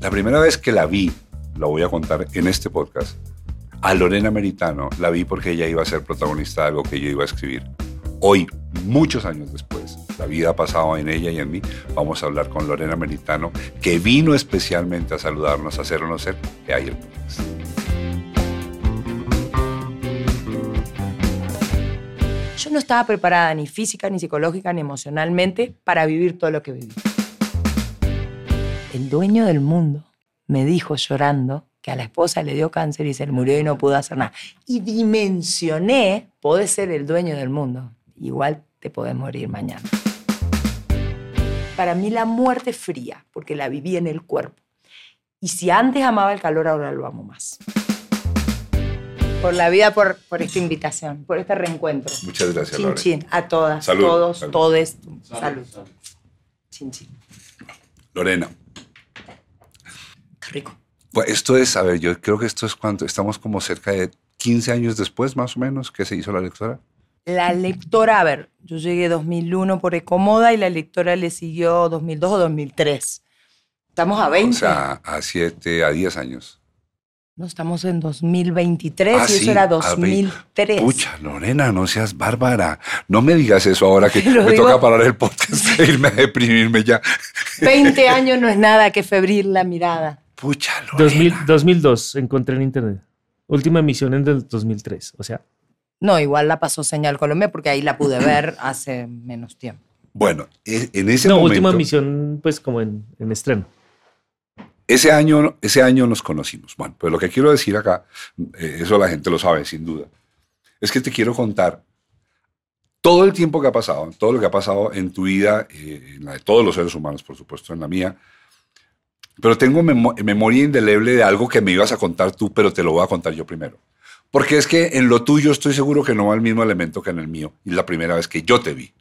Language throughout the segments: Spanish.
La primera vez que la vi, lo voy a contar en este podcast, a Lorena Meritano la vi porque ella iba a ser protagonista de algo que yo iba a escribir. Hoy, muchos años después, la vida ha pasado en ella y en mí, vamos a hablar con Lorena Meritano, que vino especialmente a saludarnos, a hacer conocer que hay el podcast. Yo no estaba preparada ni física, ni psicológica, ni emocionalmente para vivir todo lo que viví. El dueño del mundo me dijo llorando que a la esposa le dio cáncer y se le murió y no pudo hacer nada. Y dimensioné, podés ser el dueño del mundo, igual te podés morir mañana. Para mí la muerte es fría, porque la viví en el cuerpo. Y si antes amaba el calor, ahora lo amo más. Por la vida, por, por esta invitación, por este reencuentro. Muchas gracias, Chin. A todas, Salud, todos, salud. todes. Salud. Chin, chin. Lorena, rico. pues esto es, a ver, yo creo que esto es cuando estamos como cerca de 15 años después, más o menos, que se hizo la lectora. La lectora, a ver, yo llegué 2001 por Ecomoda y la lectora le siguió 2002 o 2003. Estamos a 20. O sea, a 7, a 10 años. no, estamos en 2023 Ah, y sí, eso era a vein- 2003. Pucha, Lorena, no seas bárbara. No me digas eso ahora que me digo- toca parar el podcast e irme a deprimirme ya. 20 años no es nada que febril la mirada. Pucha, Lorena. 2000 2002 encontré en internet. Última emisión en el 2003. O sea, No, igual la pasó Señal Colombia porque ahí la pude ver hace menos tiempo. Bueno, e- en ese no, momento, última emisión, pues como en, en estreno. ese año, ese año nos conocimos. Bueno, pues lo que quiero decir acá, eh, eso la gente lo sabe sin duda, es que te quiero contar todo el tiempo que ha pasado, todo lo que ha pasado en tu vida, eh, en la de todos los seres humanos, por supuesto, en la mía. Pero tengo memo- memoria indeleble de algo que me ibas a contar tú, pero te lo voy a contar yo primero. Porque es que en lo tuyo estoy seguro que no va el mismo elemento que en el mío. Y la primera vez que yo te vi.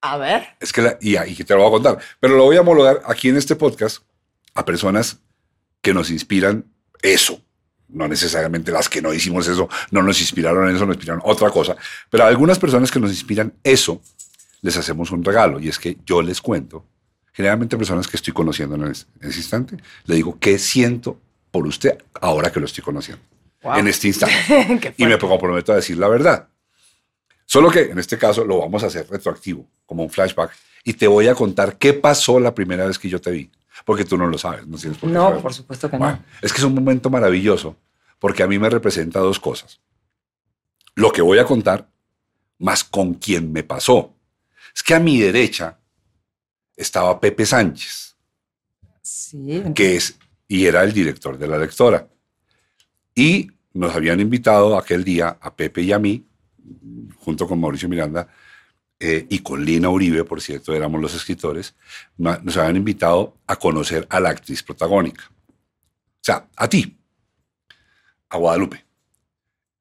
A ver. Es que la, y, y te lo voy a contar. Pero lo voy a homologar aquí en este podcast a personas que nos inspiran eso. No necesariamente las que no hicimos eso, no nos inspiraron eso, nos inspiraron otra cosa. Pero a algunas personas que nos inspiran eso, les hacemos un regalo. Y es que yo les cuento, generalmente personas que estoy conociendo en ese, en ese instante, le digo, ¿qué siento por usted ahora que lo estoy conociendo? Wow. En este instante y me comprometo a decir la verdad. Solo que en este caso lo vamos a hacer retroactivo, como un flashback, y te voy a contar qué pasó la primera vez que yo te vi, porque tú no lo sabes, no tienes por qué No, saberlo. por supuesto que Bueno, no. es que es un momento maravilloso, porque a mí me representa dos cosas. Lo que voy a contar, más con quien me pasó. Es que a mi derecha estaba Pepe Sánchez, Sí. que es y era el director de la lectora. Y nos habían invitado aquel día a Pepe y a mí, junto con Mauricio Miranda eh, y con Lina Uribe, por cierto, éramos los escritores, nos habían invitado a conocer a la actriz protagónica. O sea, a ti, a Guadalupe.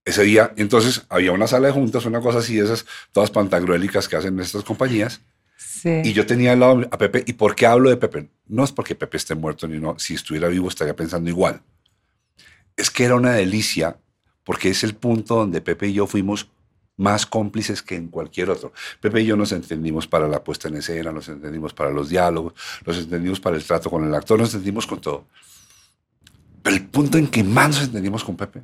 Ese día, entonces, había una sala de juntas, una cosa así, esas, todas pantagruélicas que hacen estas compañías, Y yo tenía al lado a Pepe. ¿Y por qué hablo de Pepe? No es porque Pepe esté muerto ni no. Si estuviera vivo estaría pensando igual. Es que era una delicia porque es el punto donde Pepe y yo fuimos más cómplices que en cualquier otro. Pepe y yo nos entendimos para la puesta en escena, nos entendimos para los diálogos, nos entendimos para el trato con el actor, nos entendimos con todo. Pero el punto en que más nos entendimos con Pepe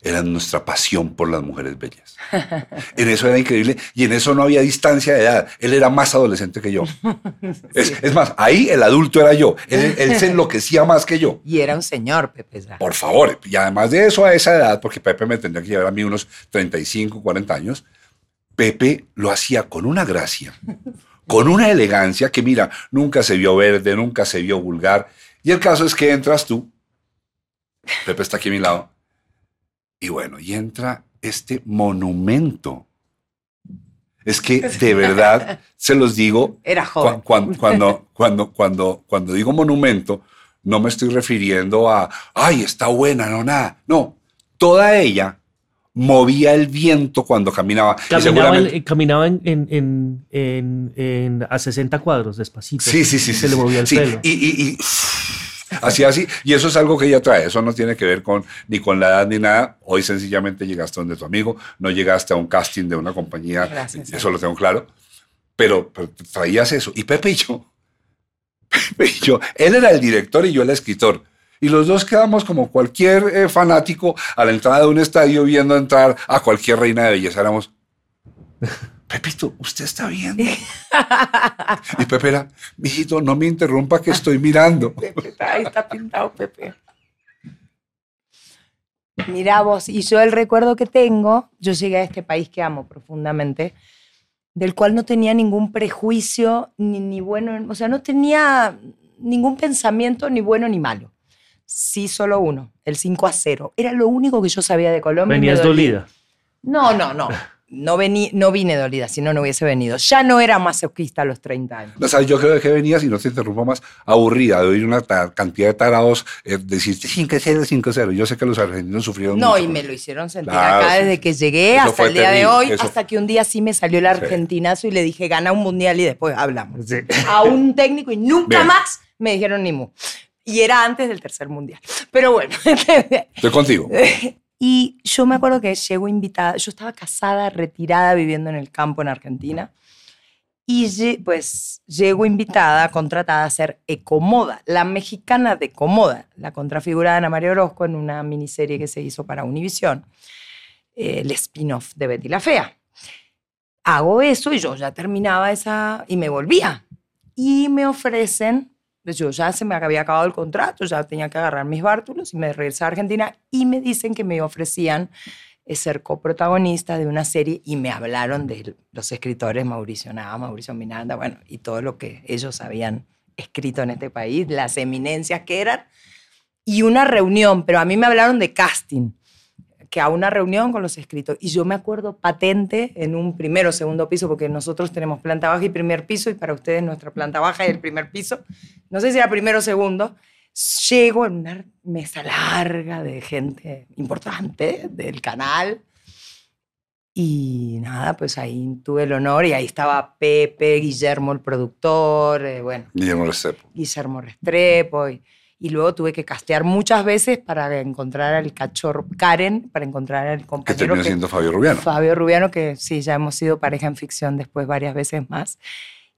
era nuestra pasión por las mujeres bellas. En eso era increíble y en eso no había distancia de edad. Él era más adolescente que yo. Es, es más, ahí el adulto era yo. Él, él se enloquecía más que yo. Y era un señor, Pepe. Por favor. Y además de eso, a esa edad, porque Pepe me tendría que llevar a mí unos 35, 40 años, Pepe lo hacía con una gracia, con una elegancia que, mira, nunca se vio verde, nunca se vio vulgar. Y el caso es que entras tú, Pepe está aquí a mi lado, y bueno, y entra este monumento. Es que de verdad, se los digo, Era Cu- joven. cuan- Cuando, cuando, cuando, cuando digo monumento, no me estoy refiriendo a, ay, está buena, no, nada. No, toda ella movía el viento cuando caminaba. Y Caminaba, seguramente- en- caminaba en, en, en, en- en- a 60 cuadros, despacito. Sí, sí, sí. Se sí, le movía el sí. pelo. Y, y, y así, así. Y eso es algo que ella trae. Eso no tiene que ver con ni con la edad ni nada. Hoy sencillamente llegaste donde tu amigo, no llegaste a un casting de una compañía. Gracias. Eso lo tengo claro. Pero, pero traías eso. Y Pepe y yo, Y yo, él era el director y yo el escritor. Y los dos quedamos como cualquier eh, fanático a la entrada de un estadio viendo entrar a cualquier reina de belleza. Éramos, Pepito, ¿usted está viendo? y Pepe era, mijito, no me interrumpa que estoy mirando. Pepe, está- ahí está pintado Pepe. Mirá vos, y yo el recuerdo que tengo, yo llegué a este país que amo profundamente, del cual no tenía ningún prejuicio, ni, ni bueno, o sea, no tenía ningún pensamiento ni bueno ni malo. Sí, solo uno, el 5 a 0. Era lo único que yo sabía de Colombia. Venías dolida. No, no, no. No, vení, no vine dolida, si no, no hubiese venido. Ya no era masoquista a los 30 años. O sea, yo creo que venías, y no te interrumpo más, aburrida de oír una cantidad de tarados eh, decir 5-0, 5-0. Yo sé que los argentinos sufrieron No, mucho y me lo hicieron sentir Claro, acá sí, desde sí. que llegué Eso hasta el día de terrible, hoy, eso- hasta que un día sí me salió el argentinazo y le dije, gana un mundial y después hablamos. Sí. A un técnico y nunca Bien. más me dijeron ni mu. Y era antes del tercer mundial. Pero bueno. Estoy contigo. Y yo me acuerdo que llegó invitada, yo estaba casada, retirada, viviendo en el campo en Argentina. Y pues llego invitada, contratada a ser Ecomoda, la mexicana de Ecomoda, la contrafigura de Ana María Orozco en una miniserie que se hizo para Univision, eh, el spin-off de Betty la Fea. Hago eso y yo ya terminaba esa y me volvía. Y me ofrecen, pues yo ya se me había acabado el contrato, ya tenía que agarrar mis bártulos y me regresé a Argentina y me dicen que me ofrecían eh, ser coprotagonista de una serie y me hablaron de los escritores Mauricio Nava, Mauricio Miranda, bueno, y todo lo que ellos habían escrito en este país, las eminencias que eran, y una reunión, pero a mí me hablaron de casting, que a una reunión con los escritos. Y yo me acuerdo patente en un primero o segundo piso, porque nosotros tenemos planta baja y primer piso, y para ustedes nuestra planta baja es el primer piso. No sé si era primero o segundo. Llego en una mesa larga de gente importante del canal. Y nada, pues ahí tuve el honor y ahí estaba Pepe, Guillermo el productor, eh, bueno, Guillermo Restrepo. Guillermo Restrepo y, y luego tuve que castear muchas veces para encontrar al cachorro Karen, para encontrar al Que compañero terminó que- siendo Fabio Rubiano. Fabio Rubiano, que sí, ya hemos sido pareja en ficción después varias veces más.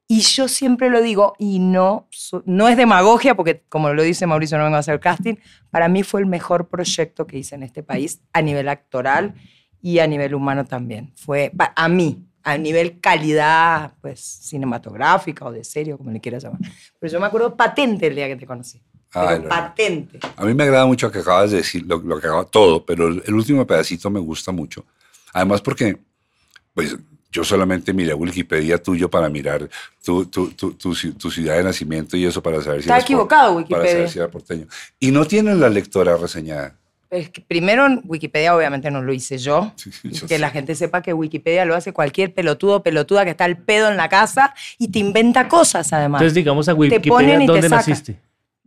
Y yo siempre lo digo, y no, no es demagogia, porque como lo dice Mauricio, no vengo a hacer casting, para mí fue el mejor proyecto que hice en este país a nivel actoral y a nivel humano también. Fue, a mí, a nivel calidad pues, cinematográfica o de serie, o como le quieras llamar. Pero yo me acuerdo patente el día que te conocí. Pero Lorena. patente. A mí me agrada mucho lo que acabas de decir, lo, lo que acaba todo, pero el, el último pedacito me gusta mucho. Además porque, pues, yo solamente miré Wikipedia tuyo para mirar tu, tu, tu, tu ci- tu ciudad de nacimiento y eso para saber si Está eres por- equivocado Para Wikipedia. saber si era porteño. Y no tienen la lectora reseñada. Es que primero, en Wikipedia obviamente no lo hice yo. Sí, Y yo que sé. la gente sepa que Wikipedia lo hace cualquier pelotudo, pelotuda que está al pedo en la casa y te inventa cosas además. Entonces, digamos a ponen Wikipedia, y ¿dónde naciste?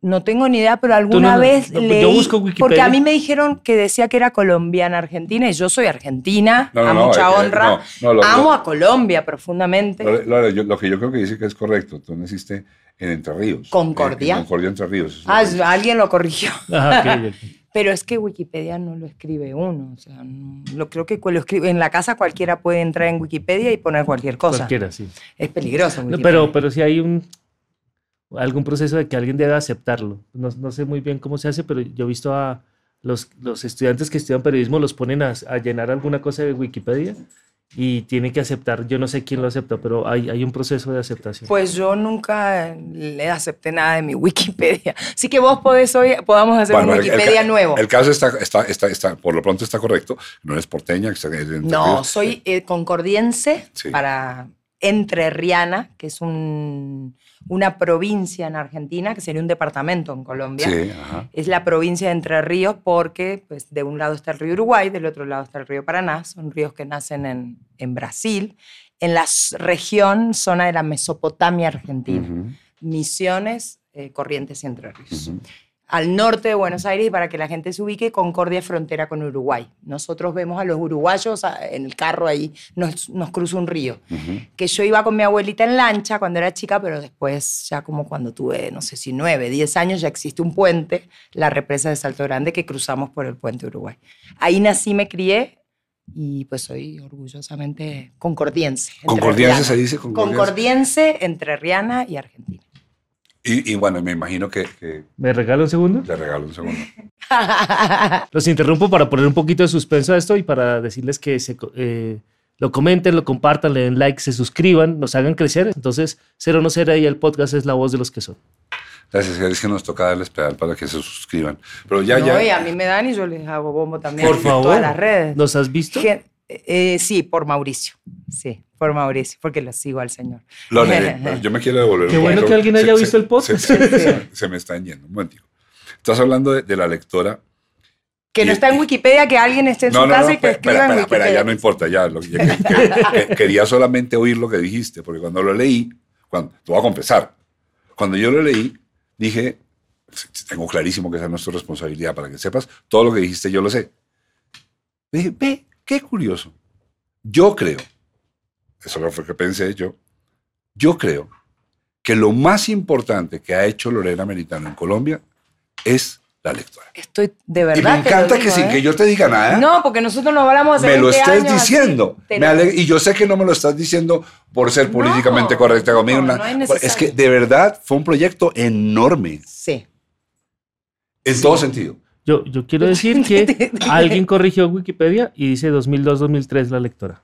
No tengo ni idea, pero alguna no- vez no, yo leí. busco Wikipedia. Porque a mí me dijeron que decía que era colombiana argentina y yo soy argentina, No, no, a no, mucha es que- honra. no, no, lo- Amo lo- a Colombia profundamente. Yo- lo que yo creo que dice que es correcto, tú naciste en Entre Ríos. Concordia. En, en Concordia, Entre Ríos. Lo Ah, que alguien lo corrigió. Pero es que Wikipedia no lo escribe uno. O sea, no- lo creo que lo escribe. En la casa cualquiera puede entrar en Wikipedia y poner cualquier cosa. Cualquiera, sí. Es peligroso. No, Wikipedia. pero, pero si hay un algún proceso de que alguien debe aceptarlo. No, no sé muy bien cómo se hace, pero yo he visto a los, los estudiantes que estudian periodismo, los ponen a, a llenar alguna cosa de Wikipedia y tienen que aceptar. Yo no sé quién lo acepta, pero hay, hay un proceso de aceptación. Pues yo nunca le acepté nada de mi Wikipedia. Así que vos podés hoy, podamos hacer Bueno, un el- el Wikipedia ca- nuevo. El caso está, está, está, está, por lo pronto está correcto. No eres porteña, está no, soy eh, concordiense Sí. para Entrerriana, que es un- una provincia en Argentina, que sería un departamento en Colombia. Sí. Es la provincia de Entre Ríos porque pues, de un lado está el río Uruguay, del otro lado está el río Paraná. Son ríos que nacen en, en Brasil, en la región, zona de la Mesopotamia argentina. Misiones, eh, Corrientes y Entre Ríos. Al norte de Buenos Aires, y para que la gente se ubique, Concordia es frontera con Uruguay. Nosotros vemos a los uruguayos a- en el carro ahí, nos, nos cruza un río. Ujú. Que yo iba con mi abuelita en lancha cuando era chica, pero después, ya como cuando tuve, no sé si nueve, diez años, ya existe un puente, la represa de Salto Grande, que cruzamos por el puente Uruguay. Ahí nací, me crié y pues soy orgullosamente concordiense. Concordiense se dice. Concordiense. Concordiense, entrerriana y argentina. Y, y bueno, me imagino que, que ¿Me regala un segundo? le regalo un segundo. Los interrumpo para poner un poquito de suspenso a esto y para decirles que se, co- eh, lo comenten, lo compartan, le den like, se suscriban, nos hagan crecer. Entonces, Cero No Será y el podcast es la voz de los que son. Gracias, es que nos toca darles pedal para que se suscriban. Pero ya, no, ya. y a mí me dan y yo les hago bombo también. Por en favor. Todas las redes. ¿Nos has visto? Gen- eh, sí, por Mauricio. Sí, por Mauricio, porque lo sigo al señor. Lo leeré, yo me quiero devolver. Qué bueno que alguien haya visto el podcast. Se, se- se- se me están yendo. Un momentico. Estás hablando de, de la lectora. Que no Y- está en Wikipedia, que alguien esté en No, su no, casa no, y que espera, escriba espera, en espera, Wikipedia. ya no importa, ya. lo- ya que- que- que- quería solamente oír lo que dijiste, porque cuando lo leí, cuando, te voy a confesar, cuando yo lo leí, dije, tengo clarísimo que esa es nuestra responsabilidad, para que sepas, todo lo que dijiste yo lo sé. Dije, ve, qué curioso. Yo creo, eso fue lo que pensé yo, yo creo que lo más importante que ha hecho Lorena Meritano en Colombia es la lectora. Estoy de Y verdad. me te lo encanta digo, que sin ¿eh? que yo te diga nada, No, porque nosotros nos hablamos hace me lo 20 estés así, diciendo. Me lo- y yo sé que no me lo estás diciendo por ser No, políticamente correcta conmigo. no, no es es que de verdad fue un proyecto enorme, Sí. en todo sentido. Yo, yo quiero decir que alguien corrigió Wikipedia y dice 2002-2003 la lectora.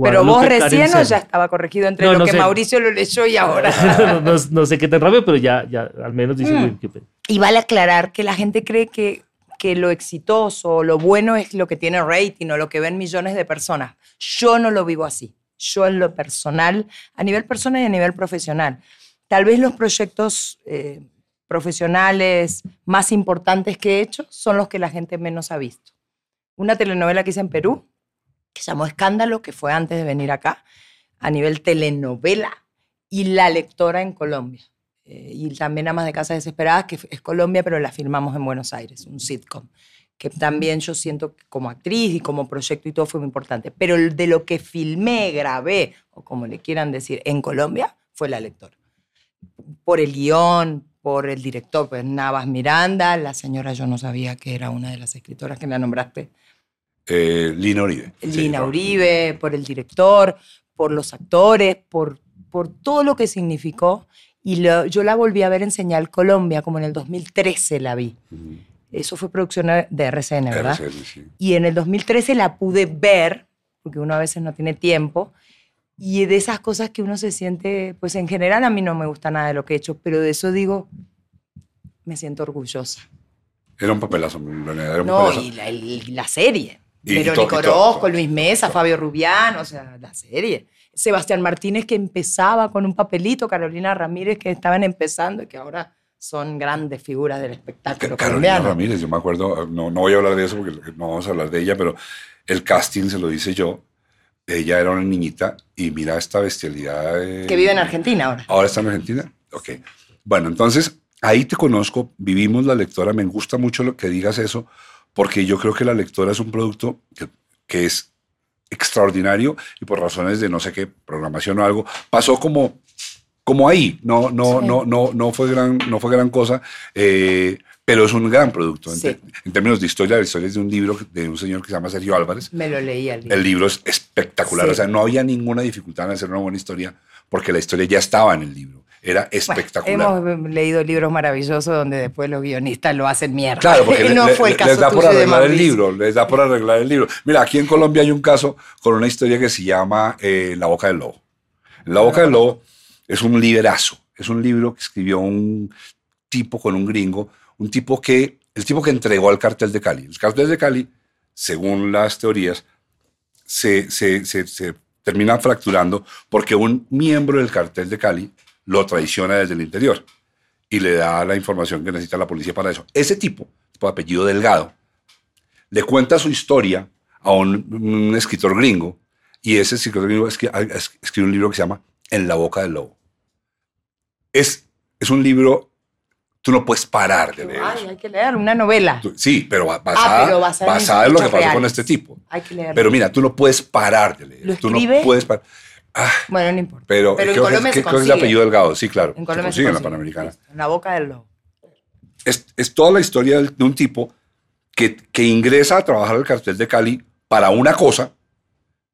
Pero vos recién o ya estaba corregido entre No, lo no que sé. Mauricio lo leyó y ahora. no, no- no sé qué tan rápido, pero ya, ya al menos dice Mm. Wikipedia. Y vale aclarar que la gente cree que, que lo exitoso o lo bueno es lo que tiene rating o lo que ven millones de personas. Yo no lo vivo así. Yo en lo personal, a nivel personal y a nivel profesional. Tal vez los proyectos eh, profesionales más importantes que he hecho son los que la gente menos ha visto. Una telenovela que hice en Perú, que se llamó Escándalo, que fue antes de venir acá, a nivel telenovela, y La Lectora en Colombia. Eh, y también Amas de Casa Desesperadas, que es Colombia, pero la filmamos en Buenos Aires, un sitcom, que también yo siento que como actriz y como proyecto y todo fue muy importante. Pero de lo que filmé, grabé, o como le quieran decir, en Colombia, fue La Lectora. Por el guion, por el director, pues Navas Miranda, la señora yo no sabía que era una de las escritoras que la nombraste, Eh, Lina Uribe. Lina. Uribe, por el director, por los actores, por, por todo lo que significó. Y lo- yo la volví a ver en Señal Colombia, como en el 2013 la vi. Ujú. Eso fue producción de RCN, ¿verdad? RCN, sí. Y en el 2013 la pude ver, porque uno a veces no tiene tiempo, y de esas cosas que uno se siente, pues en general a mí no me gusta nada de lo que he hecho, pero de eso digo, me siento orgullosa. Era un papelazo. Era un No, papelazo. y la, y la serie. Y- Verónica todo, y todo, Orozco, todo. Luis Mesa, Fabio Rubián, o sea, la serie. Sebastián Martínez que empezaba con un papelito, Carolina Ramírez que estaban empezando y que ahora son grandes figuras del espectáculo Carolina colombiano. Ramírez, yo me acuerdo, no, no voy a hablar de eso porque no vamos a hablar de ella, pero el casting se lo hice yo. Ella era una niñita y mira esta bestialidad. eh, Que vive en Argentina ahora. ¿Ahora está en Argentina? Ok. Bueno, entonces ahí te conozco, vivimos la lectora, me gusta mucho lo que digas eso, porque yo creo que la lectora es un producto que, que es extraordinario y por razones de no sé qué, programación o algo, pasó como, como ahí, no, no, Sí. no, no, no, fue gran, no fue gran cosa, eh, pero es un gran producto. En, Sí. te- en términos de historia, la historia es de un libro de un señor que se llama Sergio Álvarez, Me lo leí al libro. el libro es espectacular, Sí. o sea, no había ninguna dificultad en hacer una buena historia porque la historia ya estaba en el libro, era Bueno, espectacular. hemos leído libros maravillosos donde después los guionistas lo hacen mierda. Claro, porque no le- fue el caso les da por arreglar el libro, les da por arreglar el libro. Mira, aquí en Colombia hay un caso con una historia que se llama eh, La Boca del Lobo. La Boca del Lobo es un liberazo, es un libro que escribió un tipo con un gringo, un tipo que, el tipo que entregó al cartel de Cali. El cartel de Cali, según las teorías, se, se, se, se termina fracturando porque un miembro del cartel de Cali lo traiciona desde el interior y le da la información que necesita la policía para eso. Ese tipo, por apellido Delgado, le cuenta su historia a un, escritor gringo y ese escritor gringo escri- es- escribe un libro que se llama En la boca del lobo. Es, es un libro, tú no puedes parar de leer. Ay, eso. hay que leer una novela. Tú- Sí, pero ba- basada, pero basada en basada en lo que pasó con este tipo. Hay que leer. Pero mira, tú no puedes parar de leer. ¿Lo tú no escribe? puedes parar. Ah, bueno, no importa. pero Pero en Colombia se creo que es el apellido Delgado, sí, claro. En se Colombia consigue en la. Panamericana. En la boca del lobo. es, es toda la historia de un tipo que, que ingresa a trabajar al cartel de Cali para una cosa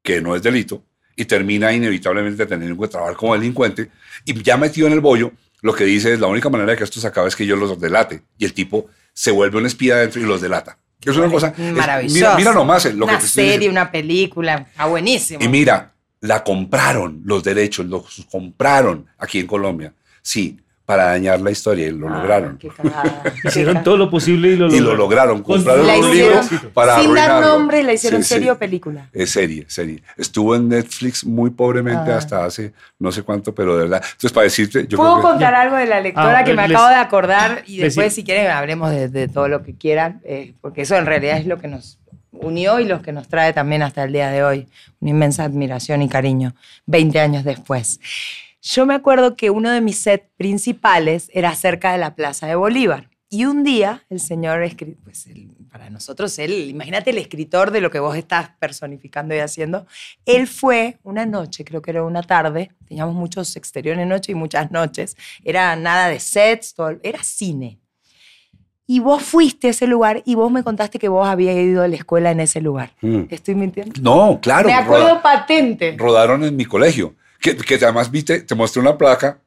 que no es delito y termina inevitablemente teniendo que trabajar como delincuente y ya metido en el bollo lo que dice es la única manera de que esto se acabe es que yo los delate. Y el tipo se vuelve un espía adentro y los delata. Es una cosa Maravilloso. mira, mira nomás lo una que te estoy serie, diciendo. una película. Está buenísimo. Y mira, la compraron los derechos, los compraron aquí en Colombia. Sí, para dañar la historia y lo Ah, lograron. qué cagada, Hicieron todo lo posible y lo Y lograron. lo lograron. Compraron para sin dar arruinarlo. nombre, la hicieron Sí, serie o sí. película. Es serie, serie. Estuvo en Netflix muy pobremente Ah. hasta hace no sé cuánto, pero de verdad. Entonces, para decirte, yo ¿Puedo creo que... contar algo de la lectora Ah, que me les- acabo de acordar? Y les- después, si quieren, hablemos de, de todo lo que quieran, eh, porque eso en realidad es lo que nos unió y lo que nos trae también hasta el día de hoy. Una inmensa admiración y cariño, 20 años después. Yo me acuerdo que uno de mis sets principales era cerca de la Plaza de Bolívar. Y un día el señor, pues él- para nosotros, él, imagínate el escritor de lo que vos estás personificando y haciendo, él fue una noche, creo que era una tarde, teníamos muchos exteriores de noche y muchas noches, era nada de sets, todo- era cine. Y vos fuiste a ese lugar y vos me contaste que vos habías ido a la escuela en ese lugar. Mm. ¿Estoy mintiendo? No, claro. me acuerdo roda- patente. rodaron en mi colegio. Que, que además viste, te mostré una placa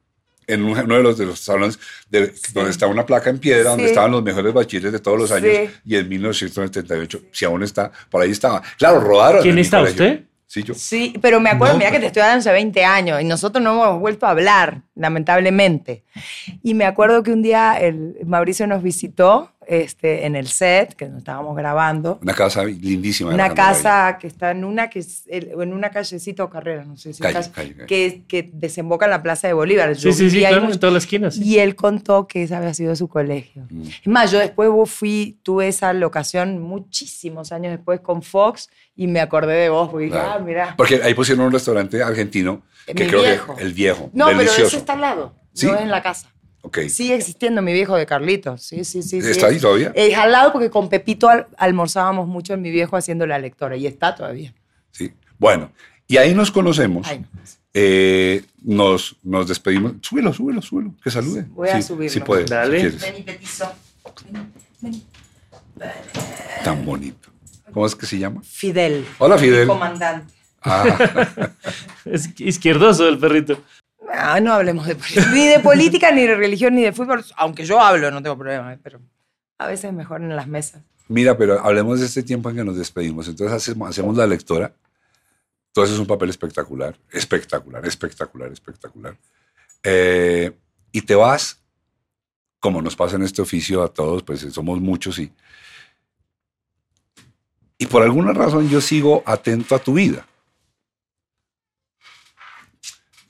en un- uno de los, de los salones de- donde estaba una placa en piedra, donde Sí. estaban los mejores bachilleres de todos los Sí. años. Y en 1978, si aún está, por ahí estaba. Claro, rodaron. ¿Quién está, colegio. usted? Sí, yo. Sí, pero me acuerdo, No, mira que te estoy hablando hace 20 años y nosotros no hemos vuelto a hablar, lamentablemente. Y me acuerdo que un día el Mauricio nos visitó este, en el set, que nos estábamos grabando. Una casa lindísima. Una casa que está en una, que es en una callecita o carrera, no sé si Calle, calle, calle, calle. Que, que desemboca en la Plaza de Bolívar. Sí, Yo sí, sí, ahí claro, mucho- en todas las esquinas. sí. y él contó que ese había sido su colegio. Mm. Es más, yo después vos fui, tuve esa locación muchísimos años después con Fox y me acordé de vos, porque dije, Claro. ah, mira. Porque ahí pusieron un restaurante argentino que Mi creo viejo. que el viejo. No, pero delicioso. ese está al lado, ¿Sí? no es en la casa. Ok. Sigue existiendo mi viejo de Carlitos, sí, sí, sí. sí. ¿Está ahí todavía? Es al lado porque con Pepito al- almorzábamos mucho en mi viejo haciendo la lectora y está todavía. Sí. Bueno, y ahí nos conocemos. Ay, no. Eh, nos, nos despedimos. Súbelo, súbelo, súbelo. Que salude. Voy a Sí, subirlo. Sí puede. si Dale. quieres. Vení, Petizo. Vení, vení. Tan bonito. ¿Cómo es que se llama? Fidel. Hola, Fidel. Comandante. Ah, Es izquierdoso el perrito. Ah, no hablemos de política, ni de política, ni de religión, ni de fútbol, aunque yo hablo, no tengo problema, ¿eh? pero a veces es mejor en las mesas. mira, pero hablemos de este tiempo en que nos despedimos. Entonces hacemos, hacemos la lectora. Tú haces un papel espectacular, espectacular, espectacular, espectacular. Eh, y te vas, como nos pasa en este oficio a todos, pues somos muchos y, y por alguna razón yo sigo atento a tu vida.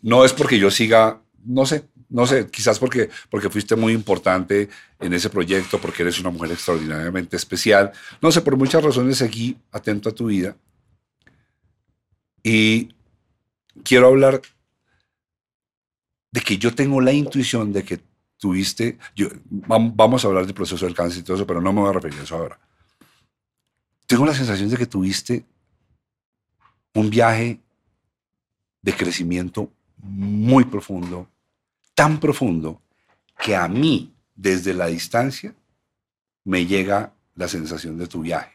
No es porque yo siga, no sé, no sé, quizás porque, porque fuiste muy importante en ese proyecto, porque eres una mujer extraordinariamente especial. No sé, por muchas razones seguí atento a tu vida. Y quiero hablar de que yo tengo la intuición de que tuviste, yo, vam- vamos a hablar del proceso del cáncer y todo eso, pero no me voy a referir a eso ahora. Tengo la sensación de que tuviste un viaje de crecimiento muy profundo, tan profundo que a mí, desde la distancia, me llega la sensación de tu viaje.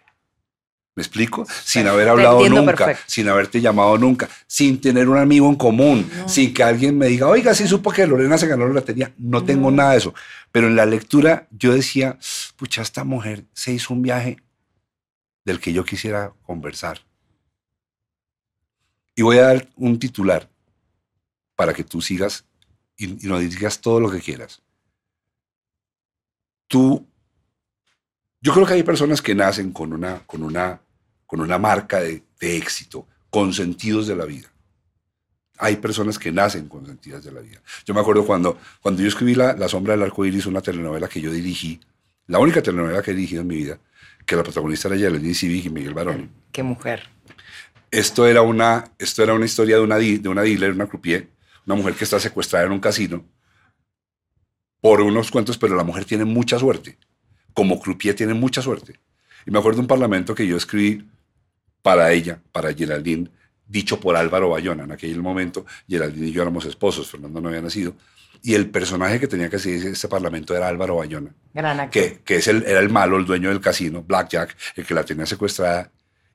¿Me explico? Sin haber hablado nunca, perfecto. sin haberte llamado nunca, sin tener un amigo en común, No. sin que alguien me diga, oiga, sí supo que Lorena se ganó la lotería. No tengo nada de eso. Pero en la lectura yo decía, pucha, esta mujer se hizo un viaje del que yo quisiera conversar. Y voy a dar un titular para que tú sigas y, y nos digas todo lo que quieras. Tú, yo creo que hay personas que nacen con una, con una, con una marca de, de éxito, con sentidos de la vida. Hay personas que nacen con sentidos de la vida. Yo me acuerdo cuando, cuando yo escribí la, la Sombra del Arco Iris, una telenovela que yo dirigí, la única telenovela que he dirigido en mi vida, que la protagonista era Yeleni Civic y Miguel Baroni. Qué mujer. Esto era una, esto era una historia de una, de una dealer, una croupier, una mujer que está secuestrada en un casino por unos cuentos, pero la mujer tiene mucha suerte. Como croupier tiene mucha suerte. Y me acuerdo de un parlamento que yo escribí para ella, para Geraldine, dicho por Álvaro Bayona. En aquel momento, Geraldine y yo éramos esposos, Fernando no había nacido. Y el personaje que tenía que seguir ese parlamento era Álvaro Bayona Gran que, que es el, era el malo, el dueño del casino, Blackjack, el que la tenía secuestrada,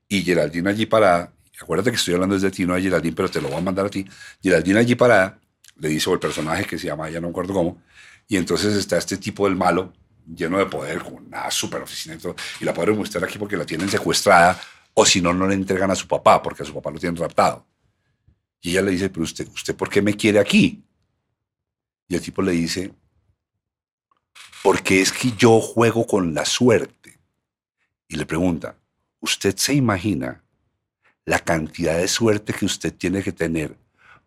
y Geraldine allí parada, acuérdate que estoy hablando desde ti, no de Geraldine, pero te lo voy a mandar a ti, Geraldine allí parada, le dice, o el personaje que se llama, ya no me acuerdo cómo, y entonces está este tipo del malo, lleno de poder, con una super oficina y todo, y la pobre mujer aquí porque la tienen secuestrada, o si no, no le entregan a su papá, porque a su papá lo tienen raptado. Y ella le dice, pero usted, ¿usted por qué me quiere aquí? Y el tipo le dice, porque es que yo juego con la suerte. Y le pregunta, ¿usted se imagina la cantidad de suerte que usted tiene que tener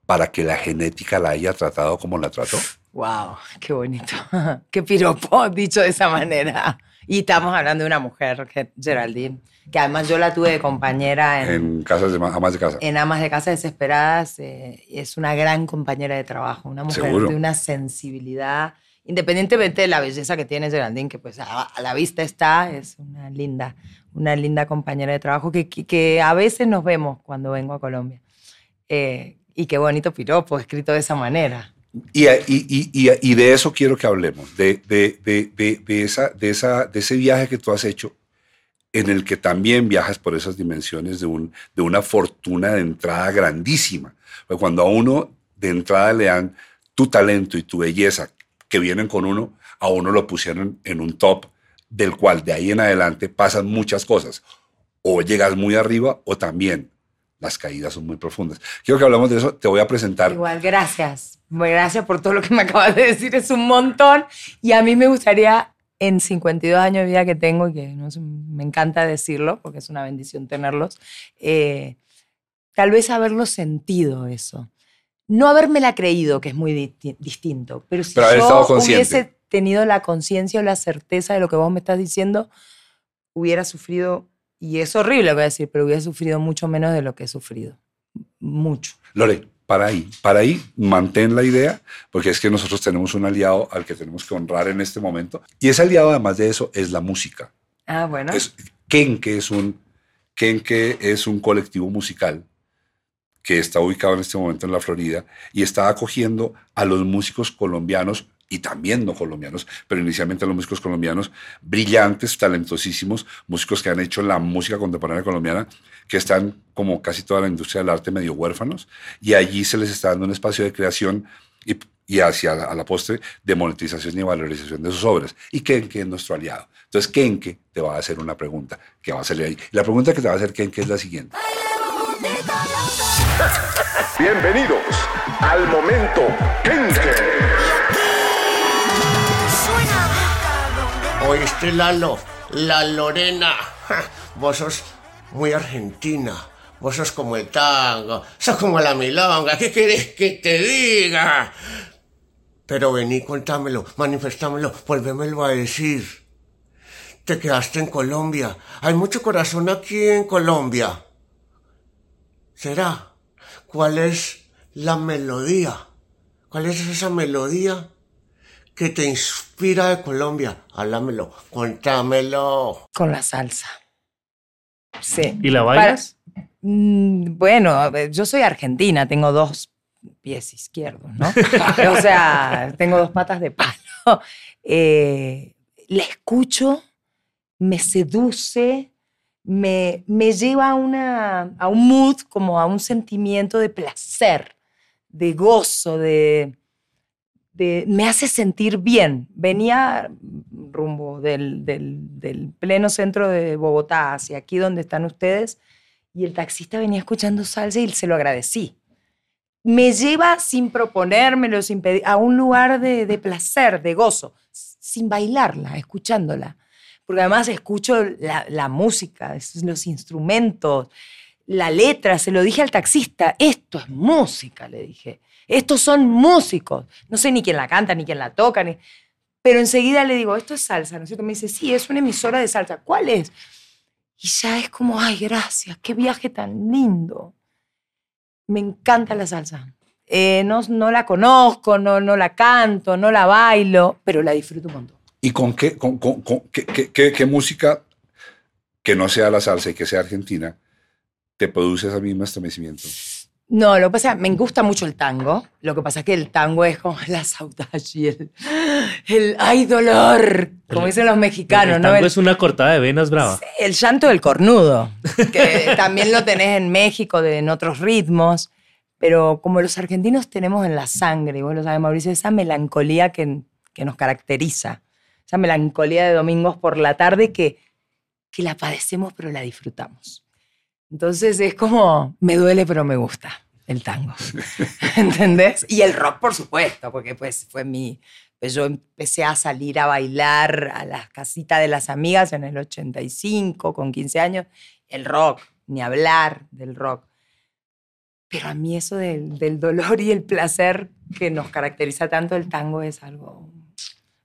para que la genética la haya tratado como la trató? Wow, qué bonito. qué piropo dicho de esa manera. Y estamos hablando de una mujer, Geraldine, que además yo la tuve de compañera en, en casas de amas de casa. En amas de casa desesperadas. Eh, es una gran compañera de trabajo, una mujer de una sensibilidad, independientemente de la belleza que tiene Geraldine, que pues a, la vista está, es una linda, una linda compañera de trabajo que, a veces nos vemos cuando vengo a Colombia. Eh, y qué bonito piropo escrito de esa manera. Y, de eso quiero que hablemos, de, esa, ese viaje que tú has hecho, en el que también viajas por esas dimensiones de, de una fortuna de entrada grandísima. Porque cuando a uno de entrada le dan tu talento y tu belleza que vienen con uno, a uno lo pusieron en un top del cual de ahí en adelante pasan muchas cosas. O llegas muy arriba o también las caídas son muy profundas. Quiero que hablamos de eso. Te voy a presentar. Igual, gracias. Gracias por todo lo que me acabas de decir. Es un montón. Y a mí me gustaría, en 52 años de vida que tengo, y que no me encanta decirlo, porque es una bendición tenerlos, eh, tal vez haberlo sentido eso. No habérmela creído, que es muy distinto, pero si yo hubiese tenido la conciencia o la certeza de lo que vos me estás diciendo, hubiera sufrido y es horrible, voy a decir, pero hubiera sufrido mucho menos de lo que he sufrido. Mucho. Lore, para ahí, para ahí, mantén la idea, porque es que nosotros tenemos un aliado al que tenemos que honrar en este momento. Y ese aliado, además de eso, es la música. Ah, bueno. Es, Kenke es un, Kenke es un colectivo musical que está ubicado en este momento en la Florida y está acogiendo a los músicos colombianos y también no colombianos, pero inicialmente los músicos colombianos, brillantes, talentosísimos, músicos que han hecho la música contemporánea colombiana, que están como casi toda la industria del arte medio huérfanos, y allí se les está dando un espacio de creación y, hacia a la postre de monetización y valorización de sus obras. Y Kenke es nuestro aliado. Entonces Kenke te va a hacer una pregunta que va a salir ahí. La pregunta que te va a hacer Kenke es la siguiente. Bienvenidos al momento Kenke. ¿Oíste, Lalo? La Lorena. vos sos muy argentina. Vos sos como el tango. Sos como la milonga. ¿Qué querés que te diga? Pero vení, contámelo, manifestámelo, vuélvemelo a decir. Te quedaste en Colombia. Hay mucho corazón aquí en Colombia. ¿Será? ¿Cuál es la melodía? ¿Cuál es esa melodía que te inspira de Colombia? Háblamelo, cuéntamelo. Con la salsa. Sí. ¿Y la bailas? Mm, bueno, yo soy argentina, tengo dos pies izquierdos, ¿no? o sea, tengo dos patas de palo. Eh, la escucho, me seduce, me, me lleva a, una, a un mood, como a un sentimiento de placer, de gozo, de, me hace sentir bien. Venía rumbo del, del, pleno centro de Bogotá hacia aquí donde están ustedes y el taxista venía escuchando salsa y se lo agradecí. Me lleva sin proponérmelo, sin pedir, a un lugar de, de placer, de gozo, sin bailarla, escuchándola. Porque además escucho la, música, los instrumentos, la letra, se lo dije al taxista, esto es música, le dije. Estos son músicos. No sé ni quién la canta, ni quién la toca, pero enseguida le digo, esto es salsa, ¿no es cierto? Me dice, sí, es una emisora de salsa. ¿Cuál es? Y ya es como, ay, gracias, qué viaje tan lindo. Me encanta la salsa. Eh, no, no la conozco, no, no la canto, no la bailo, pero la disfruto un montón. ¿Y con qué, con, con, qué, qué, qué, música que no sea la salsa y que sea argentina te produce ese mismo estremecimiento? No, lo que pasa, me gusta mucho el tango. Lo que pasa es que el tango es como la saudade y el, el ¡ay, dolor! Como dicen los mexicanos, el ¿no? Tango es una cortada de venas brava. el llanto del cornudo, que también lo tenés en México, de, en otros ritmos. pero como los argentinos tenemos en la sangre, vos lo sabes, Mauricio, esa melancolía que, que nos caracteriza, esa melancolía de domingos por la tarde que, que la padecemos pero la disfrutamos. Entonces es como, me duele pero me gusta el tango, ¿entendés? Y el rock, por supuesto, porque pues fue mi... Pues yo empecé a salir a bailar a las casitas de las amigas en el 85, con 15 años. El rock, ni hablar del rock. Pero a mí eso del, del dolor y el placer que nos caracteriza tanto el tango es algo,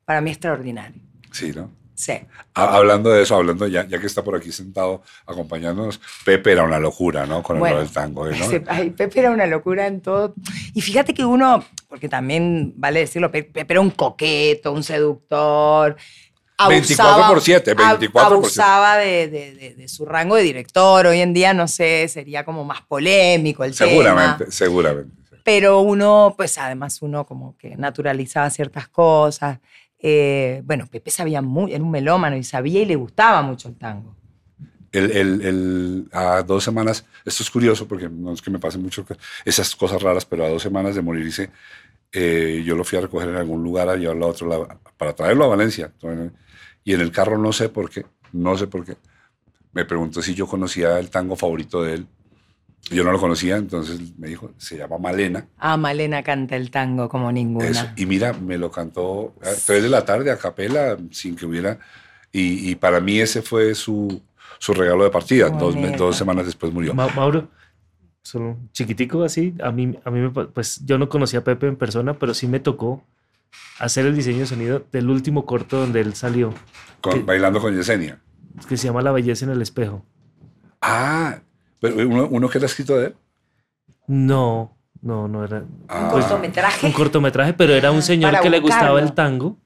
para mí, extraordinario. Sí, ¿no? Sí. Ha- Hablando de eso, hablando ya, ya que está por aquí sentado acompañándonos, Pepe era una locura, ¿no? Con el Bueno, del tango, ¿no? Ese- ay, Pepe era una locura en todo. Y fíjate que uno, porque también vale decirlo, Pe- Pepe era un coqueto, un seductor. 24 por siete, ab- 24 por siete. Abusaba de, de- de- de su rango de director. Hoy en día, no sé, sería como más polémico el tema. Seguramente, seguramente. Pero uno, pues además uno como que naturalizaba ciertas cosas. Eh, bueno, Pepe sabía muy, era un melómano y sabía y le gustaba mucho el tango. El, el- el- a dos semanas, esto es curioso porque no es que me pasen mucho esas cosas raras, pero a dos semanas de morirse, eh, yo lo fui a recoger en algún lugar a llevarlo a otro lado, para traerlo a Valencia. Y en el carro no sé por qué, no sé por qué. Me preguntó si yo conocía el tango favorito de él. Yo no lo conocía, entonces me dijo, se llama Malena. Ah, Malena canta el tango como ninguna. Eso. Y mira, me lo cantó a 3 de la tarde a capela, sin que hubiera. Y, y para mí ese fue su, su regalo de partida. Dos, dos semanas después murió. Ma- Mauro, solo chiquitico así, a mí, a mí me pues yo no conocía a Pepe en persona, pero sí me tocó hacer el diseño de sonido del último corto donde él salió, bailando con Yesenia. que se llama La belleza en el espejo. Ah, pero uno, uno que era escrito de él. No, no, no era Ah. Un cortometraje. un cortometraje, pero era un señor para que le gustaba el tango,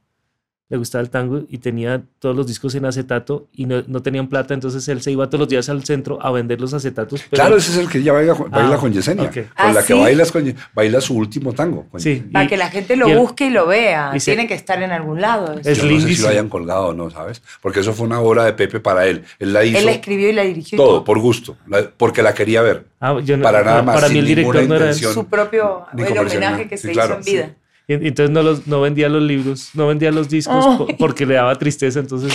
le gustaba el tango y tenía todos los discos en acetato y no, no tenían plata, entonces él se iba todos los días al centro a vender los acetatos. pero- Claro, ese es el que ella baila, con- baila Ah, con Yesenia. Con Ah, la que ¿sí? bailas con baila su último tango. con Sí. Para y- que la gente lo y el- busque y lo vea. y se- Tiene que estar en algún lado. Es Yo no sé si lindísimo. lo hayan colgado o no, ¿sabes? Porque eso fue una obra de Pepe para él. Él la hizo Él la escribió y la dirigió. todo, por gusto, porque la quería ver. Ah, yo no- Para nada más, Para mí sin el director ninguna no era. Su propio el homenaje que Sí, se claro, hizo en vida. Y entonces no, los, no vendía los libros, no vendía los discos porque le daba tristeza. Entonces,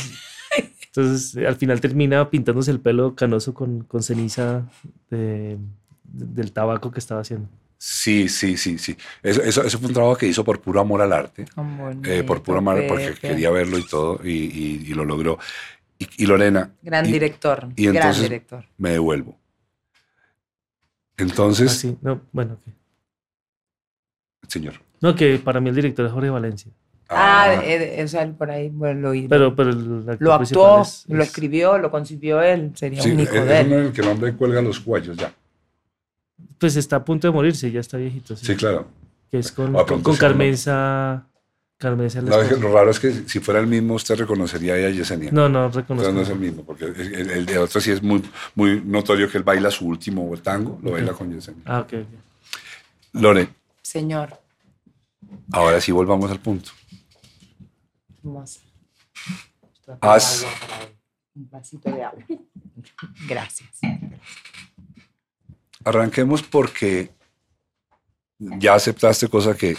entonces eh, al final termina pintándose el pelo canoso con, con ceniza de- de- del tabaco que estaba haciendo. Sí, sí, sí, sí. Eso, eso, eso fue un trabajo que hizo por puro amor al arte. Tan eh, por puro bonito, amor, porque Pepe. quería verlo y todo, y, y- y lo logró. Y, y Lorena, Gran y- director. y gran entonces- director. me devuelvo. Entonces, Así, no, bueno, que- señor. No, que para mí el director es Jorge Valencia. Ah, eh, o sea, él por ahí bueno, lo, oí. Pero, pero el actor lo actuó, es- lo es- escribió, lo concibió él. Sería sí, un hijo es de uno él. en el que el hombre cuelga los cuellos ya. Pues está a punto de morirse, ya está viejito. sí. Sí, claro. Que es con, pronto con Carmenza. Carmenza lo raro es que si fuera el mismo, usted reconocería a Yesenia. No, no Pero reconozco. no es el mismo, porque el, el- el de otro sí es muy, muy notorio que él baila su último tango, lo baila con Yesenia. Ah, ok, ok. Lore, Señor. Ahora sí volvamos al punto. A- Haz-. Un vasito de agua. Gracias. Arranquemos porque ya aceptaste cosas que,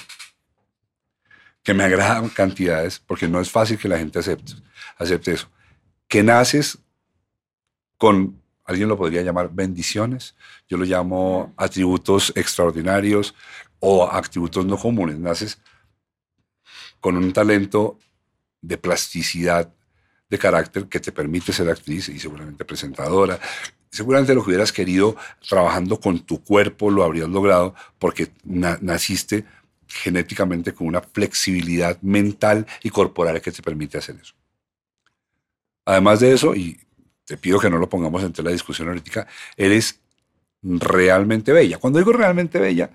que me agradan cantidades, porque no es fácil que la gente acepte, acepte eso. Que naces con, alguien lo podría llamar bendiciones, yo lo llamo atributos extraordinarios o atributos no comunes. Naces con un talento de plasticidad de carácter que te permite ser actriz y seguramente presentadora. Seguramente lo que hubieras querido trabajando con tu cuerpo lo habrías logrado porque na- naciste genéticamente con una flexibilidad mental y corporal que te permite hacer eso. Además de eso, y te pido que no lo pongamos entre la discusión ahorita, eres realmente bella. Cuando digo realmente bella,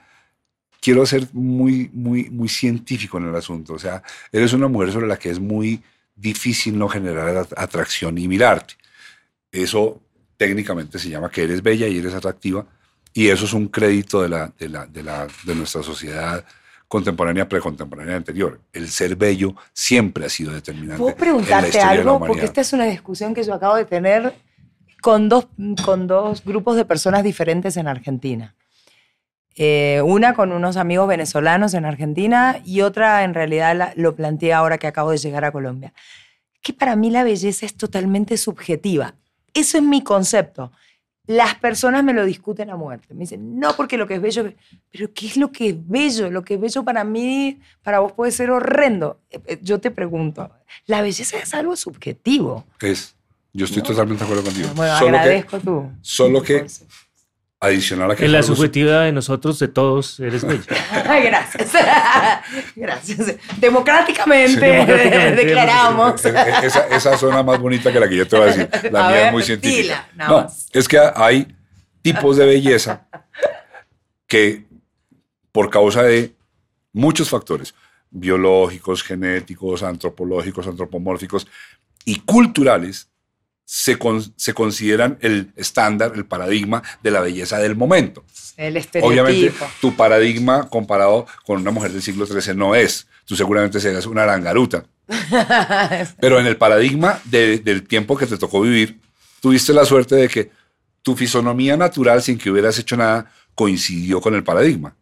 quiero ser muy, muy, muy científico en el asunto. O sea, eres una mujer sobre la que es muy difícil no generar at- atracción y mirarte. Eso técnicamente se llama que eres bella y eres atractiva, y eso es un crédito de, la, de, la, de, la, de nuestra sociedad contemporánea, precontemporánea anterior. El ser bello siempre ha sido determinante. ¿Puedo en la preguntarte historia de la algo? Porque esta es una discusión que yo acabo de tener con dos, con dos grupos de personas diferentes en Argentina. Eh, una con unos amigos venezolanos en Argentina y otra en realidad la- lo planteé ahora que acabo de llegar a Colombia. Que para mí la belleza es totalmente subjetiva. Eso es mi concepto. Las personas me lo discuten a muerte. Me dicen, no, porque lo que es bello. Pero ¿qué es lo que es bello? Lo que es bello para mí, para vos puede ser horrendo. Eh, eh, Yo te pregunto, la belleza es algo subjetivo. Es. Yo estoy totalmente de acuerdo contigo. Bueno, solo que, agradezco tu. solo tu que- concepto. Adicional a que En la algo subjetiva de nosotros, de todos, eres bella. Ay, Gracias. Gracias. Democráticamente, Sí, democráticamente, declaramos. E- e- Esa, esa suena más bonita que la que yo te voy a decir. La A mía ver, es muy científica. dila, nada no, más. es que hay tipos de belleza que por causa de muchos factores, biológicos, genéticos, antropológicos, antropomórficos y culturales, se, con- se consideran el estándar, el paradigma de la belleza del momento. El Obviamente, tu paradigma comparado con una mujer del siglo XIII no es. Tú seguramente serías una arangaruta. Pero en el paradigma de- del tiempo que te tocó vivir, tuviste la suerte de que tu fisonomía natural, sin que hubieras hecho nada, coincidió con el paradigma.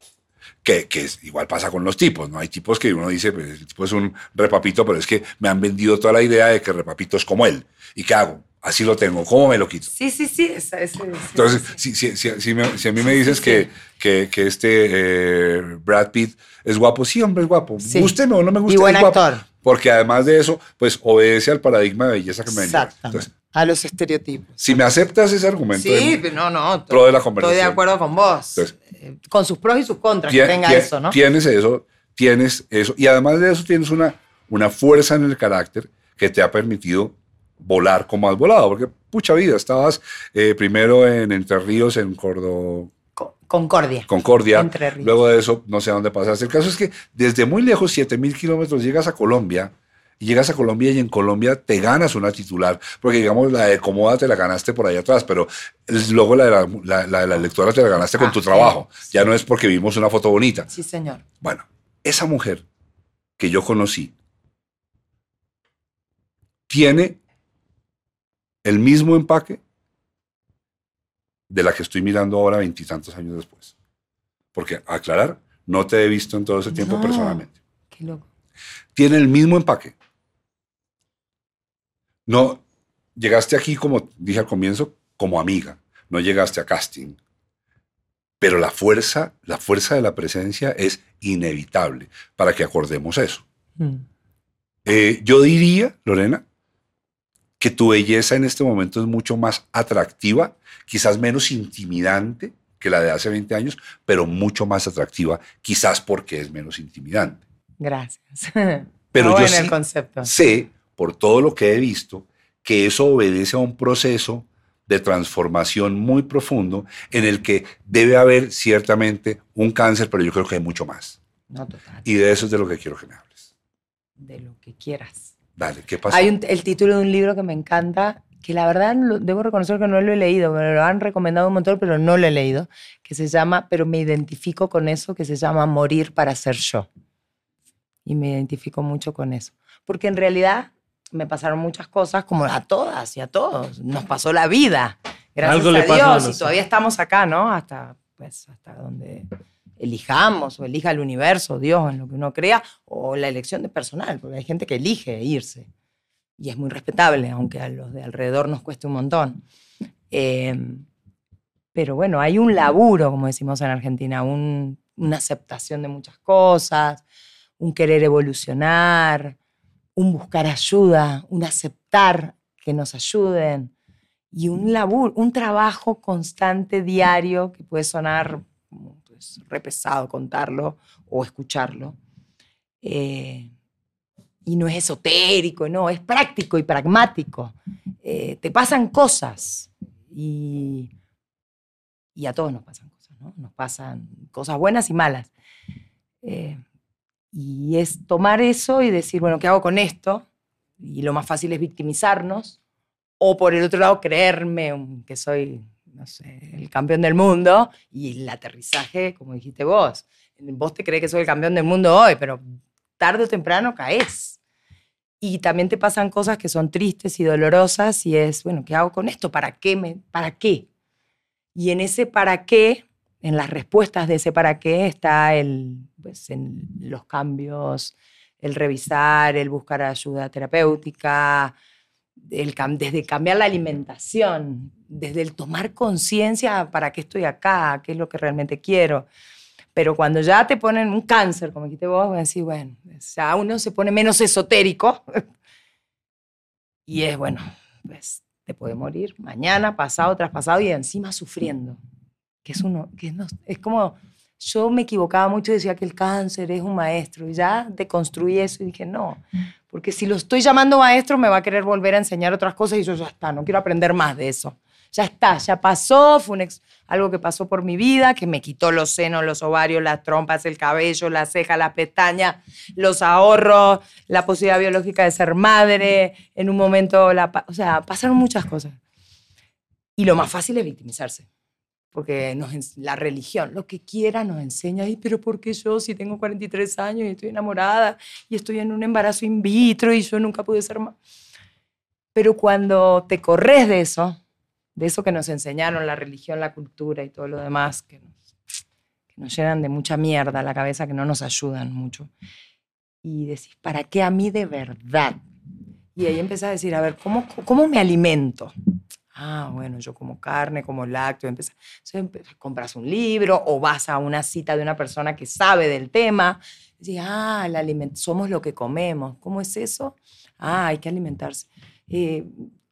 Que, que es- igual pasa con los tipos, ¿no? Hay tipos que uno dice, pues el tipo es un repapito, pero es que me han vendido toda la idea de que repapito es como él. ¿Y qué hago? Así lo tengo, ¿cómo me lo quito? Sí, sí, sí. esa- Entonces, sí. si, si, si, si me- si a mí me dices que, que, que este eh, Brad Pitt es guapo, sí, hombre, es guapo. Sí. Gústeme o no me gusta. Y buen es guapo. Porque además de eso, pues obedece al paradigma de belleza que me. Entonces, a los estereotipos. si me aceptas ese argumento, Sí, de- pero no, no. pro de la Estoy de conversación. acuerdo con vos. Entonces, Eh, con sus pros y sus contras, que tenga eso, ¿no? tienes eso, tienes eso. Y además de eso, tienes una, una fuerza en el carácter que te ha permitido volar como has volado. Porque, pucha vida, estabas eh, primero en Entre Ríos, en Córdoba. Co- Concordia. Concordia. Entre Ríos. Luego de eso, no sé a dónde pasaste. El caso es que desde muy lejos, 7000 kilómetros, llegas a Colombia. Y llegas a Colombia y en Colombia te ganas una titular. Porque, digamos, la de Comoda te la ganaste por ahí atrás, pero luego la de la, la- la de la lectora te la ganaste con Ah, tu sí. trabajo. Ya no es porque vimos una foto bonita. Sí, señor. Bueno, esa mujer que yo conocí tiene el mismo empaque de la que estoy mirando ahora veintitantos años después. Porque, aclarar, no te he visto en todo ese tiempo No. personalmente. Qué loco. Tiene el mismo empaque. No, llegaste aquí, como dije al comienzo, como amiga. No llegaste a casting. Pero la fuerza, la fuerza de la presencia es inevitable para que acordemos eso. Mm. Eh, yo diría, Lorena, que tu belleza en este momento es mucho más atractiva, quizás menos intimidante que la de hace 20 años, pero mucho más atractiva, quizás porque es menos intimidante. Gracias. Pero yo el concepto. sé, por todo lo que he visto, que eso obedece a un proceso de transformación muy profundo en el que debe haber ciertamente un cáncer, pero yo creo que hay mucho más. No, total. Y de eso es de lo que quiero que me hables. De lo que quieras. Dale, ¿qué pasa? Hay un- el título de un libro que me encanta, que la verdad lo- debo reconocer que no lo he leído, me lo han recomendado un montón, pero no lo he leído, que se llama, pero me identifico con eso, que se llama Morir para ser yo. Y me identifico mucho con eso. Porque en realidad me pasaron muchas cosas, como a todas y a todos. Nos pasó la vida. Gracias Algo a le pasó a Dios. Y todavía estamos acá, ¿no? Hasta, pues, hasta donde elijamos o elija el universo, Dios, en lo que uno crea, o la elección de personal, porque hay gente que elige irse. Y es muy respetable, aunque a los de alrededor nos cueste un montón. Eh, pero bueno, hay un laburo, como decimos en Argentina, un- una aceptación de muchas cosas, un querer evolucionar, un buscar ayuda, un aceptar que nos ayuden y un laburo, un trabajo constante, diario, que puede sonar como, pues, re pesado contarlo o escucharlo. Eh, y no es esotérico, no, es práctico y pragmático. Eh, te pasan cosas y, y a todos nos pasan cosas, ¿no? Nos pasan cosas buenas y malas. Eh, y es tomar eso y decir, bueno, ¿qué hago con esto? Y lo más fácil es victimizarnos. O por el otro lado, creerme que soy, no sé, el campeón del mundo. Y el aterrizaje, como dijiste vos. Vos te crees que soy el campeón del mundo hoy, pero tarde o temprano caes. Y también te pasan cosas que son tristes y dolorosas y es, bueno, ¿qué hago con esto? ¿Para qué? Me, ¿Para qué? Y en ese para qué en las respuestas de ese para qué está el, pues, en los cambios, el revisar, el buscar ayuda terapéutica, el, desde cambiar la alimentación, desde el tomar conciencia para qué estoy acá, qué es lo que realmente quiero. Pero cuando ya te ponen un cáncer, como dijiste vos, decir, bueno, ya uno se pone menos esotérico y es, bueno, pues te puede morir mañana, pasado, traspasado y encima sufriendo. Que es uno, que no, es como, yo me equivocaba mucho y decía que el cáncer es un maestro y ya deconstruí eso y dije, no, porque si lo estoy llamando maestro me va a querer volver a enseñar otras cosas y yo ya está, no quiero aprender más de eso. Ya está, ya pasó, fue un ex- algo que pasó por mi vida, que me quitó los senos, los ovarios, las trompas, el cabello, las cejas, las pestañas, los ahorros, la posibilidad biológica de ser madre, en un momento, la, o sea, pasaron muchas cosas. Y lo más fácil es victimizarse, porque nos, la religión, lo que quiera nos enseña, "Ay, pero ¿por qué yo si tengo 43 años y estoy enamorada y estoy en un embarazo in vitro y yo nunca pude ser más? Pero cuando te corres de eso, de eso que nos enseñaron la religión, la cultura y todo lo demás, que nos, que nos llenan de mucha mierda la cabeza, que no nos ayudan mucho. Y decís, ¿para qué a mí de verdad? Y ahí empezás a decir, a ver, ¿cómo, cómo me alimento? Ah, bueno, yo como carne, como lácteo. Empe- compras un libro o vas a una cita de una persona que sabe del tema. Decís, ah, el aliment- somos lo que comemos. ¿Cómo es eso? Ah, hay que alimentarse. Eh,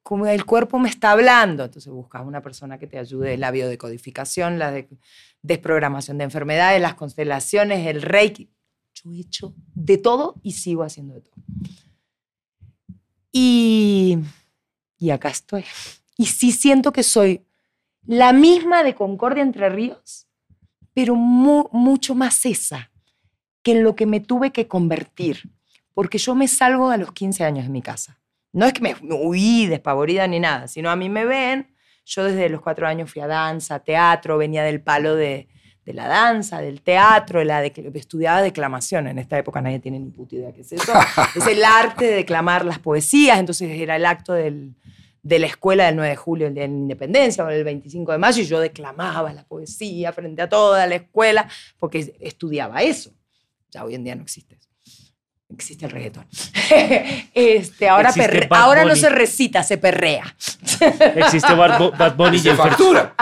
como el cuerpo me está hablando, entonces buscas una persona que te ayude, la biodecodificación, la de- desprogramación de enfermedades, las constelaciones, el reiki. Yo he hecho de todo y sigo haciendo de todo. Y, y acá estoy. Y sí siento que soy la misma de Concordia Entre Ríos, pero mu- mucho más esa que en lo que me tuve que convertir. Porque yo me salgo a los 15 años de mi casa. No es que me huí despavorida ni nada, sino a mí me ven. Yo desde los cuatro años fui a danza, teatro, venía del palo de, de la danza, del teatro, de la de, estudiaba declamación. En esta época nadie tiene ni puta idea qué es eso. es el arte de declamar las poesías, entonces era el acto del, de la escuela del 9 de julio, el día de la independencia, o el 25 de mayo, y yo declamaba la poesía frente a toda la escuela, porque estudiaba eso. Ya hoy en día no existe eso. Existe el reggaetón. este, ahora perre- ahora no se recita, se perrea. Existe Bad, Bad Bunny y el factura.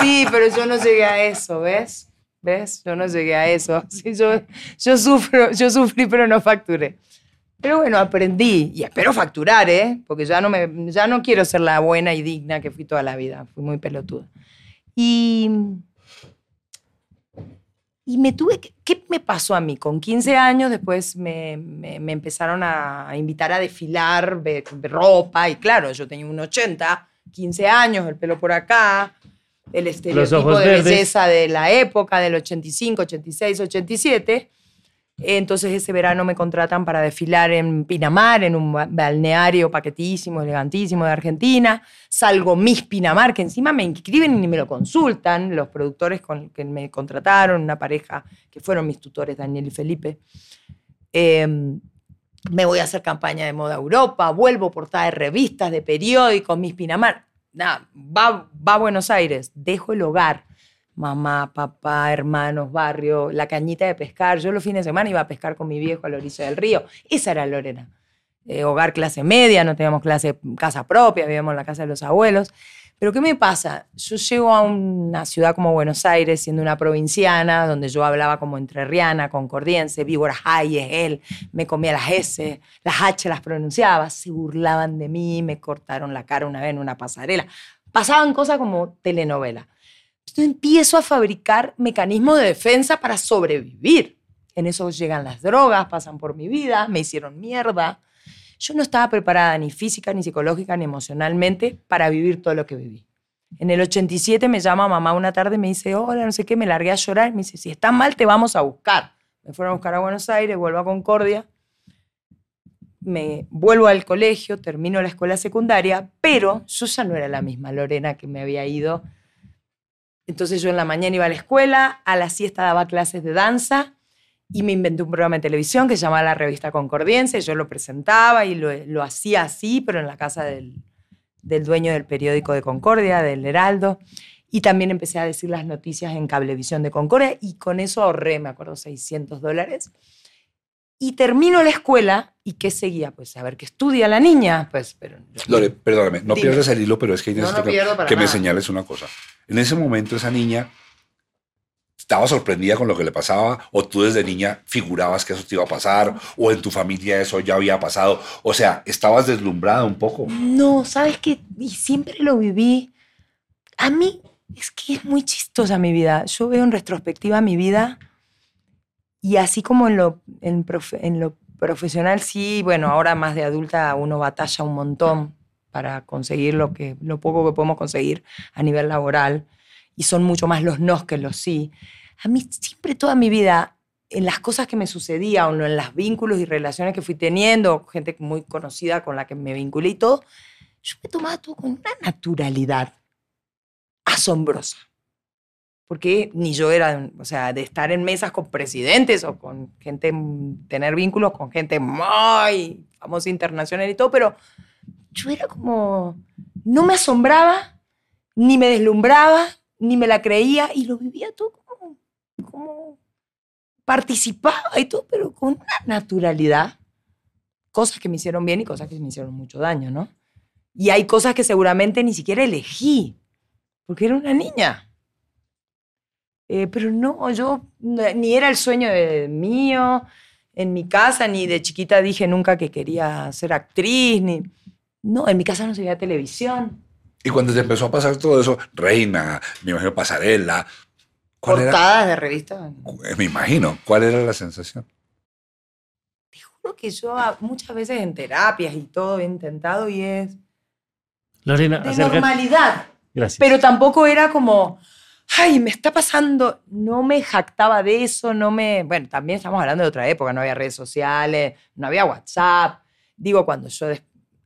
Sí, pero yo no llegué a eso, ¿ves? ¿Ves? Yo no llegué a eso. Sí, yo, yo, sufro, yo sufrí, pero no facturé. Pero bueno, aprendí y espero facturar, ¿eh? Porque ya no, me, ya no quiero ser la buena y digna que fui toda la vida. Fui muy pelotuda. Y, y me tuve que... ¿Qué me pasó a mí? Con 15 años después me, me- me empezaron a invitar a desfilar de, de ropa y claro, yo tenía un 80, 15 años, el pelo por acá, el estereotipo de verdes. belleza de la época, del 85, 86, 87. Entonces ese verano me contratan para desfilar en Pinamar, en un ba- balneario paquetísimo, elegantísimo de Argentina. Salgo Miss Pinamar, que encima me inscriben y me lo consultan. Los productores con que me contrataron, una pareja que fueron mis tutores, Daniel y Felipe. Eh, me voy a hacer campaña de moda Europa, vuelvo portada de revistas, de periódicos, Miss Pinamar. Nada, va, va a Buenos Aires, dejo el hogar, mamá, papá, hermanos, barrio, la cañita de pescar. Yo los fines de semana iba a pescar con mi viejo a la orilla del río. Esa era Lorena. Eh, hogar clase media, no teníamos clase, casa propia, vivíamos en la casa de los abuelos. Pero ¿qué me pasa? Yo llego a una ciudad como Buenos Aires, siendo una provinciana, donde yo hablaba como entrerriana, concordiense, víboras hayes, él, me comía las S, las H las pronunciaba, se burlaban de mí, me cortaron la cara una vez en una pasarela. Pasaban cosas como telenovela. Entonces empiezo a fabricar mecanismos de defensa para sobrevivir. En eso llegan las drogas, pasan por mi vida, me hicieron mierda. Yo no estaba preparada ni física, ni psicológica, ni emocionalmente para vivir todo lo que viví. En el 87 me llama mamá una tarde y me dice, hola, no sé qué, me largué a llorar. Me dice, si estás mal, te vamos a buscar. Me fueron a buscar a Buenos Aires, vuelvo a Concordia. Me vuelvo al colegio, termino la escuela secundaria, pero yo no era la misma Lorena que me había ido. Entonces yo en la mañana iba a la escuela, a la siesta daba clases de danza y me inventé un programa de televisión que llamaba La Revista Concordiense. Yo lo presentaba y lo, lo hacía así, pero en la casa del, del dueño del periódico de Concordia, del Heraldo. Y también empecé a decir las noticias en Cablevisión de Concordia y con eso ahorré, me acuerdo, 600 dólares. Y termino la escuela y ¿qué seguía? Pues a ver qué estudia la niña. Pues, pero Lore, perdóname, no Dime. pierdas el hilo, pero es que No, no necesito que- que me señales una cosa. En ese momento esa niña estaba sorprendida con lo que le pasaba o tú desde niña figurabas que eso te iba a pasar o en tu familia eso ya había pasado. O sea, estabas deslumbrada un poco. No, ¿sabes qué? Y siempre lo viví. A mí es que es muy chistosa mi vida. Yo veo en retrospectiva mi vida y así como en lo, en profe- en lo profesional, sí, bueno, ahora más de adulta uno batalla un montón para conseguir lo, que, lo poco que podemos conseguir a nivel laboral y son mucho más los nos que los sí. A mí siempre toda mi vida, en las cosas que me sucedían o en los vínculos y relaciones que fui teniendo, gente muy conocida con la que me vinculé y todo, yo me tomaba todo con una naturalidad asombrosa. Porque ni yo era, o sea, de estar en mesas con presidentes o con gente, tener vínculos con gente muy famosa internacional y todo, pero yo era como, no me asombraba, ni me deslumbraba, ni me la creía y lo vivía todo como, como participaba y todo, pero con una naturalidad. Cosas que me hicieron bien y cosas que me hicieron mucho daño, ¿no? Y hay cosas que seguramente ni siquiera elegí, porque era una niña. Eh, pero no, yo ni era el sueño de, mío en mi casa, ni de chiquita dije nunca que quería ser actriz, ni... No, en mi casa no se veía televisión. Y cuando te empezó a pasar todo eso, Reina, me imagino Pasarela, ¿cuál era? Portadas de revistas. Me imagino, ¿cuál era la sensación? Te juro que yo muchas veces en terapias y todo he intentado y es Lorena, de acércate. normalidad. Gracias. Pero tampoco era como, ay, me está pasando. No me jactaba de eso, no me. Bueno, también estamos hablando de otra época, no había redes sociales, no había WhatsApp. Digo, cuando yo,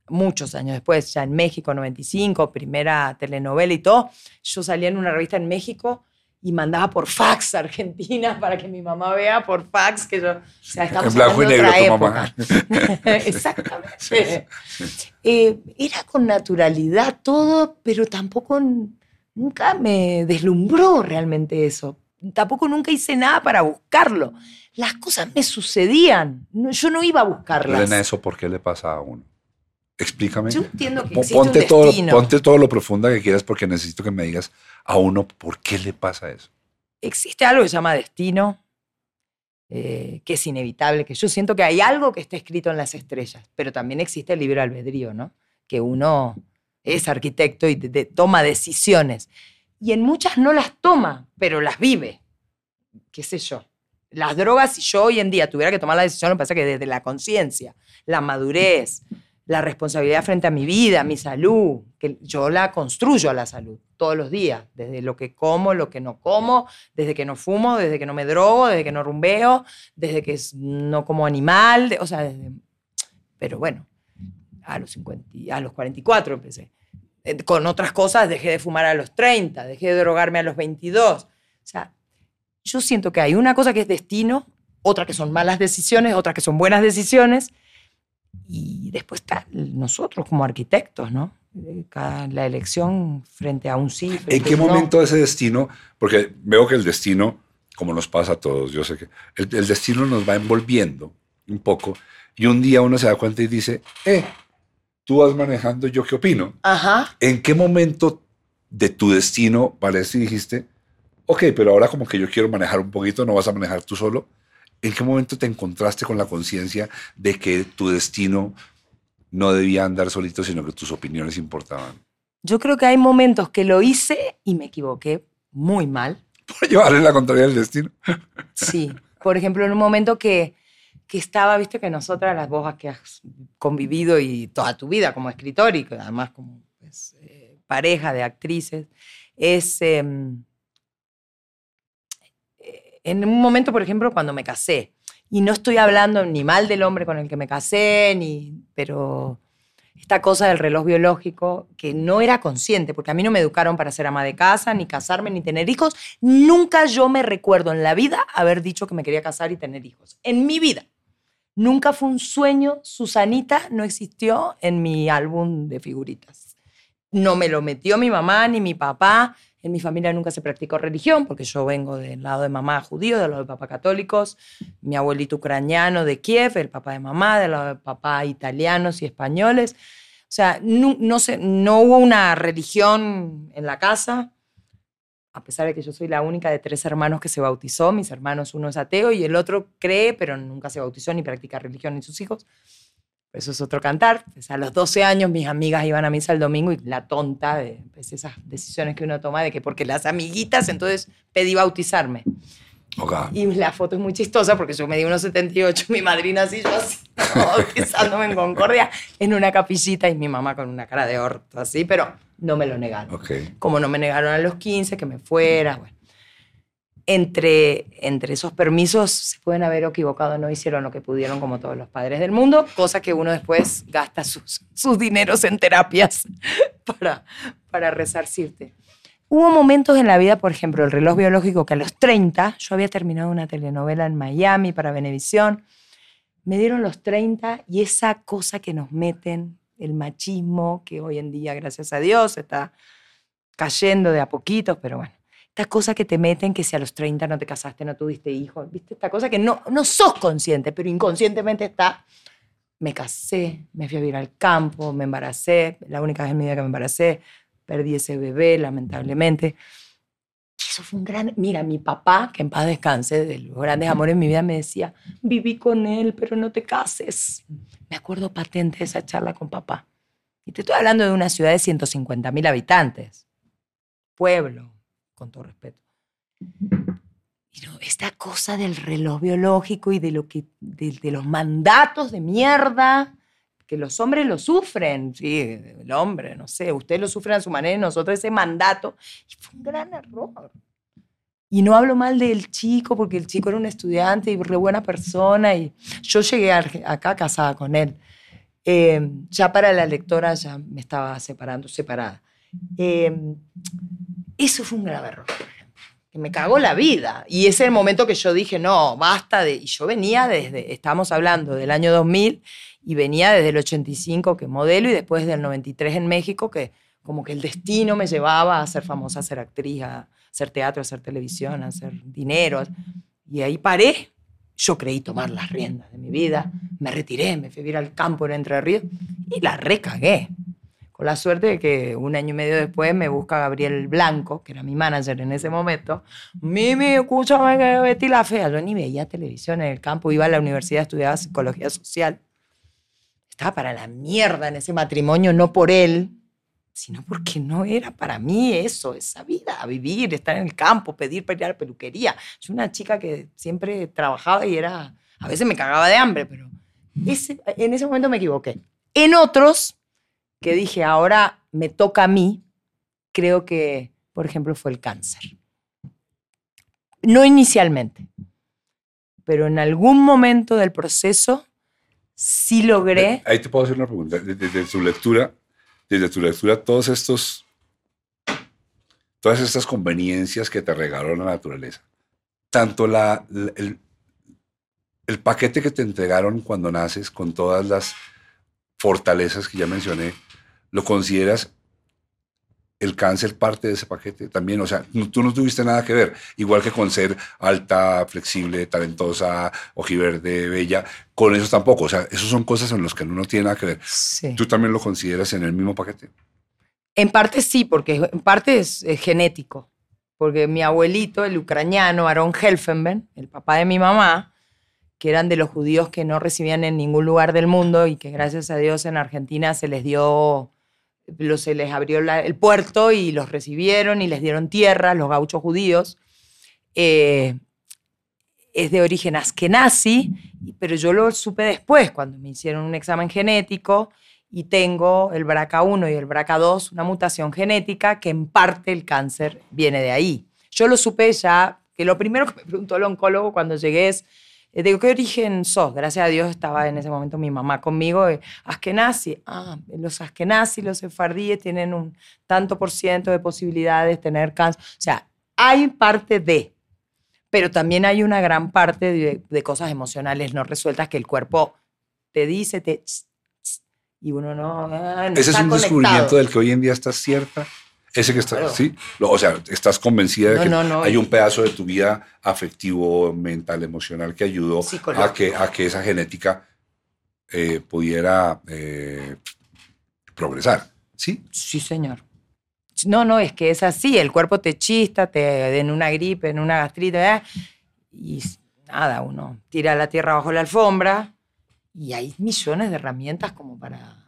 muchos años después, ya en México, 95, primera telenovela y todo, yo salía en una revista en México y mandaba por fax a Argentina para que mi mamá vea por fax que yo. O sea, estamos En blanco y negro otra tu época. mamá. Exactamente. Eh, era con naturalidad todo, pero tampoco nunca me deslumbró realmente eso. Tampoco nunca hice nada para buscarlo. Las cosas me sucedían. No- yo no iba a buscarlas. Elena, ¿eso por qué le pasa a uno? Explícame. Yo entiendo que existe un ponte, todo, destino. ponte todo lo profunda que quieras porque necesito que me digas a uno por qué le pasa eso. Existe algo que se llama destino, eh, que es inevitable, que yo siento que hay algo que está escrito en las estrellas, pero también existe el libre albedrío, ¿no? Que uno es arquitecto y toma decisiones. Y en muchas no las toma, pero las vive. ¿Qué sé yo? Las drogas, si yo hoy en día tuviera que tomar la decisión, me pasa que desde la conciencia, la madurez, la responsabilidad frente a mi vida, mi salud, que yo la construyo a la salud todos los días, desde lo que como, lo que no como, desde que no fumo, desde que no me drogo, desde que no rumbeo, desde que no como animal, de- o sea, pero bueno, a los, 50, y- a los 44 empecé. Eh, Con otras cosas dejé de fumar a los 30, dejé de drogarme a los 22. O sea, yo siento que hay una cosa que es destino, otra que son malas decisiones, otras que son buenas decisiones, y después está nosotros como arquitectos, ¿no? Eh, cada- la elección frente a un sí. ¿En qué un no. momento ese destino? Porque veo que el destino, como nos pasa a todos, yo sé que el, el destino nos va envolviendo un poco y un día uno se da cuenta y dice, eh, tú vas manejando, ¿yo qué opino? Ajá. ¿En qué momento de tu destino parece y dijiste, ok, pero ahora como que yo quiero manejar un poquito, no vas a manejar tú solo? ¿En qué momento te encontraste con la conciencia de que tu destino no debía andar solito, sino que tus opiniones importaban? Yo creo que hay momentos que lo hice y me equivoqué muy mal. Por llevarle la contraria al destino. Sí. Por ejemplo, en un momento que, estaba, viste que nosotras, las vos que has convivido y toda tu vida como escritor y además como pues, eh, pareja de actrices, es em, eh, en un momento, por ejemplo, cuando me casé. Y no estoy hablando ni mal del hombre con el que me casé, ni, pero esta cosa del reloj biológico que no era consciente, porque a mí no me educaron para ser ama de casa, ni casarme, ni tener hijos. Nunca yo me recuerdo en la vida haber dicho que me quería casar y tener hijos. En mi vida. Nunca fue un sueño. Susanita no existió en mi álbum de figuritas. No me lo metió mi mamá ni mi papá En mi familia nunca se practicó religión, porque yo vengo del lado de mamá judío, del lado de papá católicos, mi abuelito ucraniano de Kiev, el papá de mamá, del lado de papá italianos y españoles. O sea, no, no, sé, no hubo una religión en la casa, a pesar de que yo soy la única de tres hermanos que se bautizó. Mis hermanos, uno es ateo y el otro cree, pero nunca se bautizó ni practica religión ni sus hijos. Eso es otro cantar. Pues a los 12 años mis amigas iban a misa el domingo y la tonta de pues, esas decisiones que uno toma de que porque las amiguitas, entonces pedí bautizarme. Ok. Y la foto es muy chistosa porque yo me di unos 78, mi madrina así, yo así, bautizándome en Concordia en una capillita y mi mamá con una cara de orto así, pero no me lo negaron. Ok. Como no me negaron a los 15 que me fuera, bueno. Entre, entre esos permisos se pueden haber equivocado, no hicieron lo que pudieron como todos los padres del mundo, cosa que uno después gasta sus, sus dineros en terapias para, para resarcirte. Hubo momentos en la vida, por ejemplo, el reloj biológico, que a los 30, yo había terminado una telenovela en Miami para Venevisión, me dieron los 30 y esa cosa que nos meten, el machismo, que hoy en día, gracias a Dios, está cayendo de a poquitos, pero bueno, esta cosa que te meten que si a los 30 no te casaste, no tuviste hijos, ¿viste? Esta cosa que no, no sos consciente, pero inconscientemente está. Me casé, me fui a vivir al campo, me embaracé, la única vez en mi vida que me embaracé, perdí ese bebé, lamentablemente. Eso fue un gran... Mira, mi papá, que en paz descanse, de los grandes amores en mi vida, me decía, viví con él, pero no te cases. Me acuerdo patente de esa charla con papá. Y te estoy hablando de una ciudad de 150 mil habitantes. Pueblo, con todo respeto. Y no, esta cosa del reloj biológico y de, lo que, de, de los mandatos de mierda que los hombres lo sufren, sí, el hombre, no sé, ustedes lo sufren a su manera y nosotros ese mandato. Y fue un gran error. Y no hablo mal del chico, porque el chico era un estudiante y re buena persona. Y yo llegué acá casada con él. Eh, ya para la lectora ya me estaba separando, separada. Eh, eso fue un grave error, que me cagó la vida. Y ese es el momento que yo dije, no, basta de... Y yo venía desde, estamos hablando del año 2000, y venía desde el 85 que modelo y después del 93 en México que como que el destino me llevaba a ser famosa, a ser actriz, a hacer teatro, a hacer televisión, a hacer dinero. Y ahí paré. Yo creí tomar las riendas de mi vida. Me retiré, me fui a vivir al campo en Entre Ríos y la recagué. Con la suerte de que un año y medio después me busca Gabriel Blanco, que era mi manager en ese momento. Mimi, escúchame que Betty la fea. Yo ni veía televisión en el campo, iba a la universidad, estudiaba psicología social estaba para la mierda en ese matrimonio, no por él, sino porque no era para mí eso, esa vida, vivir, estar en el campo, pedir la peluquería. Yo una chica que siempre trabajaba y era, a veces me cagaba de hambre, pero ese, en ese momento me equivoqué. En otros, que dije, ahora me toca a mí, creo que, por ejemplo, fue el cáncer. No inicialmente, pero en algún momento del proceso sí logré. Ahí te puedo hacer una pregunta. Desde, tu lectura, desde tu lectura, todos estos, todas estas conveniencias que te regaló la naturaleza, tanto la- el, el paquete que te entregaron cuando naces con todas las fortalezas que ya mencioné, ¿lo consideras el cáncer parte de ese paquete también? O sea, no- tú no tuviste nada que ver, igual que con ser alta, flexible, talentosa, ojiverde, bella, con eso tampoco. O sea, esas son cosas en las que uno no tiene nada que ver. Sí. ¿Tú también lo consideras en el mismo paquete? En parte sí, porque en parte es, es genético. Porque mi abuelito, el ucraniano, Aaron Helfenben, el papá de mi mamá, que eran de los judíos que no recibían en ningún lugar del mundo y que gracias a Dios en Argentina se les dio, lo- se les abrió el puerto y los recibieron y les dieron tierra, los gauchos judíos. Eh, es de origen askenazi, pero yo lo supe después, cuando me hicieron un examen genético y tengo el BRCA1 y el BRCA2, una mutación genética que en parte el cáncer viene de ahí. Yo lo supe ya, que lo primero que me preguntó el oncólogo cuando llegué es, eh, ¿de qué origen sos? Gracias a Dios estaba en ese momento mi mamá conmigo, eh, Askenazi. Ah, los Askenazi, los sefardíes tienen un tanto por ciento de posibilidades de tener cáncer. O sea, hay parte de, pero también hay una gran parte de, de cosas emocionales no resueltas que el cuerpo te dice, te, y uno no. ah, no Ese es está un conectado. descubrimiento del que hoy en día estás cierta. Ese que está, Claro. sí. Lo- o sea, estás convencida de que no, no, hay un pedazo de tu vida afectivo, mental, emocional que ayudó a que, a que esa genética eh, pudiera eh, progresar. ¿Sí? Sí, señor. No, no, es que es así. El cuerpo te chista, te en una gripe, en una gastritis, ¿eh? y nada, uno tira la tierra bajo la alfombra y hay millones de herramientas como para,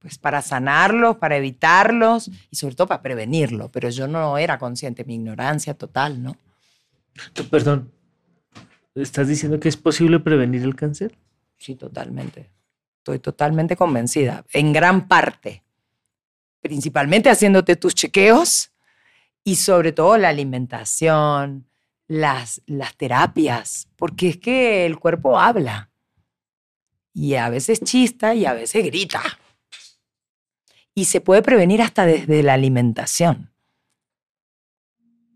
pues, para sanarlos, para evitarlos y sobre todo para prevenirlo. Pero yo no era consciente, mi ignorancia total, ¿no? Perdón, ¿estás diciendo que es posible prevenir el cáncer? Sí, totalmente. Estoy totalmente convencida, en gran parte. Principalmente haciéndote tus chequeos y sobre todo la alimentación, las, las terapias, porque es que el cuerpo habla y a veces chista y a veces grita. Y se puede prevenir hasta desde la alimentación.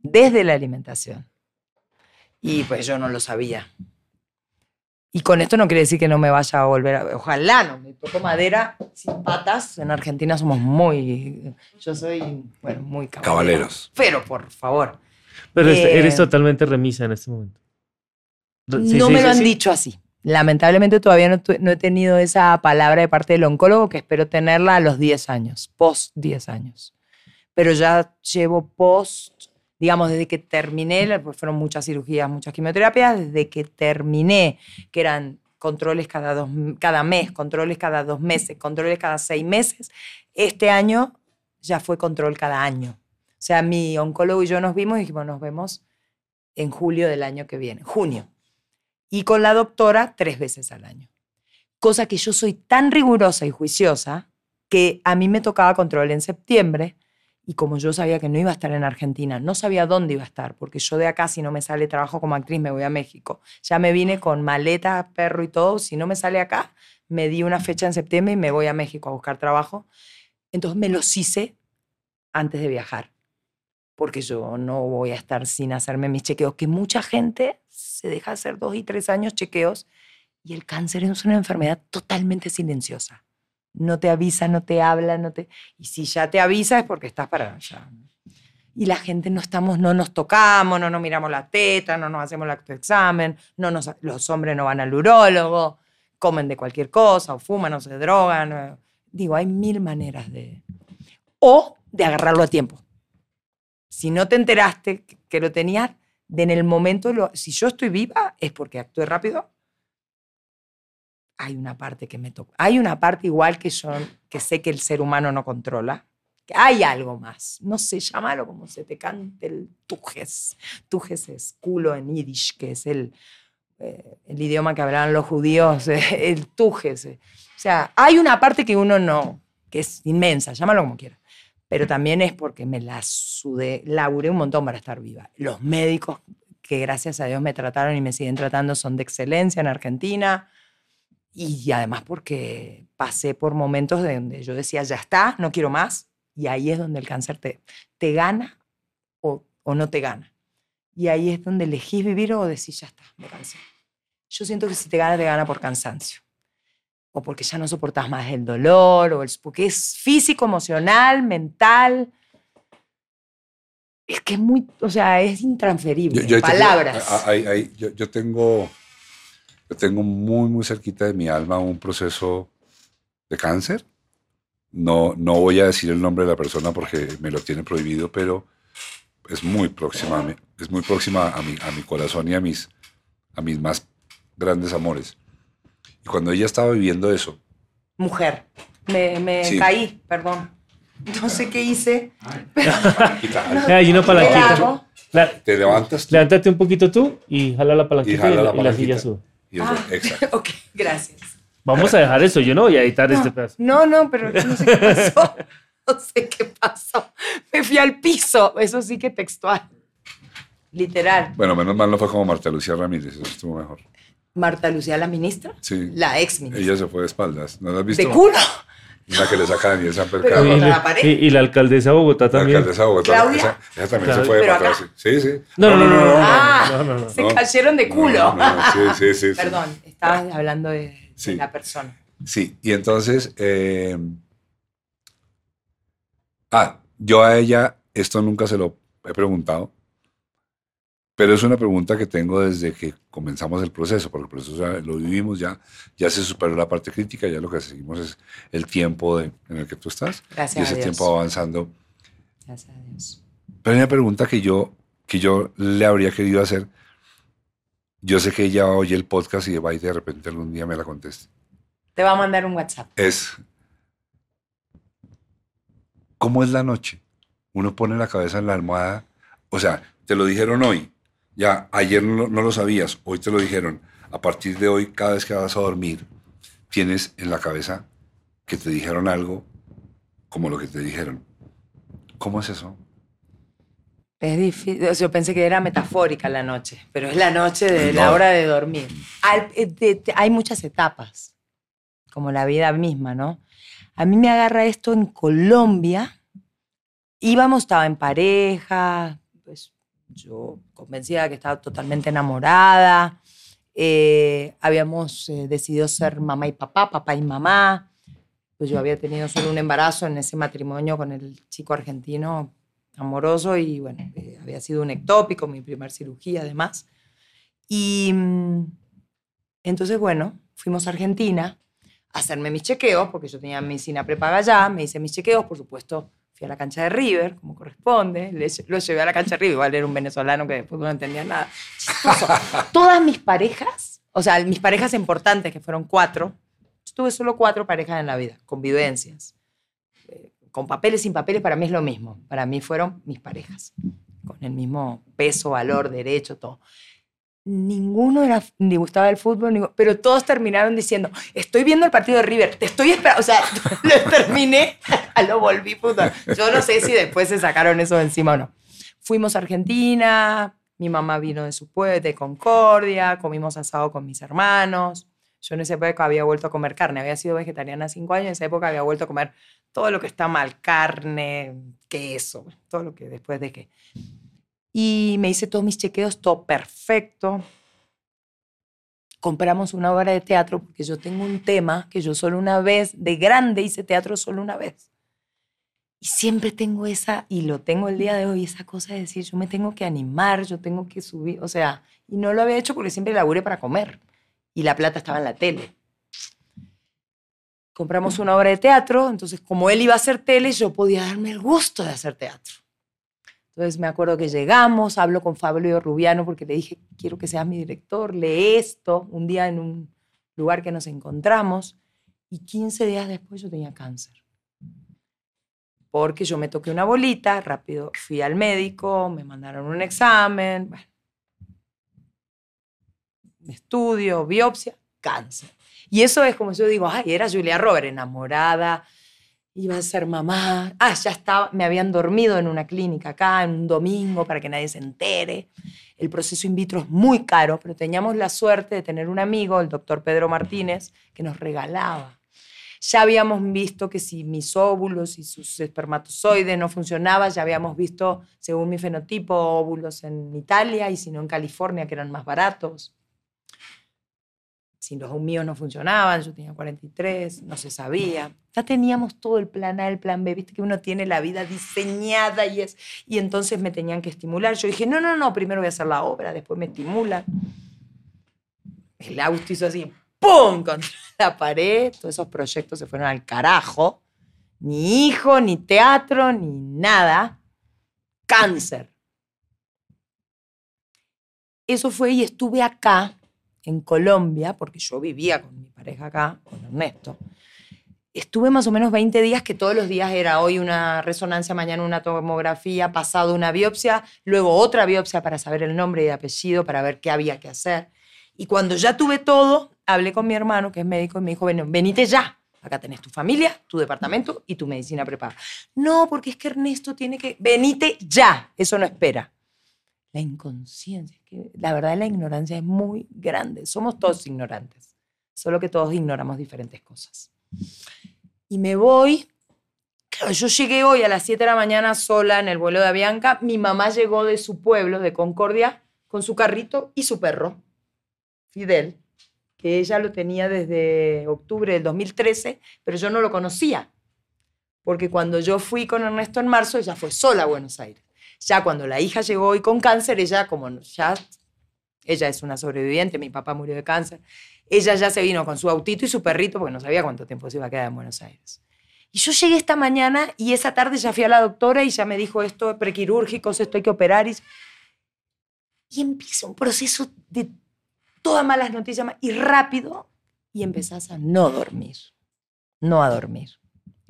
Desde la alimentación. Y pues yo no lo sabía. Y con esto no quiere decir que no me vaya a volver a... Ojalá no, me toco madera sin patas. En Argentina somos muy... Yo soy, bueno, muy caballero. Caballeros. Pero, por favor. Pero Eh, eres totalmente remisa en este momento. Re- ¿sí no me lo han dicho así. Lamentablemente todavía no, he tenido esa palabra de parte del oncólogo que espero tenerla a los 10 años, post 10 años. Pero ya llevo post, digamos, desde que terminé, pues fueron muchas cirugías, muchas quimioterapias, desde que terminé, que eran controles cada, dos, cada mes, controles cada dos meses, controles cada seis meses, este año ya fue control cada año. O sea, mi oncólogo y yo nos vimos y dijimos, nos vemos en julio del año que viene, junio. Y con la doctora tres veces al año. Cosa que yo soy tan rigurosa y juiciosa que a mí me tocaba control en septiembre y como yo sabía que no iba a estar en Argentina, no sabía dónde iba a estar, porque yo de acá si no me sale trabajo como actriz me voy a México. Ya me vine con maleta, perro y todo, si no me sale acá, me di una fecha en septiembre y me voy a México a buscar trabajo. Entonces me los hice antes de viajar porque yo no voy a estar sin hacerme mis chequeos, que mucha gente se deja hacer dos y tres años chequeos y el cáncer es una enfermedad totalmente silenciosa. No te avisa, no te habla, no te... Y si ya te avisa es porque estás para allá. Y la gente no estamos, no nos tocamos, no nos miramos la teta, no nos hacemos el examen, no nos, los hombres no van al urólogo, comen de cualquier cosa, o fuman, o se drogan. o- Digo, hay mil maneras de... O de agarrarlo a tiempo. Si no te enteraste que- lo tenías, de en el momento, lo- si yo estoy viva, es porque actué rápido. Hay una parte que me toca. Hay una parte igual que yo, que sé que el ser humano no controla. Que hay algo más. No sé, llámalo como se te cante el tujes. Tujes es culo en yiddish, que es el, eh, el idioma que hablaban los judíos, eh, el tujes. eh. O sea, hay una parte que uno no, que es inmensa, llámalo como quieras pero también es porque me la sudé, laburé un montón para estar viva. Los médicos que gracias a Dios me trataron y me siguen tratando son de excelencia en Argentina. Y además porque pasé por momentos de donde yo decía, ya está, no quiero más. Y ahí es donde el cáncer te, te gana o, o no te gana. Y ahí es donde elegís vivir o decís, ya está, me cansé. Yo siento que si te gana, te gana por cansancio o porque ya no soportas más el dolor, o el, porque es físico, emocional, mental. Es que es muy, o sea, es intransferible. Yo, yo- Palabras. ahí- ahí- yo, yo tengo, yo tengo muy, muy cerquita de mi alma un proceso de cáncer. No, no voy a decir el nombre de la persona porque me lo tiene prohibido, pero es muy próxima, a mí, es muy próxima a mi, a mi corazón y a mis, a mis más grandes amores. Y cuando ella estaba viviendo eso, Mujer. Me, me Sí. caí, perdón. No sé qué hice. Hay una ¿Qué palanquita. La- te levantas tú levántate un poquito tú y jala la palanquita y, jala la y la palanquita. silla sube. y eso, Ah. exacto. Ok, gracias. Vamos a dejar eso. Yo no voy a editar este pedazo. No, no, pero no sé qué pasó. No sé qué pasó. Me fui al piso. Eso sí que textual. Literal. Bueno, menos mal no fue como Marta Lucía Ramírez, eso estuvo mejor. Marta Lucía, la ministra. Sí. La ex ministra. Ella se fue de espaldas. ¿No la has visto? De culo. La que le saca a Daniel Samper Pero Carlos. Y, la pared. y- y la alcaldesa de Bogotá La también. alcaldesa de Bogotá. Claudia. Esa, esa también se fue de atrás. Sí, sí. No, no, no, no, no, Ah, no, no, no. se No. cayeron de culo. No, no, no, sí, sí, sí, sí. Perdón, estabas hablando de, de Sí. la persona. Sí, y entonces. eh, ah, Yo a ella esto nunca se lo he preguntado, pero es una pregunta que tengo desde que comenzamos el proceso, porque el proceso ya lo vivimos, ya, ya se superó la parte crítica, ya lo que seguimos es el tiempo de- en el que tú estás. Gracias y ese a Dios. tiempo va avanzando. Gracias a Dios. Pero hay una pregunta que yo, que yo le habría querido hacer. Yo sé que ella oye el podcast y va y de repente algún día me la conteste. Te va a mandar un WhatsApp. Es, ¿cómo es la noche? Uno pone la cabeza en la almohada. O sea, te lo dijeron hoy. Ya, ayer no, no lo sabías. Hoy te lo dijeron. A partir de hoy, cada vez que vas a dormir, tienes en la cabeza que te dijeron algo como lo que te dijeron. ¿Cómo es eso? Es difícil. Yo pensé que era metafórica la noche, pero es la noche de la hora de dormir. Eh, hay muchas etapas, como la vida misma, ¿no? A mí me agarra esto en Colombia. Íbamos, estaba en pareja, yo convencida que estaba totalmente enamorada. Eh, habíamos eh, decidido ser mamá y papá, papá y mamá. Pues yo había tenido solo un embarazo en ese matrimonio con el chico argentino amoroso y bueno, eh, había sido un ectópico, mi primer cirugía además. Y mm, entonces, bueno, fuimos a Argentina a hacerme mis chequeos, porque yo tenía medicina prepaga allá, me hice mis chequeos, por supuesto, fui a la cancha de River, como corresponde, lo llevé a la cancha de River, igual era un venezolano que después no entendía nada. Chistoso. Todas mis parejas, o sea, mis parejas importantes, que fueron cuatro, yo tuve solo cuatro parejas en la vida, convivencias con papeles, sin papeles, para mí es lo mismo. Para mí fueron mis parejas, con el mismo peso, valor, derecho, todo. Ninguno era, ni gustaba el fútbol, pero todos terminaron diciendo, estoy viendo el partido de River, te estoy esperando, o sea, lo terminé, lo volví puta. Yo no sé si después se sacaron eso de encima o no. Fuimos a Argentina, mi mamá vino de su pueblo, de Concordia, comimos asado con mis hermanos. Yo en esa época había vuelto a comer carne, había sido vegetariana cinco años, en esa época había vuelto a comer todo lo que está mal, carne, queso, todo lo que después de que... Y me hice todos mis chequeos, todo perfecto. Compramos una obra de teatro porque yo tengo un tema que yo solo una vez, de grande hice teatro solo una vez. Y siempre tengo esa, y lo tengo el día de hoy, esa cosa de decir, yo me tengo que animar, yo tengo que subir, o sea, y no lo había hecho porque siempre laburé para comer. Y la plata estaba en la tele compramos una obra de teatro, entonces como él iba a hacer tele, yo podía darme el gusto de hacer teatro. Entonces me acuerdo que llegamos, hablo con Fabio Rubiano porque le dije, quiero que seas mi director, lee esto, un día en un lugar que nos encontramos, y 15 días después yo tenía cáncer. Porque yo me toqué una bolita, rápido fui al médico, me mandaron un examen, bueno, estudio, biopsia, cáncer. Y eso es como yo digo, ay, era Julia Robert, enamorada, iba a ser mamá. Ah, ya estaba, me habían dormido en una clínica acá, en un domingo, para que nadie se entere. El proceso in vitro es muy caro, pero teníamos la suerte de tener un amigo, el doctor Pedro Martínez, que nos regalaba. Ya habíamos visto que si mis óvulos y sus espermatozoides no funcionaban, ya habíamos visto, según mi fenotipo, óvulos en Italia y si no en California, que eran más baratos si los míos no funcionaban, yo tenía 43, no se sabía. Ya teníamos todo el plan A, el plan B, viste que uno tiene la vida diseñada y es y entonces me tenían que estimular. Yo dije, "No, no, no, primero voy a hacer la obra, después me estimulan." El auto hizo así, ¡pum! contra la pared, todos esos proyectos se fueron al carajo. Ni hijo, ni teatro, ni nada. Cáncer. Eso fue y estuve acá en Colombia, porque yo vivía con mi pareja acá, con Ernesto, estuve más o menos 20 días que todos los días era hoy una resonancia, mañana una tomografía, pasado una biopsia, luego otra biopsia para saber el nombre y apellido, para ver qué había que hacer. Y cuando ya tuve todo, hablé con mi hermano, que es médico, y me dijo, venite ya. Acá tenés tu familia, tu departamento y tu medicina preparada. No, porque es que Ernesto tiene que... Venite ya. Eso no espera. La inconsciencia, que la verdad la ignorancia es muy grande. Somos todos ignorantes, solo que todos ignoramos diferentes cosas. Y me voy, yo llegué hoy a las 7 de la mañana sola en el vuelo de Avianca, mi mamá llegó de su pueblo, de Concordia, con su carrito y su perro, Fidel, que ella lo tenía desde octubre del 2013, pero yo no lo conocía. porque cuando yo fui con Ernesto en marzo, ella fue sola a Buenos Aires. Ya cuando la hija llegó y con cáncer, ella como ya, ella es una sobreviviente, mi papá murió de cáncer, ella ya se vino con su autito y su perrito porque no sabía cuánto tiempo se iba a quedar en Buenos Aires. Y yo llegué esta mañana y esa tarde ya fui a la doctora y ya me dijo esto es prequirúrgico, esto hay que operar. Y, y empieza un proceso de todas malas noticias y rápido y empezás a no dormir, no a dormir,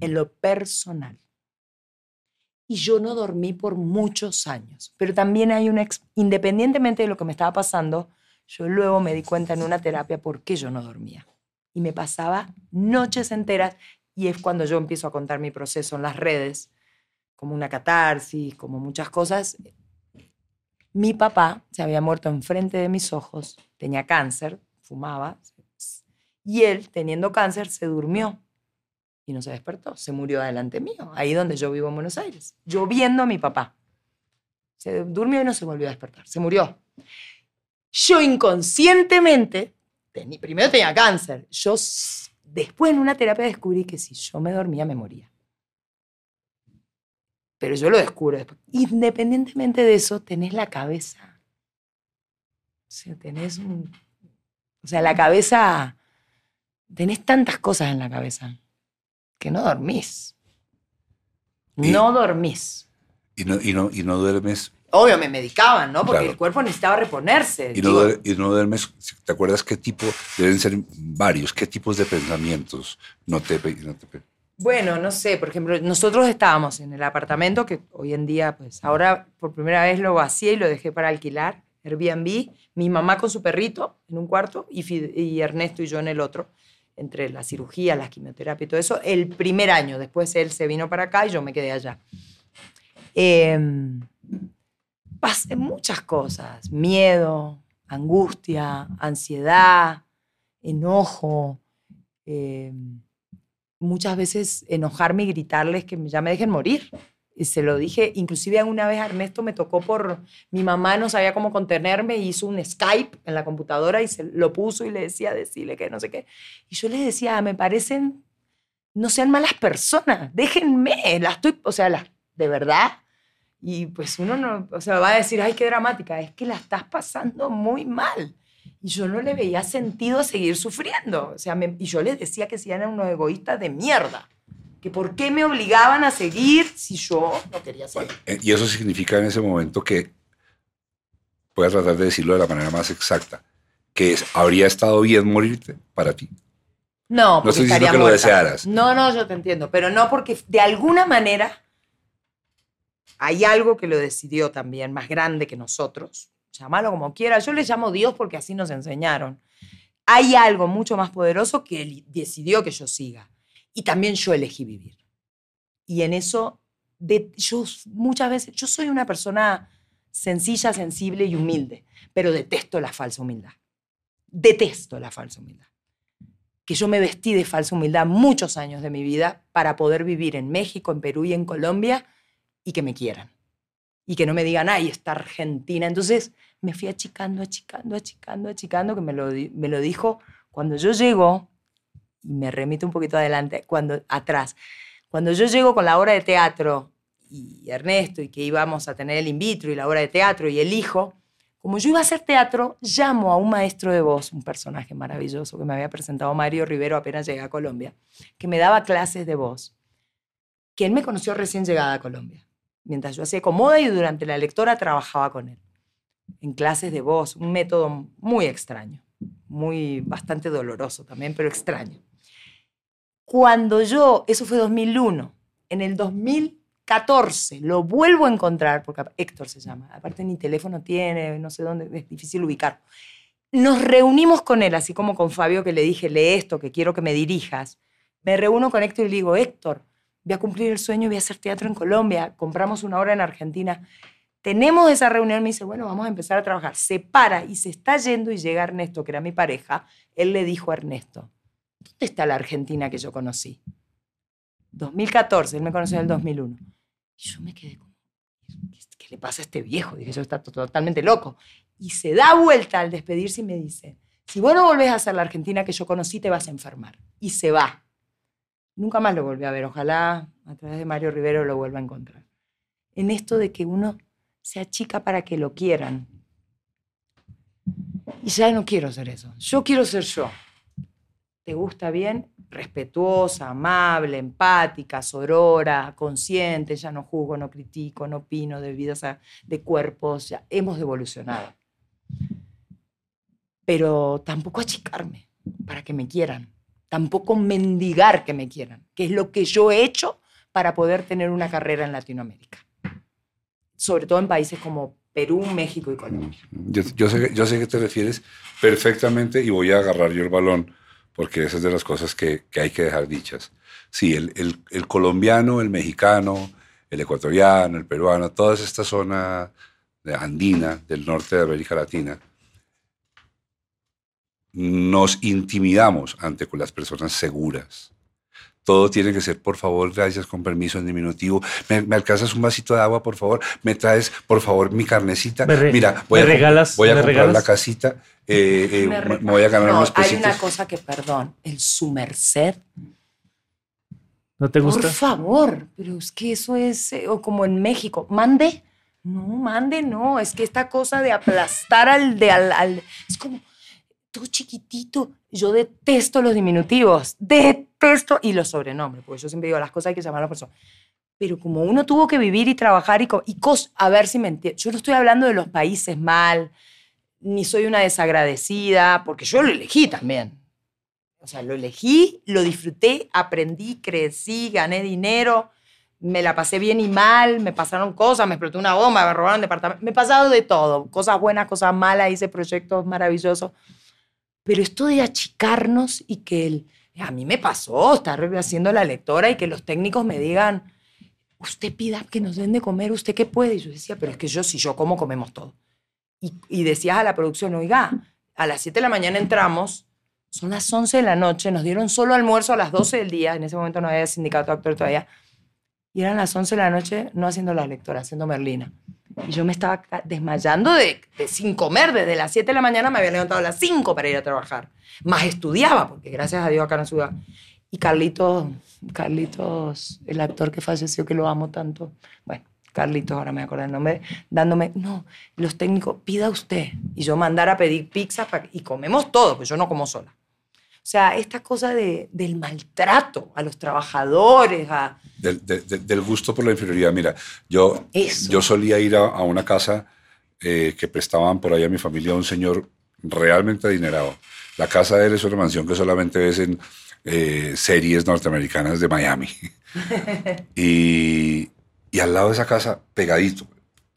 en lo personal. Y yo no dormí por muchos años, pero también hay una, independientemente de lo que me estaba pasando, yo luego me di cuenta en una terapia por qué yo no dormía. Y me pasaba noches enteras y es cuando yo empiezo a contar mi proceso en las redes, como una catarsis, como muchas cosas. Mi papá se había muerto enfrente de mis ojos, tenía cáncer, fumaba, y él, teniendo cáncer, se durmió y no se despertó, se murió delante mío, ahí donde yo vivo en Buenos Aires, yo viendo a mi papá. Se durmió y no se volvió a despertar, se murió. Yo inconscientemente, primero tenía cáncer, yo Después en una terapia descubrí que si yo me dormía, me moría. Pero yo lo descubro después. Independientemente de eso, tenés la cabeza. O sea, tenés un... O sea, la cabeza... Tenés tantas cosas en la cabeza que no dormís. no dormís. Y no, y, no, y no duermes obvio, me medicaban, ¿no? Porque el cuerpo necesitaba reponerse. Y no, y no, duermes, ¿te acuerdas qué tipo? Deben ser varios. ¿Qué tipos de pensamientos no te, no te bueno, no sé, por ejemplo, nosotros estábamos en el apartamento que hoy en día, pues ahora por primera vez lo vacié y lo dejé para alquilar, Airbnb, mi mamá con su perrito en un cuarto y, y Ernesto y yo en el otro, entre la cirugía, la quimioterapia y todo eso, el primer año. Después él se vino para acá y yo me quedé allá. Eh, pasé muchas cosas, miedo, angustia, ansiedad, enojo, eh, muchas veces enojarme y gritarles que ya me dejen morir. Y se lo dije, inclusive una vez Ernesto me tocó por, mi mamá no sabía cómo contenerme, hizo un Skype en la computadora y se lo puso y le decía, decirle que no sé qué. Y yo le decía, me parecen, no sean malas personas, déjenme, las estoy, o sea, las, de verdad, y pues uno no, o sea, va a decir, ay, qué dramática, es que la estás pasando muy mal. Y yo no le veía sentido seguir sufriendo. O sea, y yo les decía que si eran unos egoístas de mierda. Que por qué me obligaban a seguir si yo no quería seguir. Eh, y eso significa en ese momento que, voy a tratar de decirlo de la manera más exacta, que es, habría estado bien morirte para ti. No, no estoy diciendo que lo desearas. No, no, yo te entiendo, pero no porque de alguna manera hay algo que lo decidió también, más grande que nosotros. Llámalo como quiera. Yo le llamo Dios porque así nos enseñaron. Hay algo mucho más poderoso que él decidió que yo siga. Y también yo elegí vivir. Y en eso, de, yo muchas veces, yo soy una persona sencilla, sensible y humilde, pero detesto la falsa humildad. Detesto la falsa humildad. Que yo me vestí de falsa humildad muchos años de mi vida para poder vivir en México, en Perú y en Colombia y que me quieran. Y que no me digan, ay, está Argentina. Entonces me fui achicando, achicando, achicando, achicando, que me lo, me lo dijo cuando yo llego, y me remito un poquito adelante, cuando atrás, cuando yo llego con la obra de teatro y Ernesto y que íbamos a tener el in vitro y la obra de teatro y el hijo, como yo iba a hacer teatro, llamo a un maestro de voz, un personaje maravilloso que me había presentado Mario Rivero apenas llegué a Colombia, que me daba clases de voz, que él me conoció recién llegada a Colombia mientras yo hacía comoda y durante la lectora trabajaba con él, en clases de voz, un método muy extraño, muy bastante doloroso también, pero extraño. Cuando yo, eso fue 2001, en el 2014 lo vuelvo a encontrar, porque Héctor se llama, aparte ni teléfono tiene, no sé dónde, es difícil ubicarlo. Nos reunimos con él, así como con Fabio que le dije, lee esto, que quiero que me dirijas. Me reúno con Héctor y le digo, Héctor, voy a cumplir el sueño, voy a hacer teatro en Colombia, compramos una obra en Argentina. Tenemos esa reunión, me dice, bueno, vamos a empezar a trabajar. Se para y se está yendo y llega Ernesto, que era mi pareja. Él le dijo a Ernesto, ¿dónde está la Argentina que yo conocí? 2014, él me conoció en el 2001. Y yo me quedé como, ¿qué le pasa a este viejo? Dije, yo está totalmente loco. Y se da vuelta al despedirse y me dice, si vos no volvés a ser la Argentina que yo conocí, te vas a enfermar. Y se va. Nunca más lo volví a ver. Ojalá a través de Mario Rivero lo vuelvo a encontrar. En esto de que uno se achica para que lo quieran. Y ya no quiero ser eso. Yo quiero ser yo. ¿Te gusta bien? Respetuosa, amable, empática, sorora, consciente, ya no juzgo, no critico, no opino de vidas, de cuerpos, ya hemos evolucionado. Pero tampoco achicarme para que me quieran, tampoco mendigar que me quieran, que es lo que yo he hecho para poder tener una carrera en Latinoamérica. Sobre todo en países como Perú, México y Colombia. Yo, yo sé, yo sé que te refieres perfectamente y voy a agarrar yo el balón porque esa es de las cosas que, hay que dejar dichas. Sí, el, el- colombiano, el mexicano, el ecuatoriano, el peruano, toda esta zona andina del norte de América Latina, nos intimidamos ante las personas seguras. Todo tiene que ser, por favor, gracias, con permiso, en diminutivo. ¿Me, me alcanzas un vasito de agua, por favor? ¿Me traes, por favor, mi carnecita? Me re- Mira, voy ¿me a, regalas- voy a me comprar regalas? la casita. eh, eh, Me me, re- me voy a ganar No, unos hay pesitos. una cosa que, perdón, el su merced. ¿No te gusta? Por favor, pero es que eso es eh, o como en México. Mande. No, mande, no. Es que esta cosa de aplastar al de al, al- es como todo chiquitito. Yo detesto los diminutivos. Detesto. Y los sobrenombres, porque yo siempre digo las cosas hay que llamar a las personas. Pero como uno tuvo que vivir y trabajar y, y cos- a ver si me entiendes. Yo no estoy hablando de los países mal, ni soy una desagradecida, porque yo lo elegí también. O sea, lo elegí, lo disfruté, aprendí, crecí, gané dinero, me la pasé bien y mal, me pasaron cosas, me explotó una bomba, me robaron departamento, me he pasado de todo, cosas buenas, cosas malas, hice proyectos maravillosos. Pero esto de achicarnos y que el, a mí me pasó estar haciendo la lectora y que los técnicos me digan, usted pida que nos den de comer, usted qué puede. Y yo decía, pero es que yo, si yo como, comemos todo. Y, y decías a la producción, oiga, a las 7 de la mañana entramos, son las 11 de la noche, nos dieron solo almuerzo a las 12 del día, en ese momento no había sindicato actor todavía, y eran las 11 de la noche no haciendo la lectora, haciendo Merlina. Y yo me estaba desmayando de, de sin comer, desde las 7 de la mañana me había levantado a las 5 para ir a trabajar, más estudiaba, porque gracias a Dios acá no ciudad. Y Carlitos, Carlitos, el actor que falleció, que lo amo tanto, bueno, Carlitos, ahora me acuerdo el nombre, dándome, no, los técnicos, pida usted. Y yo mandar a pedir pizza pa- y comemos todo, pues yo no como sola. O sea, esta cosa de, del maltrato a los trabajadores, a... Del, de- de- del gusto por la inferioridad. Mira, yo, Eso. yo solía ir a, a una casa eh, que prestaban por ahí a mi familia a un señor realmente adinerado. La casa de él es una mansión que solamente ves en eh, series norteamericanas de Miami. y, y al lado de esa casa, pegadito,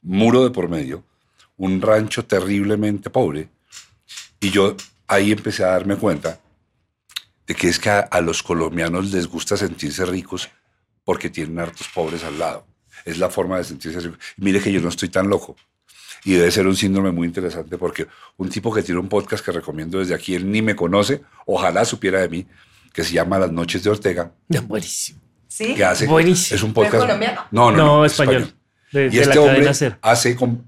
muro de por medio, un rancho terriblemente pobre. Y yo ahí empecé a darme cuenta de que es que a, a los colombianos les gusta sentirse ricos porque tienen hartos pobres al lado. Es la forma de sentirse rico. Y mire que yo no estoy tan loco. Y debe ser un síndrome muy interesante porque un tipo que tiene un podcast que recomiendo desde aquí, él ni me conoce, ojalá supiera de mí, que se llama Las Noches de Ortega, Buenísimo. ¿Sí? que hace... Buenísimo. Es un ¿Pero es podcast... colombiano? No, no, No, no, es español. De, y de este la hombre hace,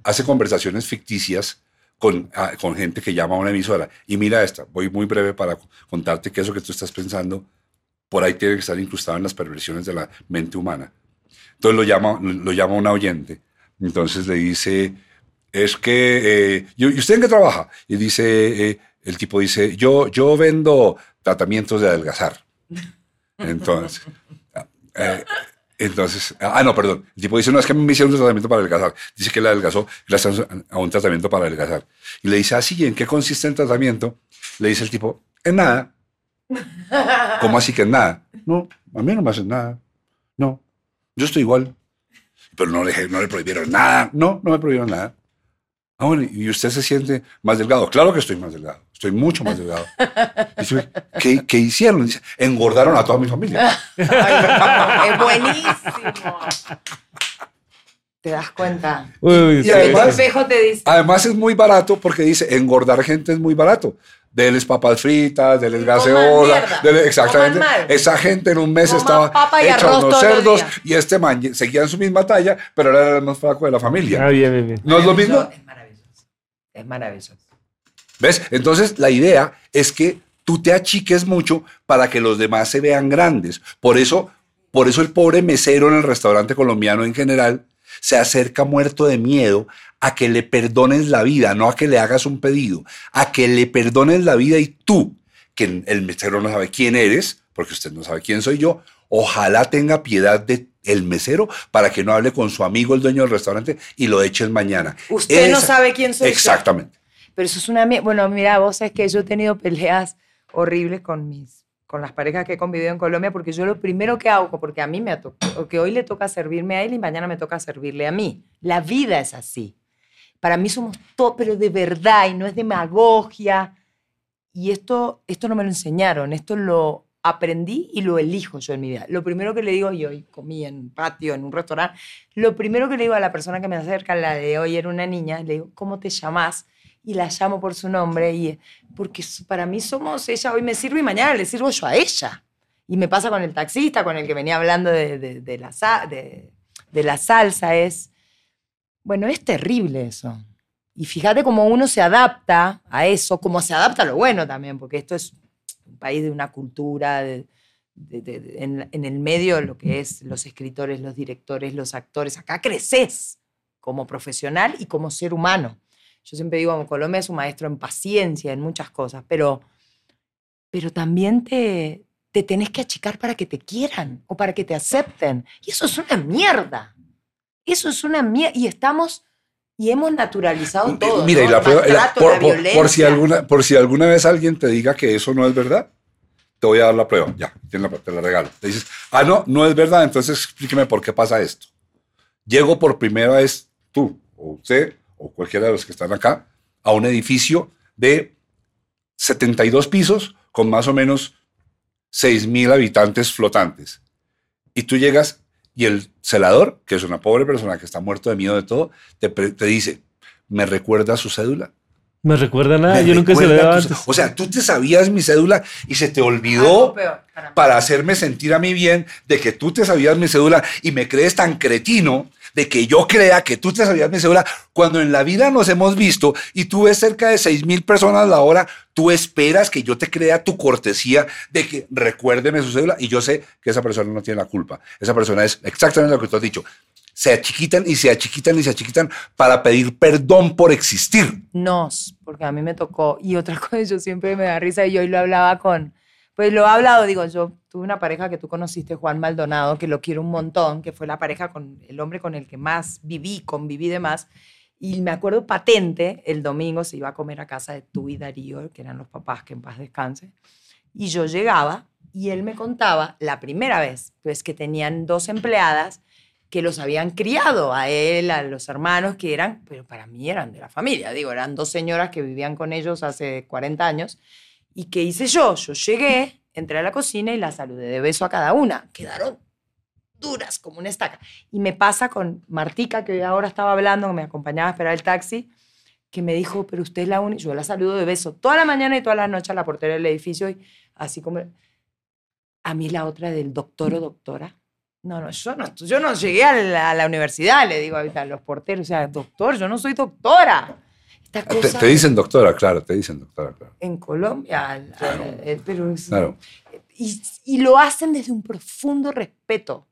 hace conversaciones ficticias con, ah, con gente que llama a una emisora. Y mira esta, voy muy breve para contarte que eso que tú estás pensando, por ahí tiene que estar incrustado en las perversiones de la mente humana. Entonces lo llama, lo llama una oyente. Entonces le dice, es que, eh, ¿y usted en qué trabaja? Y dice, eh, el tipo dice, yo, yo vendo tratamientos de adelgazar. Entonces, eh, entonces, ah, no, perdón. El tipo dice, no, es que a mí me hicieron un tratamiento para adelgazar. Dice que la adelgazó, gracias a un tratamiento para adelgazar. Y le dice, ah, sí, ¿y en qué consiste el tratamiento? Le dice el tipo, en nada. ¿Cómo así que en nada? No, a mí no me hacen nada. No, yo estoy igual. Pero no le, no le prohibieron nada. No, no me prohibieron nada. Ah, bueno, ¿y usted se siente más delgado? Claro que estoy más delgado. Estoy mucho más delgado. Dice, ¿qué, ¿qué hicieron? Dice, engordaron a toda mi familia. Ay, es buenísimo. ¿Te das cuenta? Uy, uy, Y sí, el además- espejo te dice, Además es muy barato porque dice, engordar gente es muy barato. Deles papas fritas, deles gaseosa. deles- exactamente. Esa gente en un mes Coman estaba papa y hecha unos cerdos y este man seguía en su misma talla, pero era el más flaco de la familia. Ah, bien, bien, bien. ¿No es lo mismo? Es maravilloso. Es maravilloso. ¿Ves? Entonces la idea es que tú te achiques mucho para que los demás se vean grandes. Por eso Por eso el pobre mesero en el restaurante colombiano en general se acerca muerto de miedo a que le perdones la vida, no a que le hagas un pedido, a que le perdones la vida y tú, que el mesero no sabe quién eres, porque usted no sabe quién soy yo, ojalá tenga piedad de el mesero para que no hable con su amigo el dueño del restaurante y lo echen mañana. Usted no sabe quién soy yo. Exactamente. Pero eso es una... Bueno, mira, vos sabés que yo he tenido peleas horribles con mis con las parejas que he convivido en Colombia, porque yo lo primero que hago, porque a mí me ha tocado, porque hoy le toca servirme a él y mañana me toca servirle a mí. La vida es así. Para mí somos todos, pero de verdad, y no es demagogia. Y esto, esto no me lo enseñaron, esto lo aprendí y lo elijo yo en mi vida. Lo primero que le digo, y hoy comí en un patio, en un restaurante, lo primero que le digo a la persona que me acerca, la de hoy era una niña, le digo, ¿cómo te llamas? Y la llamo por su nombre, y, porque para mí somos, ella hoy me sirve y mañana le sirvo yo a ella. Y me pasa con el taxista, con el que venía hablando de, de- de la, de, de la salsa, es, bueno, es terrible eso. Y fíjate cómo uno se adapta a eso, cómo se adapta a lo bueno también, porque esto es país de una cultura, de- en el medio lo que es los escritores, los directores, los actores. Acá creces como profesional y como ser humano. Yo siempre digo, Colombia es un maestro en paciencia, en muchas cosas, pero, pero también te, te tenés que achicar para que te quieran o para que te acepten. Y eso es una mierda. Eso es una mierda. Y estamos y hemos naturalizado todo. Mira, ¿no? y la prueba- la- maltrato, por, la por- por si alguna, por si alguna vez alguien te diga que eso no es verdad, te voy a dar la prueba. Ya, tienes la- te la regalo. Te dices, ah, no, no es verdad, entonces explíqueme por qué pasa esto. Llego por primera vez, tú, o usted, o cualquiera de los que están acá, a un edificio de 72 pisos con más o menos 6 mil habitantes flotantes. Y tú llegas y el celador, que es una pobre persona que está muerto de miedo de todo, te, dice, ¿me recuerda su cédula? Me recuerda nada, ¿Me yo nunca se lo antes. O sea, tú te sabías mi cédula y se te olvidó peor para mí. para hacerme sentir a mí bien de que tú te sabías mi cédula y me crees tan cretino de que yo crea que tú te sabías mi cédula cuando en la vida nos hemos visto y tú ves cerca de 6 mil personas a la hora, tú esperas que yo te crea tu cortesía de que recuérdeme su cédula y yo sé que esa persona no tiene la culpa. Esa persona es exactamente lo que tú has dicho. Se achiquitan y se achiquitan y se achiquitan para pedir perdón por existir. nos, porque a mí me tocó. Y otra cosa, yo siempre me da risa y hoy lo hablaba con, pues lo he hablado, digo, yo tuve una pareja que tú conociste, Juan Maldonado, que lo quiero un montón, que fue la pareja con el hombre con el que más viví, conviví de más. Y me acuerdo patente, el domingo se iba a comer a casa de tú y Darío, que eran los papás, que en paz descanse. Y yo llegaba y él me contaba la primera vez, pues que tenían dos empleadas que los habían criado a él, a los hermanos, que eran, pero para mí eran de la familia, digo, eran dos señoras que vivían con ellos hace 40 años. ¿Y qué hice yo? Yo llegué, entré a la cocina y la saludé de beso a cada una. Quedaron duras como una estaca. Y me pasa con Martica, que ahora estaba hablando, que me acompañaba a esperar el taxi, que me dijo, pero usted es la única, yo la saludo de beso toda la mañana y toda la noche a la portera del edificio, y así como... A mí la otra del doctor o doctora. No, no, yo no, yo no llegué a la, a la universidad, le digo a los porteros, o sea, doctor, yo no soy doctora. Esta Te, te dicen doctora, claro, te dicen doctora, claro. en Colombia, al- eh, pero es- Claro. y, y lo hacen desde un profundo respeto,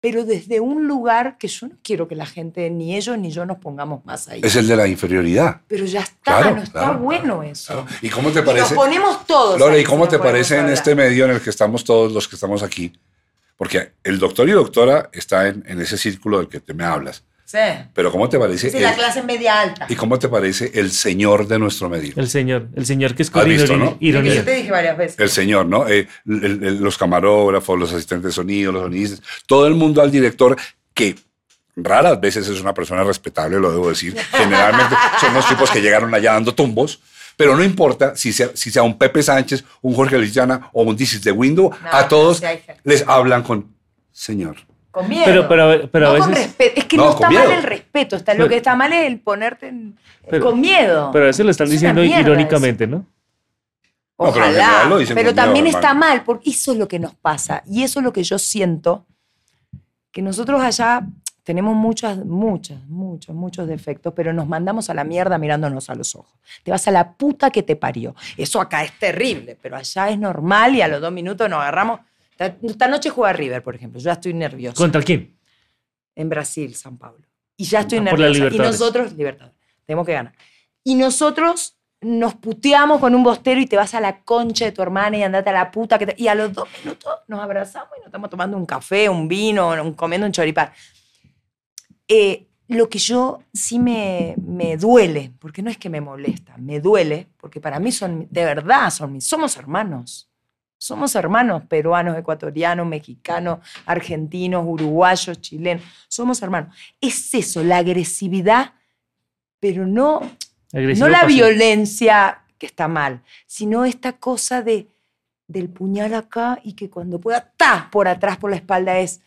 pero desde un lugar que yo no quiero que la gente, ni ellos ni yo nos pongamos más ahí. Es el de la inferioridad. pero ya está, Claro, no está claro, bueno eso. Claro. ¿Y cómo te Y nos parece? ponemos todos. Ahí ¿y cómo te parece en este medio en el que estamos todos los que estamos aquí? Porque el doctor y doctora está en, en ese círculo del que te me hablas. Sí. Pero ¿cómo te parece? Sí, la clase media alta. ¿Y cómo te parece el señor de nuestro medio? El señor, el señor que es ¿Has con visto, ironía. no? ironía. Yo te dije varias veces. El señor, ¿no? Eh, el- el- los camarógrafos, los asistentes de sonido, los sonidistas, todo el mundo al director que raras veces es una persona respetable, lo debo decir. Generalmente son los tipos que llegaron allá dando tumbos. Pero no importa si sea, si sea un Pepe Sánchez, un Jorge Luciana o un Dicis de Window, No, a todos les hablan con señor. Con miedo. Pero- pero- pero a con veces- respeto. Es que No, está mal el respeto. Está, lo que está mal es el ponerte en- Pero- con miedo. Pero a veces lo están Es diciendo irónicamente, ¿no? Ojalá. pero miedo, también está mal, porque eso es lo que nos pasa. Y eso es lo que yo siento, que nosotros allá tenemos muchas, muchas, muchos, muchos defectos, pero nos mandamos a la mierda mirándonos a los ojos. Te vas a la puta que te parió. Eso acá es terrible, pero allá es normal y a los dos minutos nos agarramos. Esta, noche juega River, por ejemplo. Yo ya estoy nerviosa. ¿Contra quién? En Brasil, San Pablo. Y ya estoy Ah, por la nerviosa. Y nosotros, Libertadores, tenemos que ganar. Y nosotros nos puteamos con un bostero y te vas a la concha de tu hermana y andate a la puta. Que te- Y a los dos minutos nos abrazamos y nos estamos tomando un café, un vino, un- comiendo un choripán. Eh, lo que yo sí me, me duele, porque no es que me molesta, me duele, porque para mí son, de verdad, son mis, somos hermanos. Somos hermanos peruanos, ecuatorianos, mexicanos, argentinos, uruguayos, chilenos. Somos hermanos. Es eso, la agresividad, pero no, Agresivo no la pasivo. violencia que está mal, sino esta cosa de, del puñal acá y que cuando pueda, ¡ta! por atrás, por la espalda es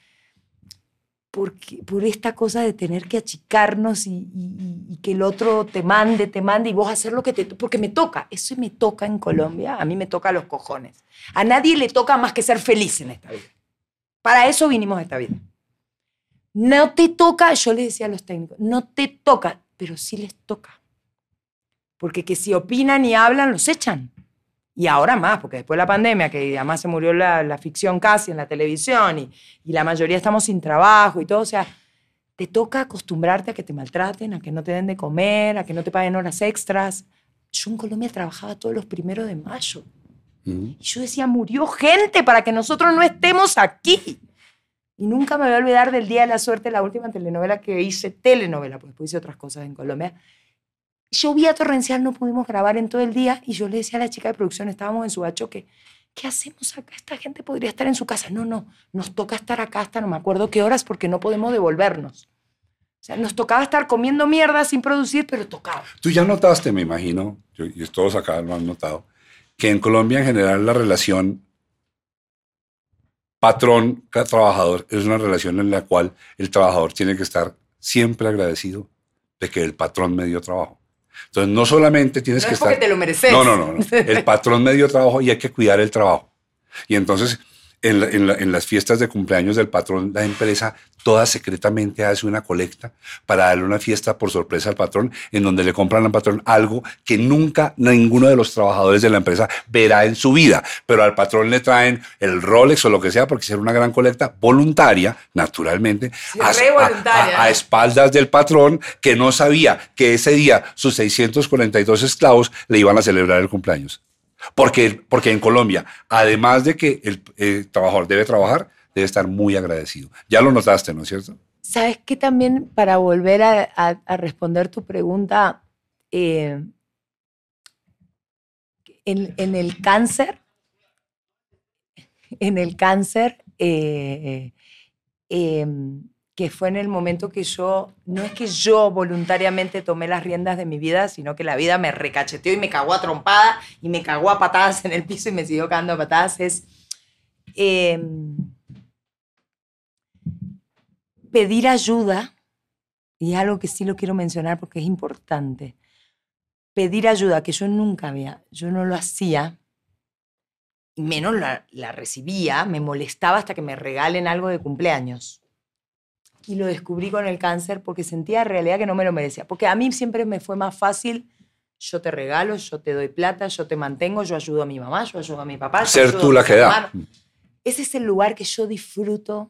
porque, por esta cosa de tener que achicarnos y, que el otro te mande, te mande y vos hacer lo que te... Porque me toca, eso me toca en Colombia, a mí me toca los cojones. A nadie le toca más que ser feliz en esta vida. Para eso vinimos a esta vida. No te toca, yo le decía a los técnicos, no te toca, pero sí les toca. Porque que si opinan y hablan, los echan. Y ahora más, porque después de la pandemia, que además se murió la, la ficción casi en la televisión y, y la mayoría estamos sin trabajo y todo, o sea, te toca acostumbrarte a que te maltraten, a que no te den de comer, a que no te paguen horas extras. Yo en Colombia trabajaba todos los primeros de mayo. Ujú. Y yo decía, murió gente para que nosotros no estemos aquí. Y nunca me voy a olvidar del Día de la Suerte, la última telenovela que hice, telenovela, pues después hice otras cosas en Colombia. Llovía torrencial, no pudimos grabar en todo el día y yo le decía a la chica de producción, estábamos en su que ¿qué hacemos acá? Esta gente podría estar en su casa. No, no, nos toca estar acá hasta no me acuerdo qué horas porque no podemos devolvernos. O sea, nos tocaba estar comiendo mierda sin producir, pero tocaba. Tú ya notaste, me imagino, y todos acá lo han notado, que en Colombia en general la relación patrón-trabajador es una relación en la cual el trabajador tiene que estar siempre agradecido de que el patrón me dio trabajo. Entonces, no solamente tienes No que es porque estar... te lo mereces. No, no, no, no. El patrón me dio trabajo y hay que cuidar el trabajo. Y entonces, en, la- en la- en las fiestas de cumpleaños del patrón, la empresa toda secretamente hace una colecta para darle una fiesta por sorpresa al patrón, en donde le compran al patrón algo que nunca ninguno de los trabajadores de la empresa verá en su vida. Pero al patrón le traen el Rolex o lo que sea, porque será una gran colecta voluntaria, naturalmente, Sí, a- a- voluntaria, a- a espaldas del patrón que no sabía que ese día sus 642 esclavos le iban a celebrar el cumpleaños. Porque, porque en Colombia, además de que el, trabajador debe trabajar, debe estar muy agradecido. Ya lo notaste, ¿no es cierto? ¿Sabes qué también, para volver a, responder tu pregunta, eh, en, el cáncer, en el cáncer, eh, eh, que fue en el momento que yo, no es que yo voluntariamente tomé las riendas de mi vida, sino que la vida me recacheteó y me cagó a trompada y me cagó a patadas en el piso y me siguió cagando a patadas, es... eh, pedir ayuda, y algo que sí lo quiero mencionar porque es importante, pedir ayuda, que yo nunca había, yo no lo hacía, menos la recibía, me molestaba hasta que me regalen algo de cumpleaños. Y lo descubrí con el cáncer porque sentía en realidad que no me lo merecía. Porque a mí siempre me fue más fácil, yo te regalo, yo te doy plata, yo te mantengo, yo ayudo a mi mamá, yo ayudo a mi papá. Ser tú la que da. ese es el lugar que yo disfruto,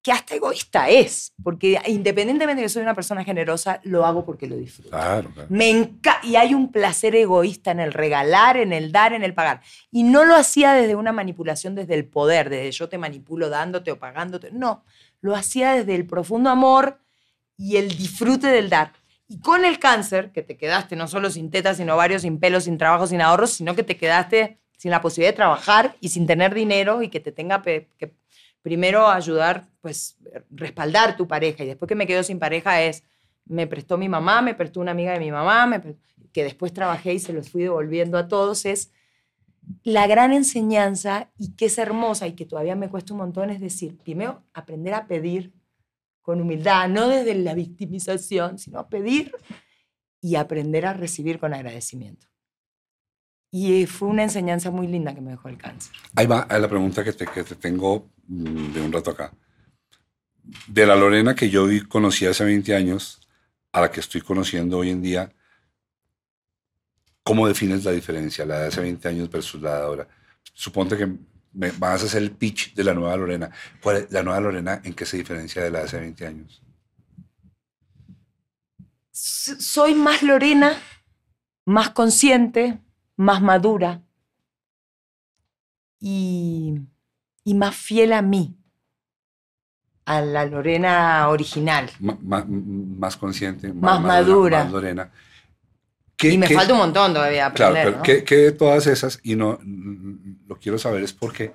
que hasta egoísta es, porque independientemente de que soy una persona generosa, lo hago porque lo disfruto. Claro, claro. Me enca- y hay un placer egoísta en el regalar, en el dar, en el pagar. Y no lo hacía desde una manipulación, desde el poder, desde yo te manipulo dándote o pagándote. No, lo hacía desde el profundo amor y el disfrute del dar. Y con el cáncer, que te quedaste no solo sin tetas, sin ovarios, sin pelo, sin trabajo, sin ahorros, sino que te quedaste sin la posibilidad de trabajar y sin tener dinero y que te tenga que primero ayudar, pues respaldar tu pareja. Y después que me quedo sin pareja es, me prestó mi mamá, me prestó una amiga de mi mamá, que después trabajé y se los fui devolviendo a todos, es la gran enseñanza y que es hermosa y que todavía me cuesta un montón, es decir, primero aprender a pedir con humildad, no desde la victimización, sino a pedir y aprender a recibir con agradecimiento. Y fue una enseñanza muy linda que me dejó el cáncer. Ahí va la pregunta que te, que te tengo mm, de un rato acá. De la Lorena que yo conocí hace 20 años a la que estoy conociendo hoy en día, ¿cómo defines la diferencia, la de hace 20 años versus la de ahora? Suponte que me vas a hacer el pitch de la nueva Lorena. ¿Cuál es- la nueva Lorena, ¿en qué se diferencia de la de hace 20 años? Soy más Lorena, más consciente, más madura y, y más fiel a mí, a la Lorena original. Más consciente, Más madura. Más Lorena. ¿Qué- Y me qué- falta un montón todavía Claro, aprender. pero ¿no? ¿qué, qué de todas esas? Y no lo quiero saber es porque,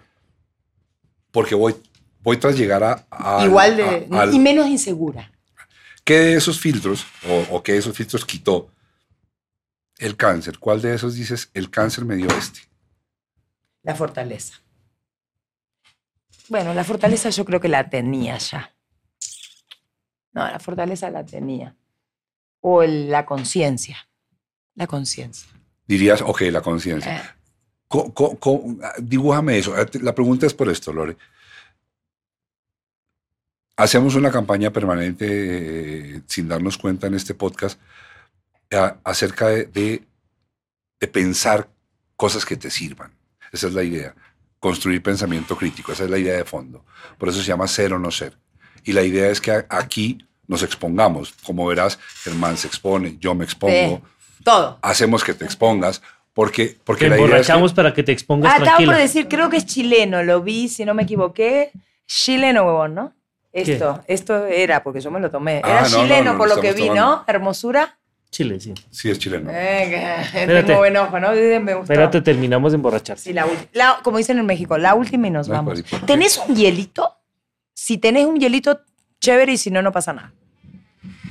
porque voy, voy tras llegar a... a- Igual de... a- y menos insegura. ¿Qué de esos filtros o, o qué de esos filtros quitó el cáncer? ¿Cuál de esos dices, el cáncer me dio este? La fortaleza. Bueno, la fortaleza yo creo que la tenía ya. No, la fortaleza la tenía. O el- la conciencia. La conciencia. Dirías, ok, la conciencia. Eh, dibújame eso. Eh, La pregunta es por esto, Lore. Hacemos una campaña permanente eh, sin darnos cuenta en este podcast a- acerca de, de- de pensar cosas que te sirvan. Esa es la idea. Construir pensamiento crítico. Esa es la idea de fondo. Por eso se llama ser o no ser. Y la idea es que aquí nos expongamos. Como verás, Germán se expone, yo me expongo. Sí. Todo. Hacemos que te expongas porque, porque Te la idea es que- emborrachamos para que te expongas Ah, estaba por decir, creo que es chileno, lo vi, si no me equivoqué. Chileno, huevón, ¿no? Esto, esto era, porque yo me lo tomé. Ah, Era no, no, chileno no, por lo lo que vi, tomando. ¿no? Hermosura. Chile, sí. Sí, es chileno. Que Espérate. tengo buen ojo, ¿no? Me gustó. Espérate, terminamos de emborracharse. Sí, la la- como dicen en México, la última y nos No, vamos. ¿y por qué? ¿Tenés un hielito? Si tenés un hielito, chévere, y si no, no pasa nada.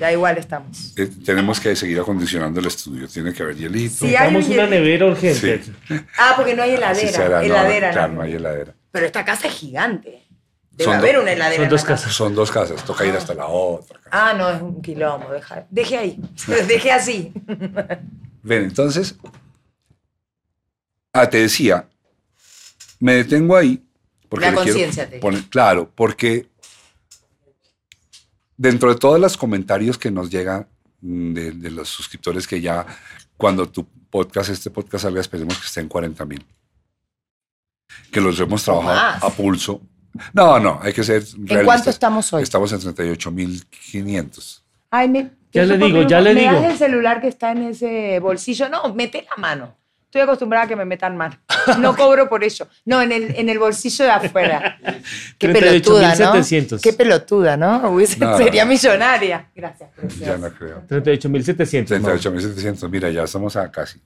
Ya igual estamos. Eh, tenemos que seguir acondicionando el estudio. Tiene que haber hielito. Hay Necesitamos un una nevera urgente. Sí. Ah, porque no hay heladera. será, no, heladera, claro, ¿no? no hay heladera. Pero esta casa es gigante. Debe Son haber una heladera. son dos casa. casas. Son dos casas. Toca ir hasta la otra. casa. Ah, no, es un quilombo. Deja, deje ahí. Deje así. Ven, entonces. Ah, te decía. Me detengo ahí. Porque La conciencia te- poner- Claro, porque dentro de todos los comentarios que nos llegan mm, de, de los suscriptores que ya cuando tu podcast, este podcast salga, esperemos que esté en 40 mil. Que los hemos trabajado más. a pulso. No, no, hay que ser ¿En realistas. cuánto estamos hoy? Estamos en 38.500. Ay, me, Ya le digo, ya le ¿Me digo. das el celular que está en ese bolsillo? No, mete la mano. Estoy acostumbrada a que me metan mano. No cobro por ello. No, en el, en el bolsillo de afuera. Qué pelotuda, ¿no? 38.700. Qué pelotuda, ¿no? Hubiese- No, sería no. millonaria. Gracias, Ya no creo. 38.700. Mau. 38.700, mira, ya estamos a casi.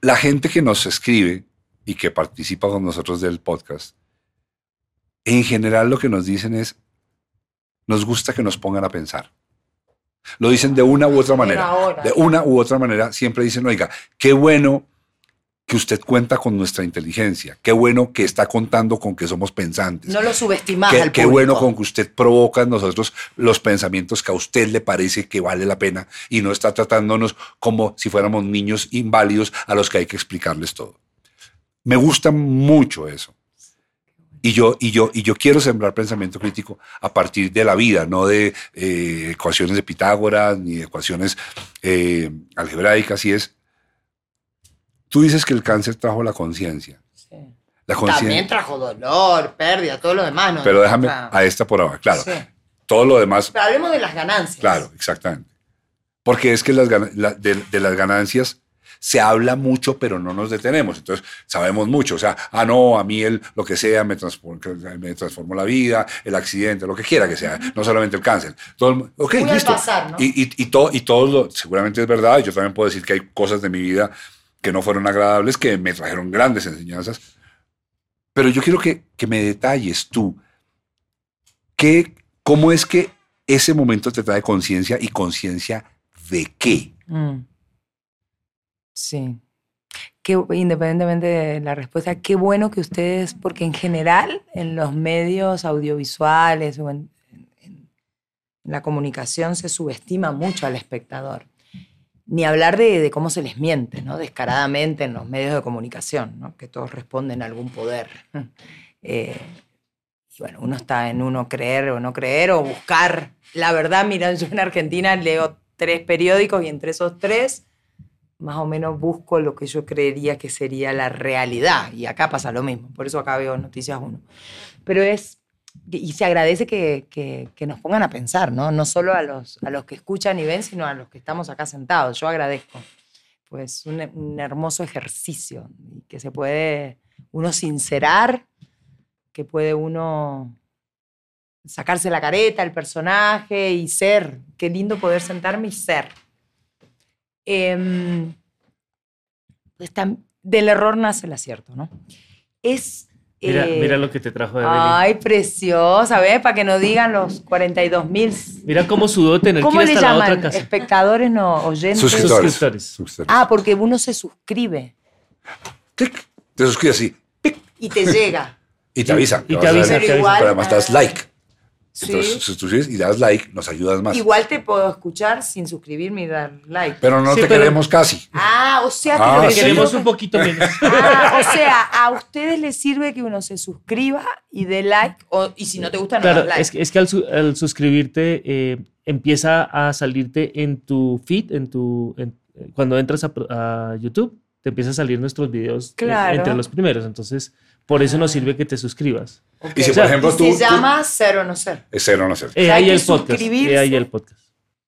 La gente que nos escribe y que participa con nosotros del podcast, en general lo que nos dicen es, nos gusta que nos pongan a pensar. Lo dicen de una u otra manera. De una u otra manera siempre dicen, oiga, qué bueno que usted cuenta con nuestra inteligencia, qué bueno que está contando con que somos pensantes. No lo subestimás Qué, al qué público. bueno con que usted provoca en nosotros los pensamientos que a usted le parece que vale la pena y no está tratándonos como si fuéramos niños inválidos a los que hay que explicarles todo. Me gusta mucho eso. Y yo, y, yo, y yo quiero sembrar pensamiento crítico a partir de la vida, no de eh, ecuaciones de Pitágoras ni de ecuaciones eh, algebraicas. Y es, tú dices que el cáncer trajo la conciencia. Sí. La También trajo dolor, pérdida, todo lo demás. ¿no? Pero déjame a esta por ahora, claro. sí. Todo lo demás Pero hablemos de las ganancias. Claro, exactamente. Porque es que las, la- de, de las ganancias se habla mucho, pero no nos detenemos. Entonces, sabemos mucho. O sea, ah, no, a mí el, lo que sea me, transformó, me transformó la vida, el accidente, lo que quiera que sea, no solamente el cáncer. Todo el- ok, Muy listo. pasar, ¿no? Y, y, y, todo, y todo lo, seguramente es verdad. Yo también puedo decir que hay cosas de mi vida que no fueron agradables, que me trajeron grandes enseñanzas. Pero yo quiero que, que me detalles tú. ¿Qué, ¿Cómo es que ese momento te trae conciencia y conciencia de qué? Mm. Sí. Qué, independientemente de la respuesta, qué bueno que ustedes, porque en general en los medios audiovisuales en, la comunicación se subestima mucho al espectador. Ni hablar de, de cómo se les miente, ¿no? Descaradamente en los medios de comunicación, ¿no? Que todos responden a algún poder. Eh, y bueno, uno está en uno creer o no creer o buscar la verdad. Mira, yo en Argentina leo tres periódicos y entre esos tres más o menos busco lo que yo creería que sería la realidad. Y acá pasa lo mismo, por eso acá veo Noticias 1. Pero es, y se agradece que, que- que nos pongan a pensar, ¿no? No solo a los, a los que escuchan y ven, sino a los que estamos acá sentados. Yo agradezco. Pues un, un hermoso ejercicio que se puede uno sincerar, que puede uno sacarse la careta, el personaje y ser. Qué lindo poder sentarme y ser. Em, pues tam- del error nace el acierto, ¿no? Es. Mira, eh, mira lo que te trajo Evelyn. Ay, preciosa, ¿ves? Para que no digan los 42 mil. Mira cómo sudó tener que ¿Cómo ir le hasta la llaman? otra casa. ¿Espectadores no oyentes? Suscriptores. Suscriptores. Suscriptores. Ah, porque uno se suscribe. Te suscribes así. y te llega. Y te avisa. Y que te avisa. Pero te avisa. igual- Pero además das like. Sí. Entonces, si tú suscribes y das like, nos ayudas más. Igual te puedo escuchar sin suscribirme y dar like. Pero no Sí, te pero- queremos casi. Ah, o sea Ah, lo que sí. Queremos un poquito menos. Ah, o sea, a ustedes les sirve que uno se suscriba y dé like, o- y si no te gusta, no Claro, das like. es, que- es que al, su- al suscribirte eh, empieza a salirte en tu feed, en tu, en- cuando entras a, a YouTube, te empiezan a salir nuestros videos eh, Claro. entre los primeros. Entonces, por eso nos sirve que te suscribas. Ok. Y si, O sea, por ejemplo, tú. se tú- llama Cero No Ser. Es cero, no ser. Eh, sea, hay el podcast. eh, ahí el podcast.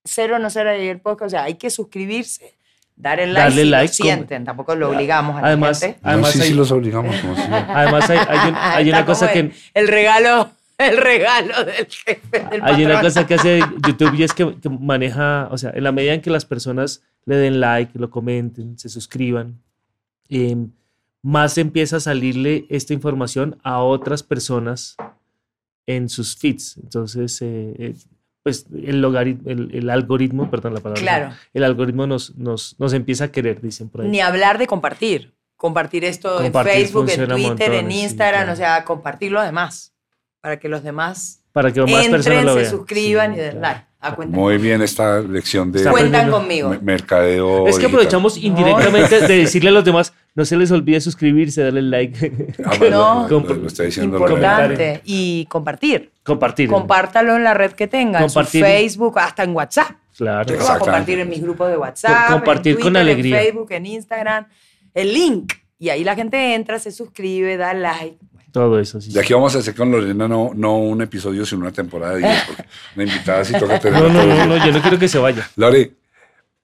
Cero No Ser ahí el podcast. O sea, hay que suscribirse, dar el like Darle si like, lo sienten. Tampoco lo obligamos a la Además, gente. No, además, sí, hay, sí los obligamos. como si- además hay, hay un- hay una cosa que... el, regalo, el regalo del jefe del Hay una patrón. cosa que hace YouTube y es que, que maneja, o sea, en la medida en que las personas le den like, lo comenten, se suscriban, eh, más empieza a salirle esta información a otras personas en sus feeds. Entonces, eh, eh, pues el, logaritmo, el, el algoritmo, perdón la palabra, Claro. el algoritmo nos, nos, nos empieza a querer, dicen por ahí. Ni hablar de compartir. Compartir esto Compartir en Facebook, en Twitter, en montones, sí, Instagram, claro. o sea, compartirlo además. Para que los demás Para que más entren, personas lo se vean. suscriban Sí, y den claro. like. A cuenta. Muy bien esta lección de Cuentan conmigo. mercadeo. Es que digital. aprovechamos indirectamente de decirle a los demás, no se les olvide suscribirse, darle like, Ah, No. lo- lo- lo está diciendo. Importante. Y compartir. compartir. Compártalo en la red que tengan. En su Facebook, hasta en WhatsApp. Claro. Yo lo voy a compartir en mis grupos de WhatsApp. Co- compartir en con Twitter, alegría. En Facebook, en Instagram. El link. Y ahí la gente entra, se suscribe, da like. Todo eso, sí. De aquí vamos a hacer con Lorena no, no un episodio, sino una temporada de 10, porque una invitada sí toca tener. No, no, no, no, yo no quiero que se vaya. Lore,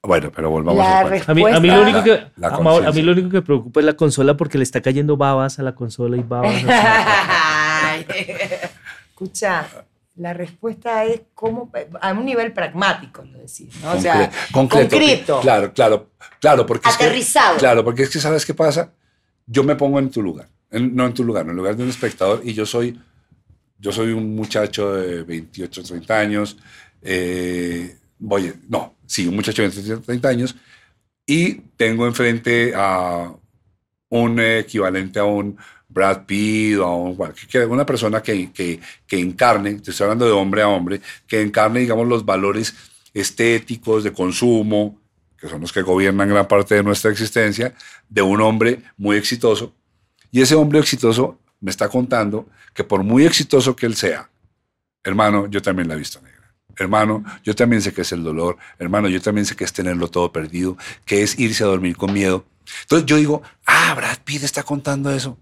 bueno, pero volvamos La cuento. A mí, a mí lo único que, La- la a a mí lo único que me preocupa es la consola porque le está cayendo babas a la consola y babas. Escucha, la respuesta es cómo, a un nivel pragmático, lo decís, ¿no? O sea, Concre- concreto. Claro, claro, claro, porque es que- Aterrizado. claro, porque es que sabes qué pasa. Yo me pongo en tu lugar, no en tu lugar, en el lugar de un espectador y yo soy, yo soy un muchacho de 28, 30 años. eh, voy, no, sí, un muchacho de 28, 30 años y tengo enfrente a un equivalente a un Brad Pitt o a una persona que, que, que encarne, te estoy hablando de hombre a hombre, que encarne, digamos, los valores estéticos de consumo, que son los que gobiernan gran parte de nuestra existencia, de un hombre muy exitoso. Y ese hombre exitoso me está contando que por muy exitoso que él sea, hermano, yo también la he visto negra. Hermano, yo también sé que es el dolor. Hermano, yo también sé que es tenerlo todo perdido, que es irse a dormir con miedo. Entonces yo digo, ah, Brad Pitt está contando eso.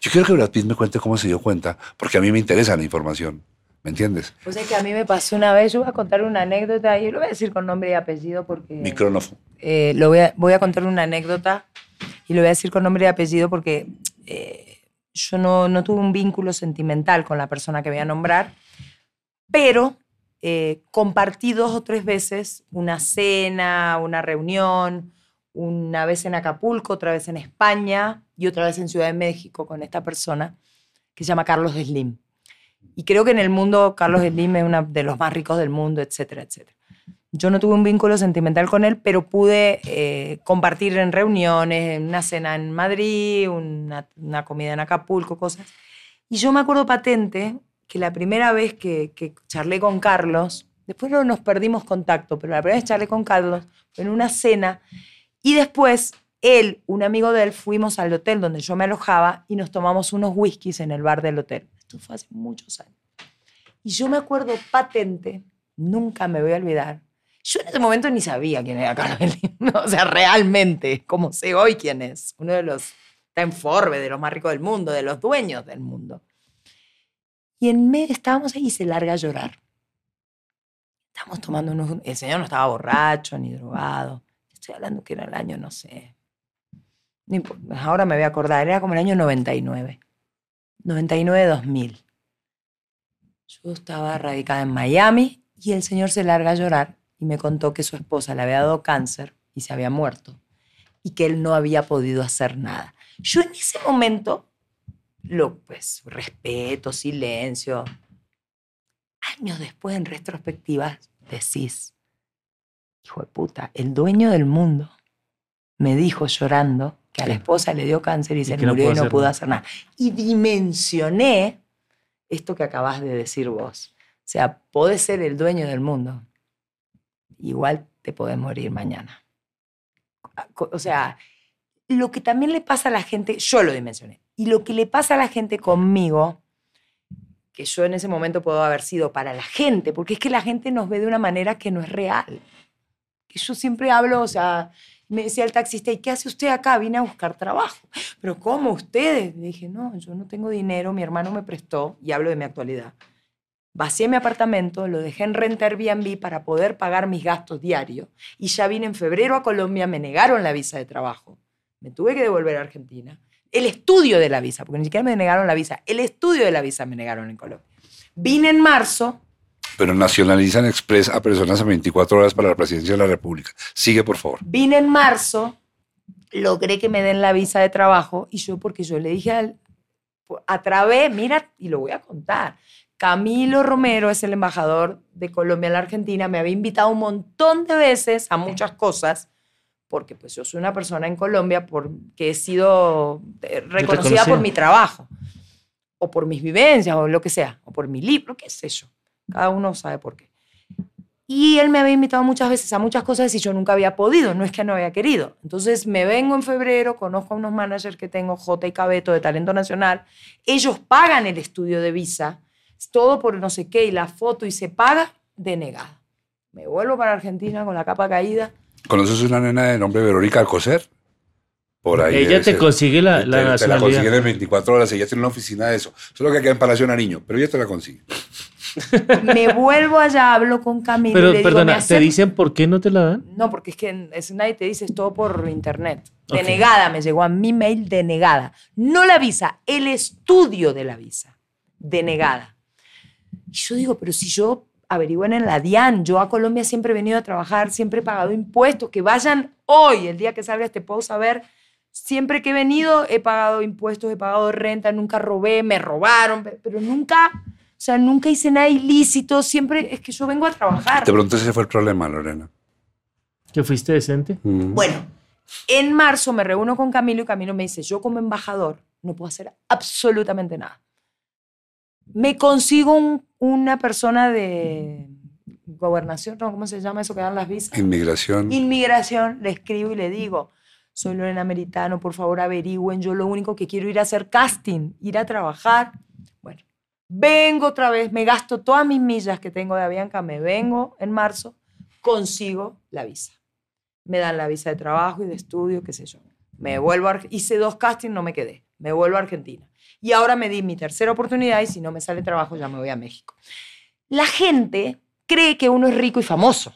Yo quiero que Brad Pitt me cuente cómo se dio cuenta, porque a mí me interesa la información. ¿Me entiendes? Pues es que a mí me pasó una vez, yo voy a contar una anécdota y lo voy a decir con nombre y apellido porque... Micrónomo. eh, lo voy a, voy a contar una anécdota y lo voy a decir con nombre y apellido porque eh, yo no, no tuve un vínculo sentimental con la persona que voy a nombrar, pero eh, compartí dos o tres veces una cena, una reunión, una vez en Acapulco, otra vez en España y otra vez en Ciudad de México con esta persona que se llama Carlos Slim. Y creo que en el mundo Carlos Slim es uno de los más ricos del mundo, etcétera, etcétera. Yo no tuve un vínculo sentimental con él, pero pude eh, compartir en reuniones, en una cena en Madrid, una, una comida en Acapulco, cosas. Y yo me acuerdo patente que la primera vez que, que charlé con Carlos, después no nos perdimos contacto, pero la primera vez charlé con Carlos fue en una cena y después él, un amigo de él, fuimos al hotel donde yo me alojaba y nos tomamos unos whiskies en el bar del hotel. Esto fue hace muchos años. Y yo me acuerdo patente, nunca me voy a olvidar, Yo en ese momento ni sabía quién era Carlos Slim. O sea, realmente, como sé hoy quién es. Uno de los, está en Forbes, de los más ricos del mundo, de los dueños del mundo. Y en medio estábamos ahí y se larga a llorar. Estábamos tomando unos... El señor no estaba borracho ni drogado. Estoy hablando que era el año, no sé. Ahora me voy a acordar, era como el año 99. 99-2000. Yo estaba radicada en Miami y el señor se larga a llorar y me contó que su esposa le había dado cáncer y se había muerto y que él no había podido hacer nada. Yo en ese momento, lo, pues, respeto, silencio. Años después, en retrospectiva, decís, hijo de puta, el dueño del mundo me dijo llorando que a la esposa le dio cáncer y, se que no murió y no hacer pudo nada. hacer nada. Y dimensioné esto que acabas de decir vos. O sea, podés ser el dueño del mundo. Igual te podés morir mañana. O sea, lo que también le pasa a la gente, yo lo dimensioné, y lo que le pasa a la gente conmigo, que yo en ese momento puedo haber sido para la gente, porque es que la gente nos ve de una manera que no es real. Que yo siempre hablo, o sea, me decía el taxista, ¿y qué hace usted acá? Vine a buscar trabajo. Pero ¿cómo ustedes? Dije, no, yo no tengo dinero, mi hermano me prestó, y hablo de mi actualidad. Vacié mi apartamento, lo dejé en renta Airbnb para poder pagar mis gastos diarios. Y ya vine en febrero a Colombia, me negaron la visa de trabajo. Me tuve que devolver a Argentina. El estudio de la visa, porque ni siquiera me negaron la visa, el estudio de la visa me negaron en Colombia. Vine en marzo, Pero nacionalizan Express a personas a 24 horas para la presidencia de la República. Sigue, por favor. Vine en marzo, logré que me den la visa de trabajo y yo, porque yo le dije al, a través, mira, y lo voy a contar, Camilo Romero es el embajador de Colombia en la Argentina, me había invitado un montón de veces a muchas cosas, porque pues yo soy una persona en Colombia por, que he sido eh, reconocida Reconocida. por mi trabajo, o por mis vivencias, o lo que sea, o por mi libro, qué sé yo. Cada uno sabe por qué. Y él me había invitado muchas veces a muchas cosas y yo nunca había podido, no es que no había querido. Entonces me vengo en febrero, conozco a unos managers que tengo, J y Cabeto de Talento Nacional, ellos pagan el estudio de visa, todo por no sé qué, y la foto, y se paga denegada. Me vuelvo para Argentina con la capa caída. ¿Conoces una nena de nombre Verónica Alcocer? Por ahí. Ella te ser. consigue la, Te- la te, la nacionalidad. consiguen en 24 horas. Ella tiene una oficina de eso. Solo que queda en Palacio Nariño, pero ella te la consigue. Me vuelvo allá, hablo con Camilo. y Pero le digo, ¿me perdona, ¿te aceptas? dicen por qué no te la dan? No, porque es que es, nadie te dice, es todo por internet. Ok. Denegada, me llegó a mi mail denegada. No la visa, el estudio de la visa. Denegada. Y yo digo, pero si yo averigüen en la DIAN, yo a Colombia siempre he venido a trabajar, siempre he pagado impuestos, que vayan hoy, el día que salga este post, a ver, siempre que he venido he pagado impuestos, he pagado renta, nunca robé, me robaron, pe- pero nunca, o sea, nunca hice nada ilícito, siempre es que yo vengo a trabajar. De pronto ese fue el problema, Lorena. ¿Que fuiste decente? Mm. Bueno, en marzo me reúno con Camilo y Camilo me dice, yo como embajador no puedo hacer absolutamente nada. Me consigo un- una persona de gobernación, no, ¿cómo se llama eso que dan las visas? Inmigración. Inmigración, le escribo y le digo, soy Lorena Meritano, por favor averigüen, yo lo único que quiero ir a hacer casting, ir a trabajar. Bueno, vengo otra vez, me gasto todas mis millas que tengo de Avianca, me vengo en marzo, consigo la visa. Me dan la visa de trabajo y de estudio, qué sé yo. Me vuelvo a hice dos castings, no me quedé. Me vuelvo a Argentina. Y ahora me di mi tercera oportunidad y si no me sale trabajo ya me voy a México. La gente cree que uno es rico y famoso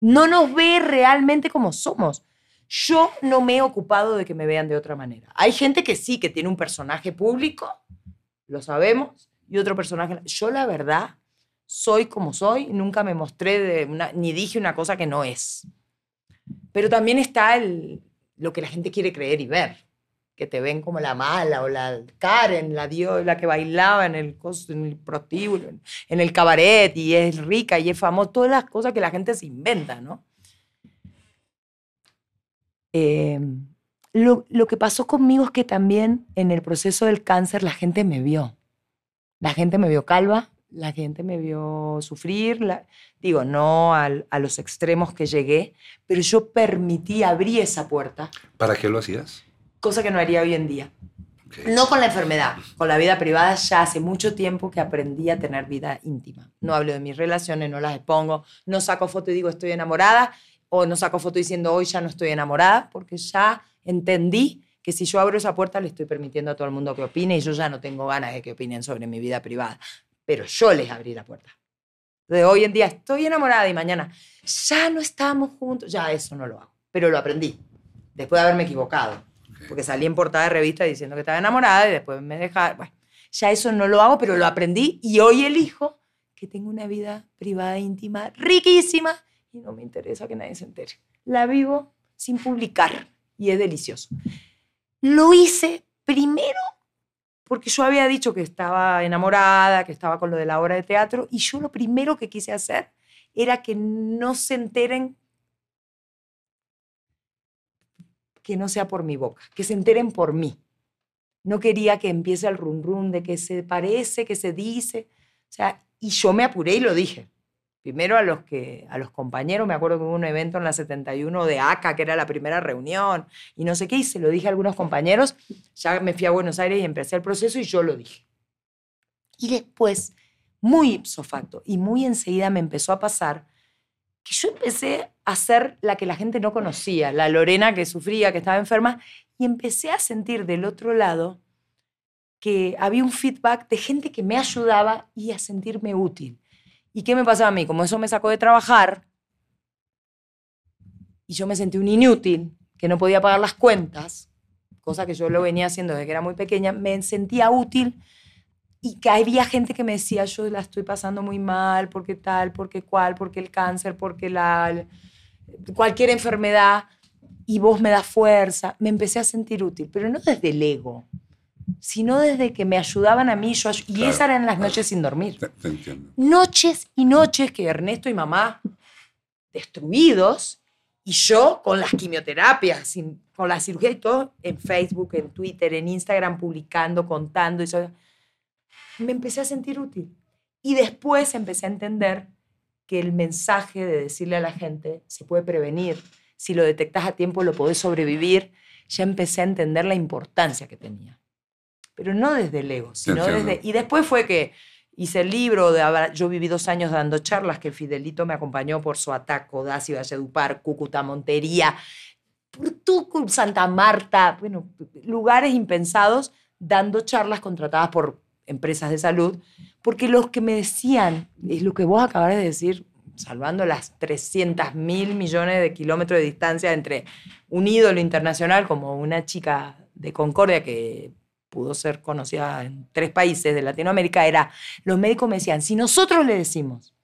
no nos ve realmente como somos. Yo no me he ocupado de que me vean de otra manera. Hay gente que sí, que tiene un personaje público, lo sabemos, y otro personaje. Yo la verdad soy como soy, nunca me mostré ni dije una cosa que no es. Pero también está el, lo que la gente quiere creer y ver, que te ven como la mala o la Karen, la dio, la que bailaba en el, en el prostíbulo, en- el cabaret y es rica y es famosa, todas las cosas que la gente se inventa, ¿no? Eh, lo, lo que pasó conmigo es que también en el proceso del cáncer la gente me vio. La gente me vio calva, la gente me vio sufrir, digo, no al- a los extremos que llegué, pero yo permití, abrí esa puerta, ¿Para qué lo hacías? Cosa que no haría hoy en día. No con la enfermedad, con la vida privada ya hace mucho tiempo que aprendí a tener vida íntima. No hablo de mis relaciones, no las expongo, no saco foto y digo estoy enamorada, o no saco foto diciendo hoy ya no estoy enamorada, porque ya entendí que si yo abro esa puerta le estoy permitiendo a todo el mundo que opine y yo ya no tengo ganas de que opinen sobre mi vida privada. Pero yo les abrí la puerta. De hoy en día estoy enamorada y mañana ya no estamos juntos, ya eso no lo hago. Pero lo aprendí, después de haberme equivocado. Porque salí en portada de revista diciendo que estaba enamorada y después me dejaron. Bueno, ya eso no lo hago, pero lo aprendí y hoy elijo que tengo una vida privada íntima riquísima y no me interesa que nadie se entere. La vivo sin publicar y es delicioso. Lo hice primero porque yo había dicho que estaba enamorada, que estaba con lo de la obra de teatro y yo lo primero que quise hacer era que no se enteren que no sea por mi boca, que se enteren por mí. No quería que empiece el rum rum de que se parece, que se dice. O sea, y yo me apuré y lo dije. Primero a los, que, a los compañeros, me acuerdo que hubo un evento en la 71 de ACA, que era la primera reunión, y no sé qué, y se lo dije a algunos compañeros, ya me fui a Buenos Aires y empecé el proceso y yo lo dije. Y después, muy ipso facto, y muy enseguida me empezó a pasar que yo empecé a ser la que la gente no conocía, la Lorena que sufría, que estaba enferma, y empecé a sentir del otro lado que había un feedback de gente que me ayudaba y a sentirme útil. ¿Y qué me pasaba a mí? Como eso me sacó de trabajar y yo me sentí un inútil, que no podía pagar las cuentas, cosa que yo lo venía haciendo desde que era muy pequeña, me sentía útil y que había gente que me decía, yo la estoy pasando muy mal, porque tal, porque cual, porque el cáncer, porque la, cualquier enfermedad, y vos me das fuerza. Me empecé a sentir útil, pero no desde el ego, sino desde que me ayudaban a mí, yo, y Claro, esas eran las claro. noches sin dormir Te, te entiendo. noches y noches que Ernesto y mamá destruidos y yo con las quimioterapias, sin- con la cirugía y todo, en Facebook, en Twitter, en Instagram, publicando, contando. Y eso, me empecé a sentir útil. Y después empecé a entender que el mensaje de decirle a la gente se puede prevenir, si lo detectas a tiempo lo podés sobrevivir, ya empecé a entender la importancia que tenía. Pero no desde el ego, sino entiendo. desde... Y después fue que hice el libro, de, yo viví dos años dando charlas, que Fidelito me acompañó por su ataco, Daci, Valledupar, Cúcuta, Montería, Purtuco, Santa Marta, bueno, lugares impensados, dando charlas contratadas por empresas de salud, porque los que me decían, es lo que vos acabas de decir, salvando las 300 mil millones de kilómetros de distancia entre un ídolo internacional como una chica de Concordia que pudo ser conocida en tres países de Latinoamérica, era, los médicos me decían, si nosotros le decimos,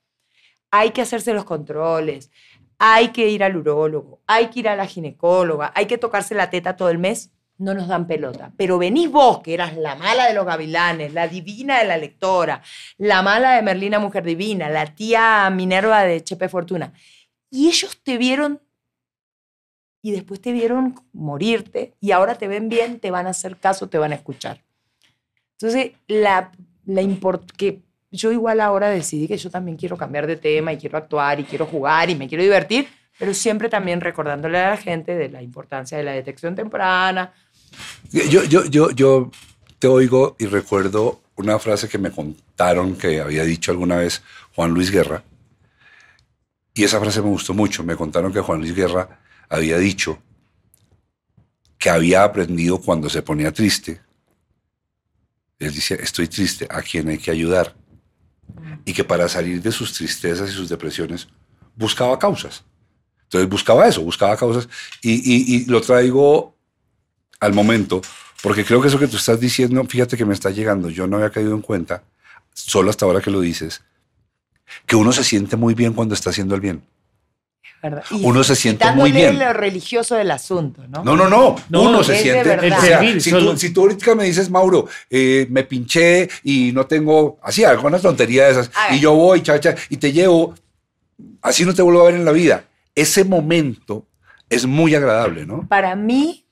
hay que hacerse los controles, hay que ir al urólogo, hay que ir a la ginecóloga, hay que tocarse la teta todo el mes, no nos dan pelota. Pero venís vos, que eras la mala de los gavilanes, la divina de la lectora, la mala de Merlina Mujer Divina, la tía Minerva de Chepe Fortuna, y ellos te vieron y después te vieron morirte y ahora te ven bien, te van a hacer caso, te van a escuchar. Entonces, la, la import que yo igual ahora decidí que yo también quiero cambiar de tema y quiero actuar y quiero jugar y me quiero divertir, pero siempre también recordándole a la gente de la importancia de la detección temprana. Yo, yo, yo, yo te oigo y recuerdo una frase que me contaron que había dicho alguna vez Juan Luis Guerra. Y esa frase me gustó mucho. Me contaron que Juan Luis Guerra había dicho que había aprendido cuando se ponía triste. Él dice, estoy triste, ¿a quién hay que ayudar? Y que para salir de sus tristezas y sus depresiones buscaba causas. Entonces buscaba eso, buscaba causas. Y, y- y lo traigo al momento, porque creo que eso que tú estás diciendo, fíjate que me está llegando, yo no había caído en cuenta, solo hasta ahora que lo dices, que uno se siente muy bien cuando está haciendo el bien. ¿verdad? Uno se siente muy bien. lo religioso del asunto, ¿no? No, no, no, No, uno se siente... o sea, servir, si, tú, si tú ahorita me dices, Mauro, eh, me pinché y no tengo, así, alguna tontería de esas, y yo voy, chacha, y te llevo, así no te vuelvo a ver en la vida. Ese momento es muy agradable, ¿no? Para mí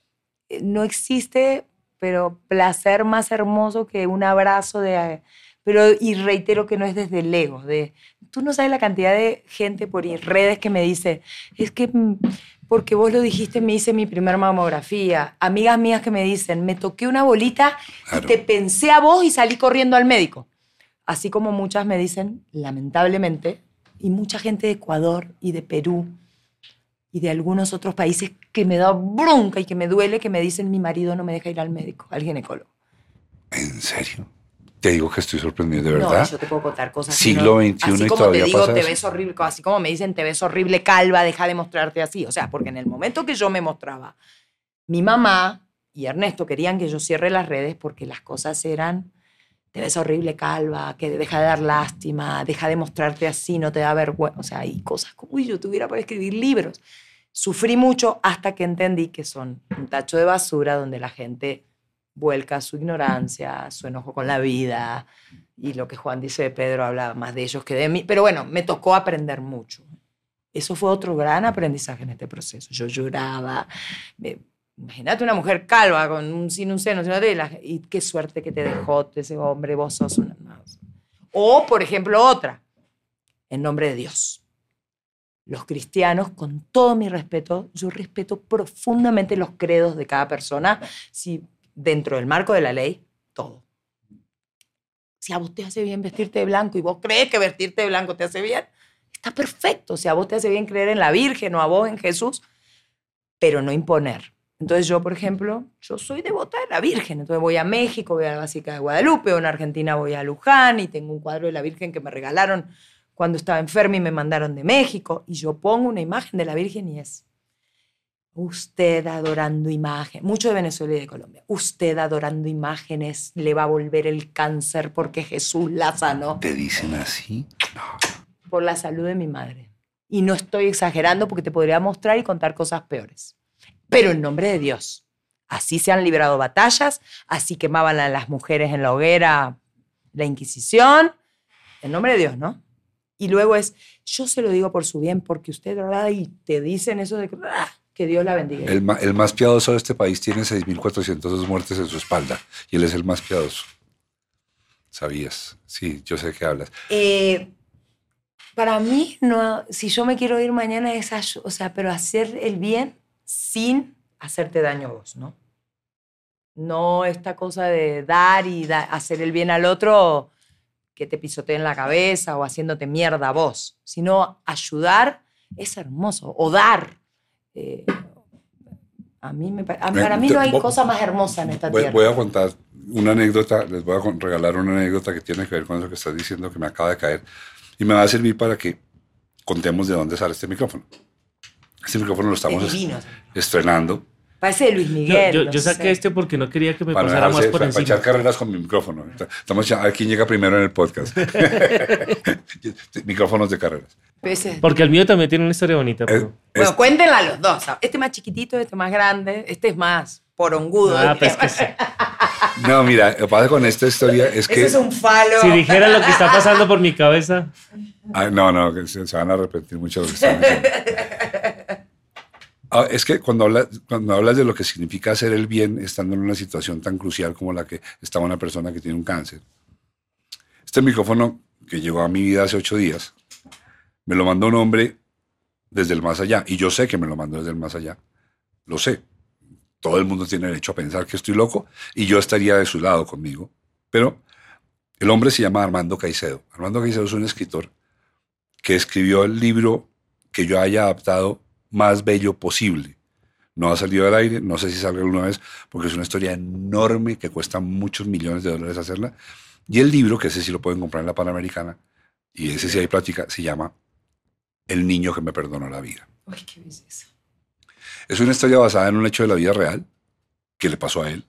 no existe, pero placer más hermoso que un abrazo de, Pero, y reitero que no es desde el ego. De, tú no sabes la cantidad de gente por redes que me dice, es que mm, porque vos lo dijiste me hice mi primera mamografía. Amigas mías que me dicen, me toqué una bolita Claro. y te pensé a vos y salí corriendo al médico. Así como muchas me dicen, lamentablemente, y mucha gente de Ecuador y de Perú y de algunos otros países que me da bronca y que me duele que me dicen mi marido no me deja ir al médico, al ginecólogo. ¿En serio? Te digo que estoy sorprendido, de No, verdad. yo te puedo contar cosas. Siglo XXI así y como todavía te digo, pasa te eso. ves horrible, así como me dicen, te ves horrible calva, deja de mostrarte así. O sea, porque en el momento que yo me mostraba, mi mamá y Ernesto querían que yo cierre las redes porque las cosas eran, te ves horrible calva, que deja de dar lástima, deja de mostrarte así, no te da vergüenza. O sea, hay cosas como, uy, yo tuviera para escribir libros. Sufrí mucho hasta que entendí que son un tacho de basura donde la gente vuelca su ignorancia, su enojo con la vida, y lo que Juan dice de Pedro habla más de ellos que de mí. Pero bueno, me tocó aprender mucho. Eso fue otro gran aprendizaje en este proceso. Yo lloraba. me- imagínate una mujer calva con sin un seno, sin otra, y, qué suerte que te dejó ese hombre, vos sos una... no. O, por ejemplo, otra, en nombre de Dios. Los cristianos, con todo mi respeto, yo respeto profundamente los credos de cada persona, si dentro del marco de la ley, todo si a vos te hace bien vestirte de blanco y vos crees que vestirte de blanco te hace bien, está perfecto. Si a vos te hace bien creer en la Virgen o a vos en Jesús, pero no imponer. Entonces yo, por ejemplo, yo soy devota de la Virgen. Entonces voy a México, voy a la Básica de Guadalupe, o en Argentina voy a Luján y tengo un cuadro de la Virgen que me regalaron cuando estaba enferma y me mandaron de México. Y yo pongo una imagen de la Virgen y es usted adorando imagen, mucho de Venezuela y de Colombia, usted adorando imágenes le va a volver el cáncer porque Jesús la sanó ¿Te dicen así? por la salud de mi madre. Y no estoy exagerando porque te podría mostrar y contar cosas peores. Pero en nombre de Dios. Así se han librado batallas, así quemaban a las mujeres en la hoguera la Inquisición. En nombre de Dios, ¿no? Y luego es, yo se lo digo por su bien, porque usted, ¿verdad? Y te dicen eso de que, ¡ah! Dios la bendiga. El, más piadoso de este país tiene 6.402 muertes en su espalda y él es el más piadoso. ¿Sabías? Sí, yo sé que hablas. Eh, para mí, no, si yo me quiero ir mañana es, o sea, pero hacer el bien sin hacerte daño a vos, ¿no? No esta cosa de dar y da- hacer el bien al otro que te pisoteen la cabeza o haciéndote mierda vos, sino ayudar es hermoso, o dar. Eh, a mí me, a- para mí no hay cosa más hermosa en esta Voy, tierra. voy a contar una anécdota, les voy a regalar una anécdota que tiene que ver con eso que estás diciendo que me acaba de caer y me va a servir para que contemos de dónde sale este micrófono. Este micrófono lo estamos es estrenando Parece de Luis Miguel. yo- no yo sé. saqué este porque no quería que me para, pasara más por para echar encima. carreras con mi micrófono. Estamos ya- a ver quién llega primero en el podcast. Micrófonos de carreras. Porque el mío también tiene una historia bonita. Es- pero- Bueno, es- cuéntenla los dos. Este más chiquitito, este más grande, este es más porongudo. Ah, pues que sí. no, mira, lo que pasa con esta historia es que... Ese es un falo. Si dijera lo que está pasando por mi cabeza. Ah, no, no, que se, se van a arrepentir mucho de lo que están diciendo. Ah, es que cuando hablas, cuando hablas de lo que significa hacer el bien estando en una situación tan crucial como la que está una persona que tiene un cáncer. Este micrófono que llegó a mi vida hace ocho días, me lo mandó un hombre desde el más allá. Y yo sé que me lo mandó desde el más allá. Lo sé. Todo el mundo tiene derecho a pensar que estoy loco y yo estaría de su lado conmigo. Pero el hombre se llama Armando Caicedo. Armando Caicedo es un escritor que escribió el libro que yo haya adaptado más bello posible. No ha salido al aire, no sé si salga alguna vez, porque es una historia enorme que cuesta muchos millones de dólares hacerla. Y el libro, que ese sí lo pueden comprar en la Panamericana, y ese sí hay plática, se llama El niño que me perdonó la vida. Uy, qué belleza. Es una historia basada en un hecho de la vida real que le pasó a él,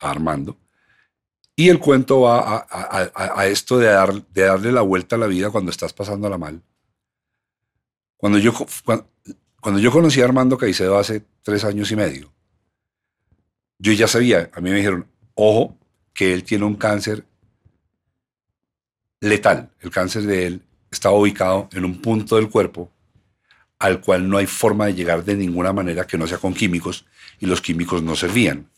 a Armando. Y el cuento va a, a- a- a esto de, dar, de darle la vuelta a la vida cuando estás pasándola mal. Cuando yo, cuando yo conocí a Armando Caicedo hace tres años y medio, yo ya sabía, a mí me dijeron, ojo, que él tiene un cáncer letal. El cáncer de él estaba ubicado en un punto del cuerpo al cual no hay forma de llegar de ninguna manera que no sea con químicos y los químicos no servían.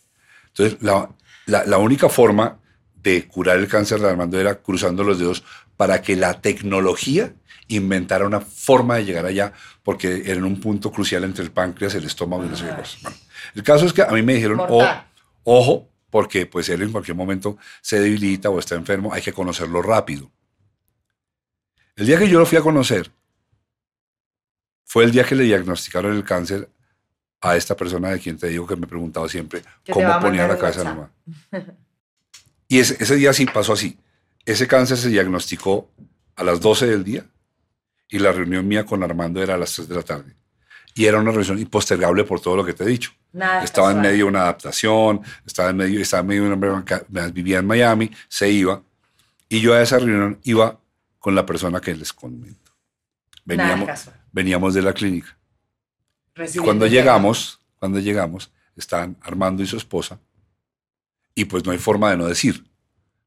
Entonces, la- la única forma de curar el cáncer de Armando era cruzando los dedos para que la tecnología inventara una forma de llegar allá, porque era en un punto crucial entre el páncreas, el estómago y no sé qué cosa. Bueno, el caso es que a mí me dijeron, "Oh, ojo, porque pues él en cualquier momento se debilita o está enfermo, hay que conocerlo rápido. El día que yo lo fui a conocer, fue el día que le diagnosticaron el cáncer a esta persona de quien te digo que me he preguntado siempre cómo ponía la WhatsApp. nomás. Y ese, ese día sí pasó así. Ese cáncer se diagnosticó a las 12 del día y la reunión mía con Armando era a las 3 de la tarde. Y era una reunión impostergable por todo lo que te he dicho. Nada estaba en medio de una adaptación, estaba en medio, estaba en medio de un hombre que vivía en Miami, se iba. Y yo a esa reunión iba con la persona que les comento. Nada Veníamos, casual. veníamos de la clínica. Y cuando llegamos, cuando llegamos, estaban Armando y su esposa. Y pues no hay forma de no decir.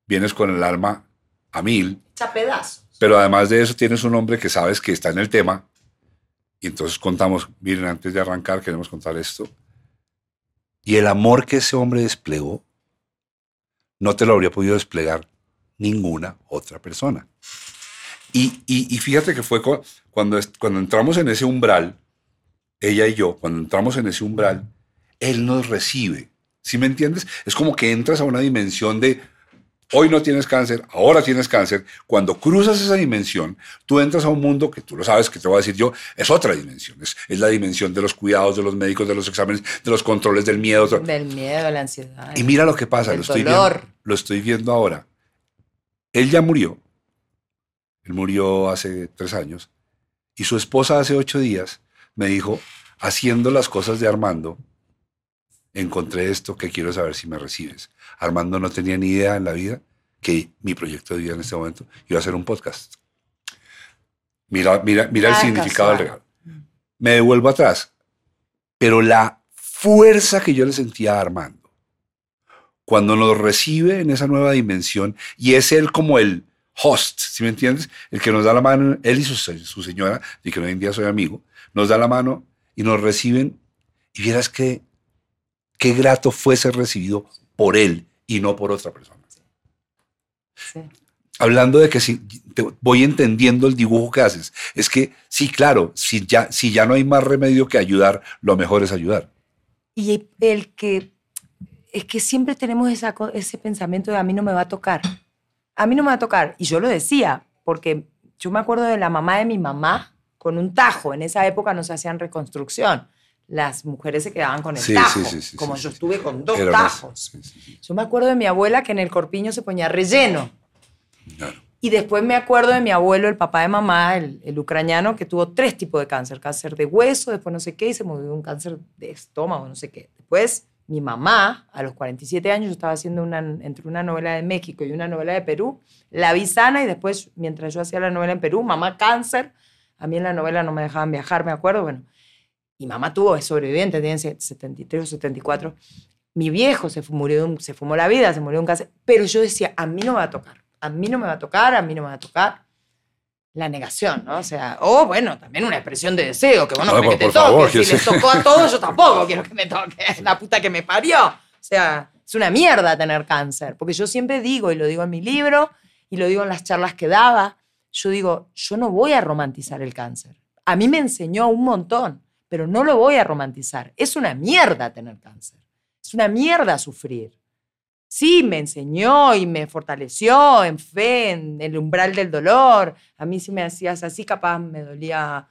Vienes con el alma a mil, tema. Echa pedazos. Pero además de eso tienes un hombre que sabes que está en el tema. Y entonces contamos, miren, antes de arrancar queremos contar esto. Y el amor que ese hombre desplegó, no te lo habría podido desplegar ninguna otra persona. Y, y- fíjate que fue cu- cuando, cuando entramos en ese umbral, ella y yo, cuando entramos en ese umbral, él nos recibe. ¿Sí me entiendes? Es como que entras a una dimensión de, hoy no tienes cáncer, ahora tienes cáncer. Cuando cruzas esa dimensión, tú entras a un mundo que tú lo sabes, que te voy a decir yo, es otra dimensión. Es, es la dimensión de los cuidados, de los médicos, de los exámenes, de los controles del miedo. Del miedo, la ansiedad. Y mira lo que pasa, lo estoy, dolor. viendo, lo estoy viendo ahora. Él ya murió. Él murió hace tres años. Y su esposa hace ocho días me dijo, haciendo las cosas de Armando, encontré esto que quiero saber si me recibes. Armando no tenía ni idea en la vida que mi proyecto de vida en este momento iba a ser un podcast. Mira, mira, mira el significado del regalo. Me devuelvo atrás. Pero la fuerza que yo le sentía a Armando, cuando nos recibe en esa nueva dimensión, y es él como el host, ¿sí me entiendes? El que nos da la mano, él y su, se- su señora, de que hoy en día soy amigo, nos da la mano y nos reciben, y vieras que qué grato fue ser recibido por él y no por otra persona. Sí. Hablando de que si te voy entendiendo el dibujo que haces, es que sí, claro, si ya, si ya no hay más remedio que ayudar, lo mejor es ayudar. Y el que es que siempre tenemos esa ese pensamiento de a mí no me va a tocar. A mí no me va a tocar. Y yo lo decía, porque yo me acuerdo de la mamá de mi mamá con un tajo. En esa época no se hacían reconstrucción. Las mujeres se quedaban con el Sí, tajo. sí, sí, sí, como yo estuve con dos Era tajos. Yo me acuerdo de mi abuela que en el corpiño se ponía relleno. claro. Y después me acuerdo de mi abuelo, el papá de mamá, el, el ucraniano, que tuvo tres tipos de cáncer. Cáncer de hueso, después no sé qué, y se murió de un cáncer de estómago, no sé qué. Después, mi mamá, a los 47 años, yo estaba haciendo una, entre una novela de México y una novela de Perú, la vi sana y después, mientras yo hacía la novela en Perú, mamá cáncer, a mí en la novela no me dejaban viajar, me acuerdo, bueno. Y mamá tuvo, es sobreviviente, tiene 73 o 74. Mi viejo se, murió un- se fumó la vida, se murió de un cáncer, pero yo decía, a mí no me va a tocar, a mí no me va a tocar, a mí no me va a tocar. La negación, ¿no? O sea, o bueno, también una expresión de deseo, que bueno, No, que por- te toque. si que les tocó a todos, yo tampoco quiero que me toque. La puta que me parió. O sea, es una mierda tener cáncer. Porque yo siempre digo, y lo digo en mi libro, y lo digo en las charlas que daba, yo digo, yo no voy a romantizar el cáncer. A mí me enseñó un montón, pero no lo voy a romantizar. Es una mierda tener cáncer. Es una mierda sufrir. Sí, me enseñó y me fortaleció en fe, en el umbral del dolor. A mí si me hacías así, capaz me dolía.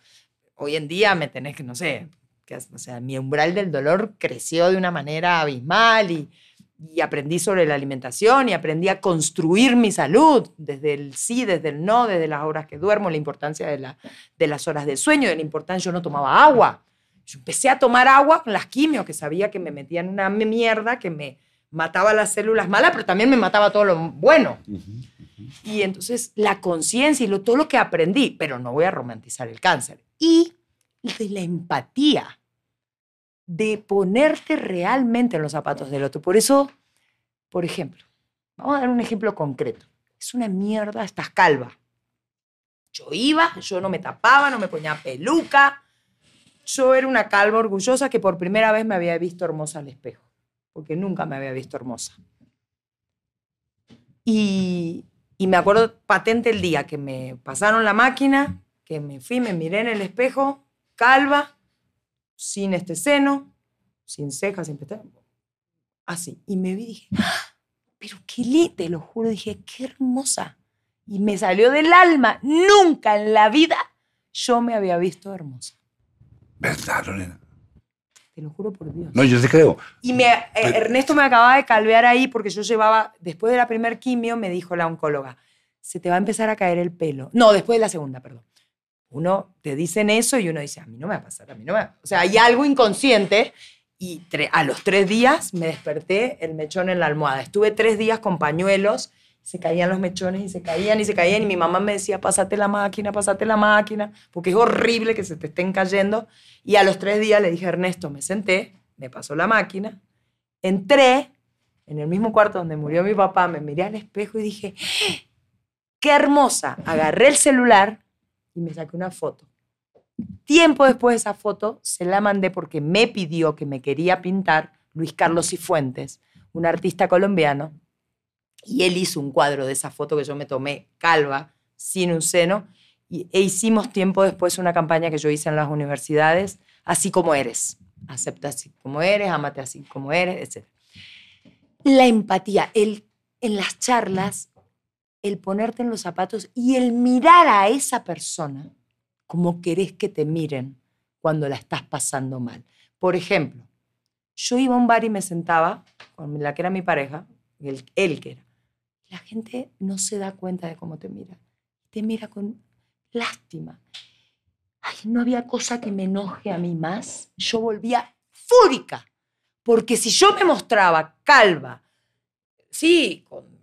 Hoy en día me tenés que, no sé, que, o sea, mi umbral del dolor creció de una manera abismal y, y aprendí sobre la alimentación y aprendí a construir mi salud, desde el sí, desde el no, desde las horas que duermo, la importancia de, la, de las horas de sueño, de la importancia, yo no tomaba agua. Yo empecé a tomar agua con las quimios, que sabía que me metían una mierda, que me mataba las células malas, pero también me mataba todo lo bueno. Y entonces la conciencia y lo, todo lo que aprendí, pero no voy a romantizar el cáncer. Y de la empatía, de ponerte realmente en los zapatos del otro. Por eso, por ejemplo, vamos a dar un ejemplo concreto. Es una mierda, estás calva. Yo iba, yo no me tapaba, no me ponía peluca. Yo era una calva orgullosa que por primera vez me había visto hermosa al espejo, porque nunca me había visto hermosa. Y, y me acuerdo patente el día que me pasaron la máquina, que me fui, me miré en el espejo, calva, sin este seno, sin cejas, sin pestañas, así. Y me vi y dije, ¡Ah! pero qué li, te lo juro, dije, qué hermosa. Y me salió del alma. Nunca en la vida yo me había visto hermosa. ¿Verdad, Lorena? Te lo juro por Dios. No, yo te creo. Y me, eh, Ernesto me acababa de calvear ahí porque yo llevaba, después de la primer quimio, me dijo la oncóloga, se te va a empezar a caer el pelo. No, después de la segunda, perdón. Uno te dicen eso y uno dice, a mí no me va a pasar, a mí no me va a-". O sea, hay algo inconsciente y a los tres días me desperté el mechón en la almohada. Estuve tres días con pañuelos, se caían los mechones y se caían y se caían y mi mamá me decía, pásate la máquina, pásate la máquina, porque es horrible que se te estén cayendo. Y a los tres días le dije Ernesto, me senté, me pasó la máquina, entré en el mismo cuarto donde murió mi papá, me miré al espejo y dije, qué hermosa. Agarré el celular y me saqué una foto. Tiempo después de esa foto se la mandé porque me pidió que me quería pintar Luis Carlos Cifuentes, un artista colombiano, y él hizo un cuadro de esa foto que yo me tomé calva, sin un seno, y, e hicimos tiempo después una campaña que yo hice en las universidades, así como eres. Acepta así como eres, amate así como eres, etc. La empatía, el, en las charlas, el ponerte en los zapatos y el mirar a esa persona como querés que te miren cuando la estás pasando mal. Por ejemplo, yo iba a un bar y me sentaba con la que era mi pareja, él, él que era. La gente no se da cuenta de cómo te mira. Te mira con lástima. Ay, no había cosa que me enoje a mí más. Yo volvía fúrica. Porque si yo me mostraba calva, sí, con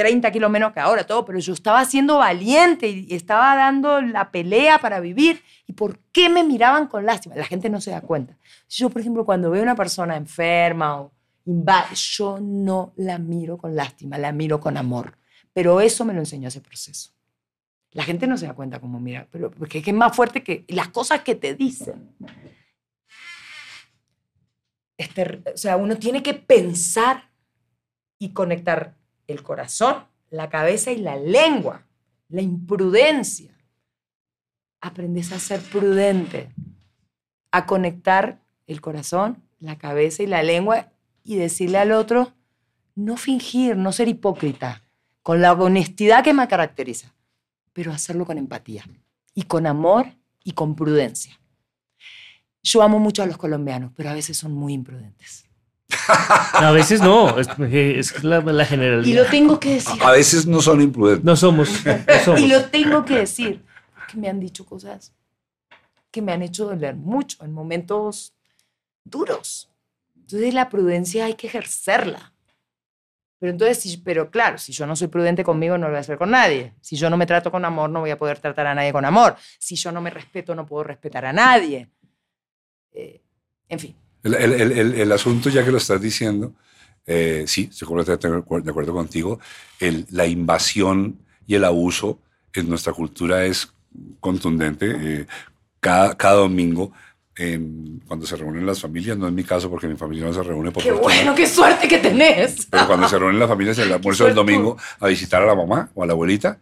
30 kilos menos que ahora, todo, pero yo estaba siendo valiente y estaba dando la pelea para vivir. ¿Y por qué me miraban con lástima? La gente no se da cuenta. Yo, por ejemplo, cuando veo a una persona enferma o inválida, yo no la miro con lástima, la miro con amor. Pero eso me lo enseñó ese proceso. La gente no se da cuenta cómo mira, pero porque es es más fuerte que las cosas que te dicen. Es ter- o sea, uno tiene que pensar y conectar el corazón, la cabeza y la lengua, la imprudencia. Aprendes a ser prudente, a conectar el corazón, la cabeza y la lengua y decirle al otro, no fingir, no ser hipócrita, con la honestidad que me caracteriza, pero hacerlo con empatía y con amor y con prudencia. Yo amo mucho a los colombianos, pero a veces son muy imprudentes. A veces no, es, es la, la Y generalidad. lo tengo que decir. A veces no son imprudentes. No somos, no somos. Y lo tengo que decir, porque me han dicho cosas que me han hecho doler mucho en momentos duros. Entonces la prudencia hay que ejercerla. Pero entonces, pero claro, si yo no soy prudente conmigo, no lo voy a hacer con nadie. Si yo no me trato con amor, no voy a poder tratar a nadie con amor. Si yo no me respeto, no puedo respetar a nadie. Eh, en fin. El, el- el- el- asunto, ya que lo estás diciendo, eh, sí, estoy completamente de acuerdo- contigo. La invasión y el abuso en nuestra cultura es contundente. Eh, cada, cada domingo, en- cuando se reúnen las familias, no es mi caso porque mi familia no se reúne por Qué fortuna, bueno, qué suerte que tenés. pero cuando se reúnen las familias en el almuerzo del domingo a visitar a la mamá o a la abuelita,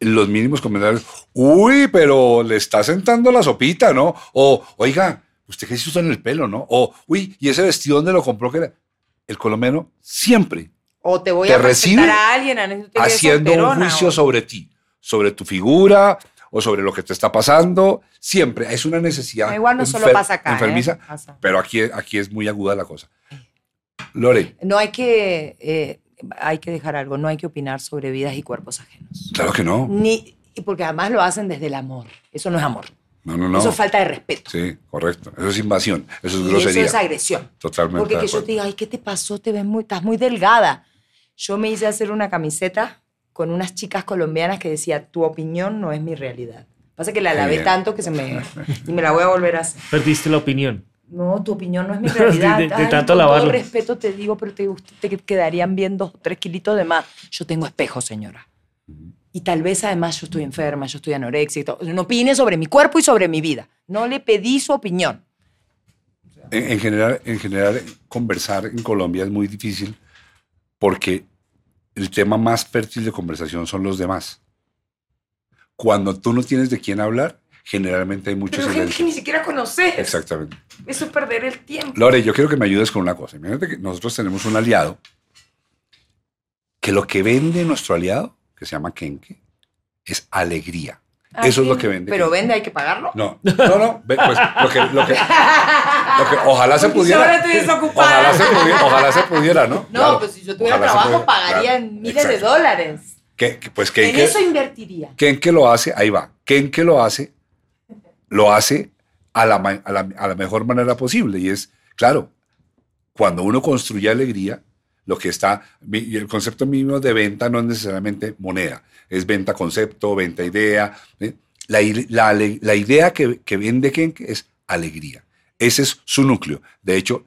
los mínimos comentarios, uy, pero le está sentando la sopita, ¿no? O, oiga, ¿usted qué se usa en el pelo, no? O, uy, ¿y ese vestido dónde lo compró? Que era? El colombiano siempre O te voy Te a recibe a alguien a haciendo un juicio o- sobre ti, sobre tu figura o sobre lo que te está pasando. Siempre es una necesidad. No, igual no solo pasa acá, ¿eh? Enfermiza, Pasa. pero aquí, aquí es muy aguda la cosa. Lore, No hay que, eh, hay que dejar algo, no hay que opinar sobre vidas y cuerpos ajenos. claro que no. Ni, porque además lo hacen desde el amor. Eso no es amor. No, no, no. Eso es falta de respeto. Sí, correcto. Eso es invasión, eso es y grosería. eso es agresión. Totalmente. Porque de que yo te diga, ay, ¿qué te pasó? Te ves muy, estás muy delgada. Yo me hice hacer una camiseta con unas chicas colombianas que decía, tu opinión no es mi realidad. Pasa que la lavé bien. tanto que se me... Y me la voy a volver a hacer. Perdiste la opinión. No, tu opinión no es mi realidad. De- de Ay, tanto con lavarlo. todo respeto te digo, pero te, te quedarían bien dos o tres kilitos de más. Yo tengo espejo, señora. Y tal vez además yo estoy enferma, yo estoy anoréxica. No opine sobre mi cuerpo y sobre mi vida. No le pedí su opinión. En, en general, en general, conversar en Colombia es muy difícil porque el tema más fértil de conversación son los demás. Cuando tú no tienes de quién hablar, generalmente hay mucho Pero gente que ni siquiera conoces. Exactamente. Eso es perder el tiempo. Lore, yo quiero que me ayudes con una cosa. Imagínate que nosotros tenemos un aliado que lo que vende nuestro aliado, que se llama Kenke, es alegría. Ah, Eso es lo que vende. Pero Kenke. vende, hay que pagarlo. No, no, no. Pues lo que, lo que, lo que- ojalá se Porque pudiera. Ojalá se pudiera, ojalá se pudiera, ¿no? No, Claro. pues si yo tuviera trabajo, pagaría claro. en miles de dólares. Que- que- pues En eso invertiría. Kenke lo hace, ahí va. Kenke lo hace, lo hace a la, a, la, a la mejor manera posible. Y es, claro, cuando uno construye alegría, lo que está, y el concepto mínimo de venta no es necesariamente moneda, es venta concepto, venta idea. ¿eh? La, la la idea que, que vende Kenke es alegría. Ese es su núcleo. De hecho,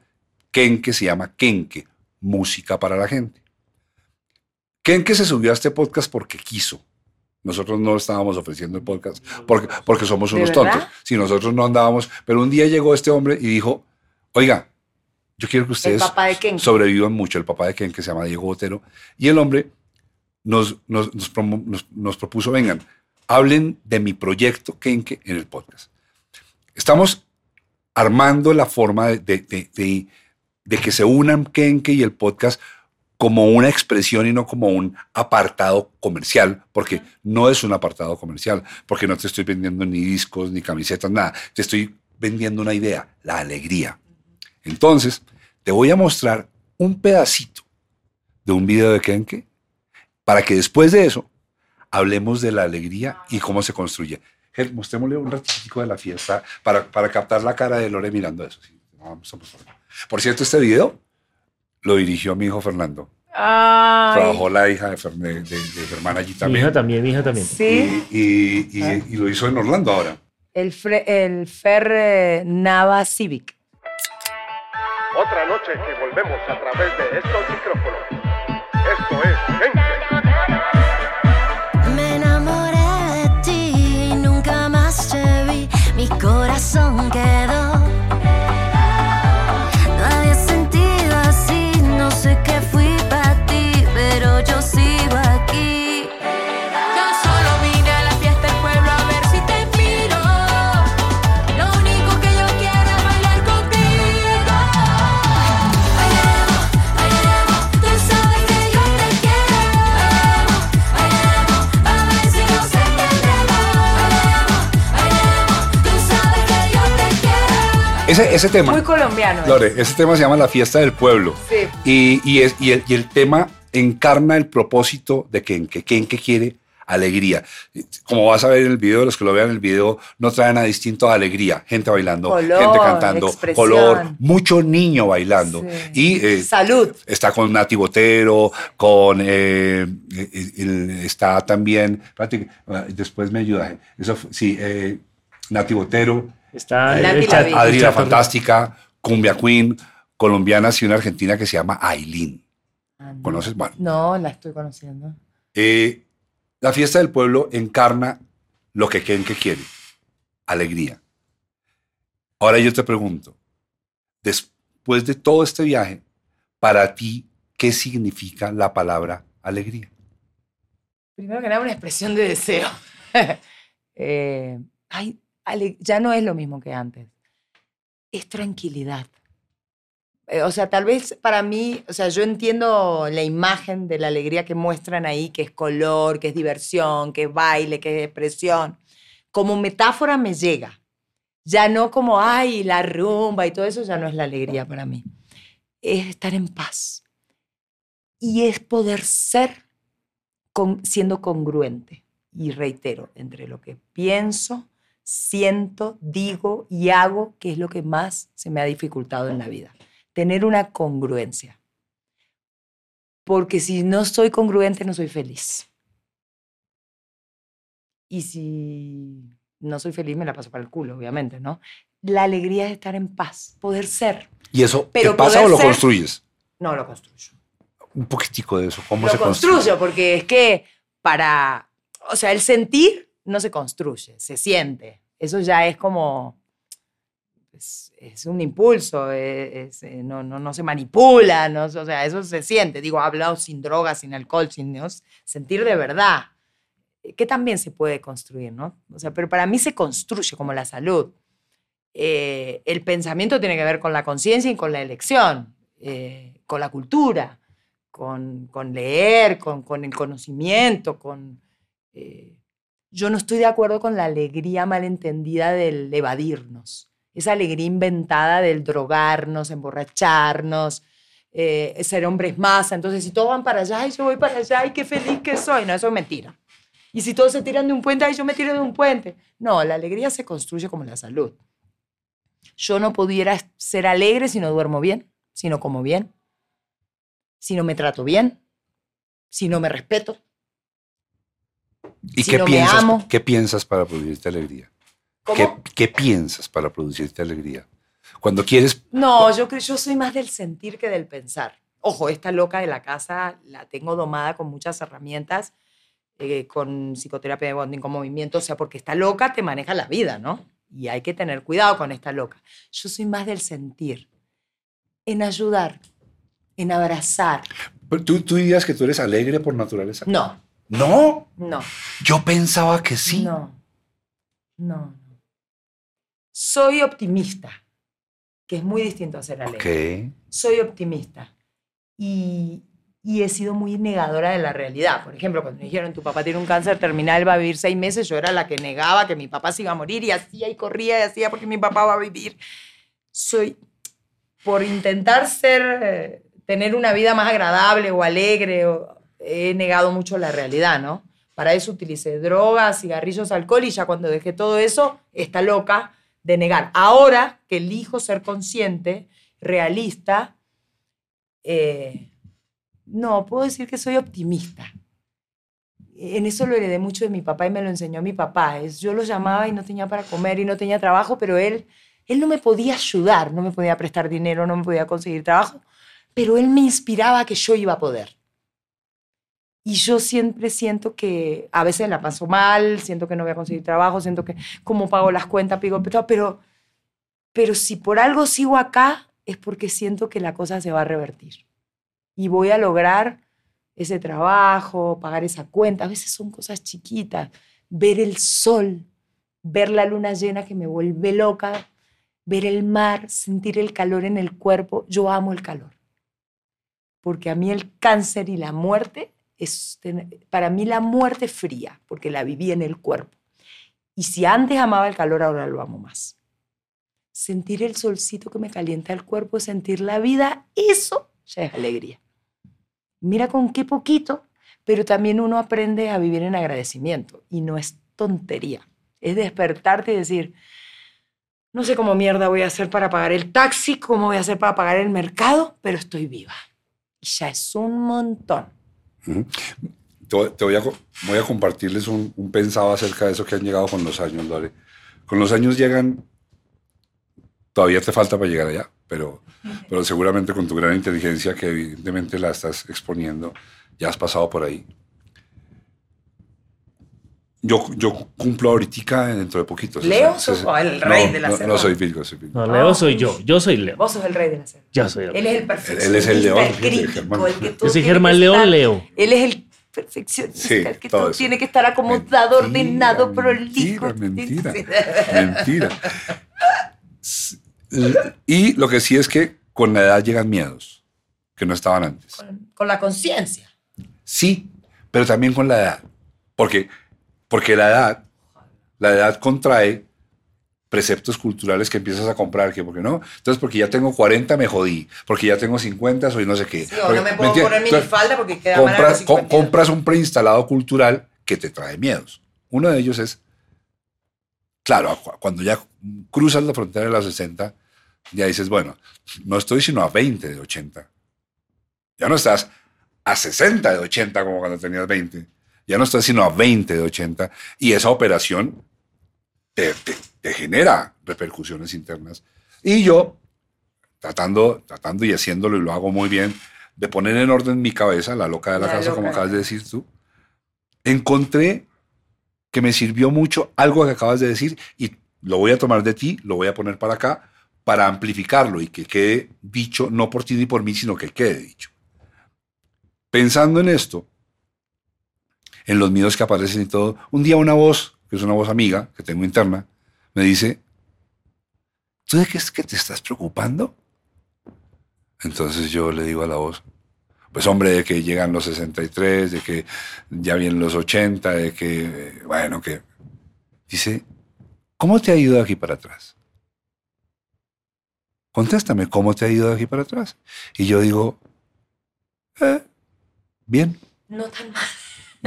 Kenke se llama Kenke, música para la gente. Kenke se subió a este podcast porque quiso. Nosotros no estábamos ofreciendo el podcast porque, porque somos ¿De unos tontos. Si nosotros no andábamos, pero un día llegó este hombre y dijo, oiga, yo quiero que ustedes sobrevivan mucho. El papá de Kenke se llama Diego Botero. Y el hombre nos, nos, nos, promo- nos- nos propuso, vengan, hablen de mi proyecto Kenke en el podcast. Estamos armando la forma de, de- de- de- de que se unan Kenke y el podcast como una expresión y no como un apartado comercial, porque no es un apartado comercial, porque no te estoy vendiendo ni discos, ni camisetas, nada. Te estoy vendiendo una idea, la alegría. Entonces, te voy a mostrar un pedacito de un video de Kenke para que después de eso hablemos de la alegría y cómo se construye. Gel, mostrémosle un ratito de la fiesta para, para captar la cara de Lore mirando eso. Sí, vamos a mostrarlo. Por cierto, este video lo dirigió mi hijo Fernando. Ay, Trabajó la hija de, de, de- de Germán allí Mi también. hija también, mi hija también. sí. Y, y- y- y lo hizo en Orlando ahora. El, fre- el Fer eh, Nava Civic. Otra noche que volvemos a través de estos micrófonos. Esto es Gente. Me enamoré de ti y nunca más te vi. Mi corazón quedó. Ese, ese tema, Muy colombiano. ¿eh? Lore, ese tema se llama La Fiesta del Pueblo. Sí. Y, y es, y, el, y el tema encarna el propósito de Kenke. Kenke quiere alegría. Como vas a ver en el video, los que lo vean en el video, no trae nada distinto a alegría. Gente bailando, Color, gente cantando, expresión. color, mucho niño bailando. Sí. Y eh, Salud. está con Nati Botero, con eh, está también, ah, después me ayuda, eso sí, eh, Nati Botero, Está Nati el la chat- vi. el Adri la chat- Fantástica, Cumbia Queen, colombianas y una argentina que se llama Aileen. ¿Conoces? Bueno, No, la estoy conociendo. eh, la fiesta del pueblo encarna lo que Kenke quiere, alegría. Ahora yo te pregunto, después de todo este viaje, para ti, ¿qué significa la palabra alegría? Primero que nada, una expresión de deseo. Eh, ay, ya no es lo mismo que antes. Es tranquilidad. Eh, o sea, tal vez para mí, o sea, yo entiendo la imagen de la alegría que muestran ahí, que es color, que es diversión, que es baile, que es expresión. Como metáfora me llega. Ya no como, ay, la rumba y todo eso, ya no es la alegría para mí. Es estar en paz. Y es poder ser con- siendo congruente. Y reitero, entre lo que pienso, siento, digo y hago, que es lo que más se me ha dificultado en la vida. Tener una congruencia. Porque si no soy congruente, no soy feliz. Y si no soy feliz, me la paso para el culo, obviamente, ¿no? La alegría es estar en paz, poder ser. ¿Y eso Pero te pasa o lo ser- construyes? No lo construyo. Un poquitico de eso. ¿Cómo lo se construye? construyo, porque es que para, o sea, el sentir no se construye, se siente. Eso ya es como, es, un impulso, es- eh, no, no, no se manipula, no, o sea, eso se siente. Digo, hablado sin drogas, sin alcohol, sin ¿no? sentir de verdad, eh, que también se puede construir, ¿no? O sea, pero para mí se construye como la salud. Eh, el pensamiento tiene que ver con la conciencia y con la elección, con la cultura, con, con leer, con, con el conocimiento, con... yo no estoy de acuerdo con la alegría malentendida del evadirnos, esa alegría inventada del drogarnos, emborracharnos, eh, ser hombres masa. Entonces, si todos van para allá y yo voy para allá y qué feliz que soy, no, eso es mentira. Y si todos se tiran de un puente, ay, yo me tiro de un puente. No, la alegría se construye como la salud. Yo no pudiera ser alegre si no duermo bien, si no como bien, si no me trato bien, si no me respeto. ¿Y Si qué, no me piensas, amo. qué piensas para producirte alegría? ¿Qué, qué piensas para producirte alegría? Cuando quieres... No, yo creo, yo soy más del sentir que del pensar. Ojo, esta loca de la casa la tengo domada con muchas herramientas, eh, con psicoterapia de bonding, con movimiento, o sea, porque esta loca te maneja la vida, ¿no? Y hay que tener cuidado con esta loca. Yo soy más del sentir, en ayudar, en abrazar. Pero ¿Tú, tú dirías que tú eres alegre por naturaleza? No, No, no, yo pensaba que sí. no, no. Soy optimista, que es muy distinto a ser alegre. Ok. soy optimista y, y he sido muy negadora de la realidad. Por ejemplo, cuando me dijeron tu papá tiene un cáncer terminal, va a vivir seis meses, yo era la que negaba que mi papá se iba a morir y hacía y corría y hacía porque mi papá va a vivir. Soy, por intentar ser, eh, tener una vida más agradable o alegre, o- he negado mucho la realidad, ¿no? Para eso utilicé drogas, cigarrillos, alcohol y ya cuando dejé todo eso, está loca de negar. Ahora que elijo ser consciente, realista, eh, no, puedo decir que soy optimista. En eso lo heredé mucho de mi papá y me lo enseñó mi papá. Yo lo llamaba y no tenía para comer y no tenía trabajo, pero él, él no me podía ayudar, no me podía prestar dinero, no me podía conseguir trabajo, pero él me inspiraba que yo iba a poder. Y yo siempre siento que a veces la paso mal, siento que no voy a conseguir trabajo, siento que cómo pago las cuentas, pico, pero, pero, pero si por algo sigo acá es porque siento que la cosa se va a revertir. Y voy a lograr ese trabajo, pagar esa cuenta. A veces son cosas chiquitas. Ver el sol, ver la luna llena que me vuelve loca, ver el mar, sentir el calor en el cuerpo. Yo amo el calor. Porque a mí el cáncer y la muerte es, para mí la muerte fría, porque la viví en el cuerpo. Y si antes amaba el calor, ahora lo amo más. Sentir el solcito que me calienta el cuerpo, sentir la vida, eso ya es alegría. Mira con qué poquito, pero también uno aprende a vivir en agradecimiento y no es tontería. Es despertarte y decir, no sé cómo mierda voy a hacer para pagar el taxi, cómo voy a hacer para pagar el mercado, pero estoy viva. Y ya es un montón. Te, te voy, a, voy a compartirles un, un pensado acerca de eso que han llegado con los años, Lore. Con los años llegan, todavía te falta para llegar allá, pero, pero seguramente con tu gran inteligencia, que evidentemente la estás exponiendo, ya has pasado por ahí. Yo, yo cumplo ahorita dentro de poquito. ¿Leo sos el rey no, de la no, selva? no soy Virgo, soy Virgo. No, Leo soy yo. Yo soy Leo. Vos sos el rey de la selva. Yo soy el Él es el perfeccionista, Él es el león, el crítico, el que todo Yo soy tiene Germán que León estar- Leo. Él es el perfeccionista, Sí, el que todo tiene que estar acomodado, Mentira, ordenado, prolijo. Mentira, mentira, mentira. Y lo que sí es que con la edad llegan miedos que no estaban antes. Con, con la conciencia. Sí, pero también con la edad. Porque, porque la edad, la edad contrae preceptos culturales que empiezas a comprar, que porque no, entonces porque ya tengo 40 me jodí, porque ya tengo 50 soy no sé qué. Sí, Porque- no me puedo entiendes? poner minifalda porque queda mal compras, co- 52. compras un preinstalado cultural que te trae miedos. Uno de ellos es, claro, cu- cuando ya cruzas la frontera de los 60, ya dices, bueno, no estoy sino a 20 de 80. Ya no estás a 60 de 80 como cuando tenías 20. Ya no estás sino a 20 de 80. Y esa operación te, te- te genera repercusiones internas. Y yo, tratando, tratando y haciéndolo, y lo hago muy bien, de poner en orden mi cabeza, la loca de la, La casa, loca como acabas de decir tú, encontré que me sirvió mucho algo que acabas de decir y lo voy a tomar de ti, lo voy a poner para acá, para amplificarlo y que quede dicho no por ti ni por mí, sino que quede dicho. Pensando en esto, en los miedos que aparecen y todo, un día una voz, que es una voz amiga que tengo interna, me dice, ¿tú de qué es que te estás preocupando? Entonces yo le digo a la voz, pues hombre, de que llegan los 63, de que ya vienen los 80, de que, bueno, que... Dice, ¿cómo te ha ido de aquí para atrás? Contéstame, ¿cómo te ha ido de aquí para atrás? Y yo digo, "Eh, bien, No tan mal.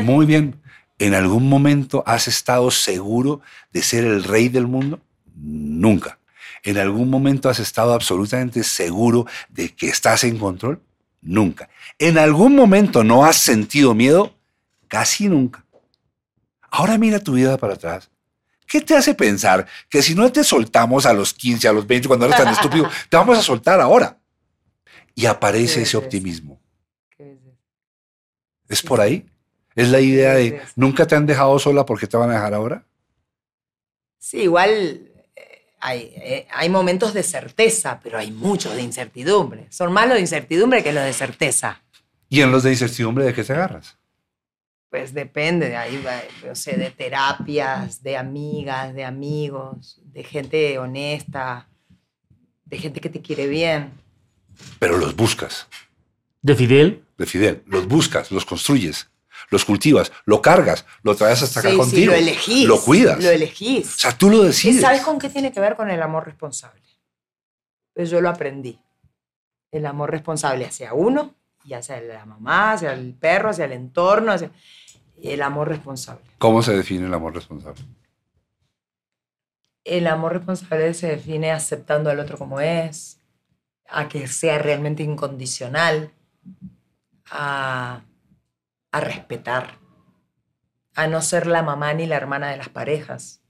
Muy bien. ¿En algún momento has estado seguro de ser el rey del mundo? Nunca. ¿En algún momento has estado absolutamente seguro de que estás en control? Nunca. ¿En algún momento no has sentido miedo? Casi nunca. Ahora mira tu vida para atrás. ¿Qué te hace pensar que si no te soltamos a los 15, a los 20, cuando eres tan estúpido, te vamos a soltar ahora? Y aparece ¿Qué ese optimismo. ¿Es por ahí? ¿Es la idea de nunca te han dejado sola porque te van a dejar ahora? Sí, igual eh, hay, eh, hay momentos de certeza, pero hay muchos de incertidumbre. Son más los de incertidumbre que los de certeza. ¿Y en los de incertidumbre de qué te agarras? Pues depende, de ahí va, no sé, de terapias, de amigas, de amigos, de gente honesta, de gente que te quiere bien. Pero los buscas, De Fidel, de Fidel. Los buscas, los construyes, los cultivas, lo cargas, lo traes hasta acá Sí, sí, contigo. lo elegís. Lo cuidas. Lo elegís. O sea, tú lo ¿Y decides. sabes con qué tiene que ver con el amor responsable? Pues yo lo aprendí. El amor responsable hacia uno y hacia la mamá, hacia el perro, hacia el entorno, hacia el amor responsable. ¿Cómo se define el amor responsable? El amor responsable se define aceptando al otro como es, a que sea realmente incondicional, a, a respetar, a no ser la mamá ni la hermana de las parejas.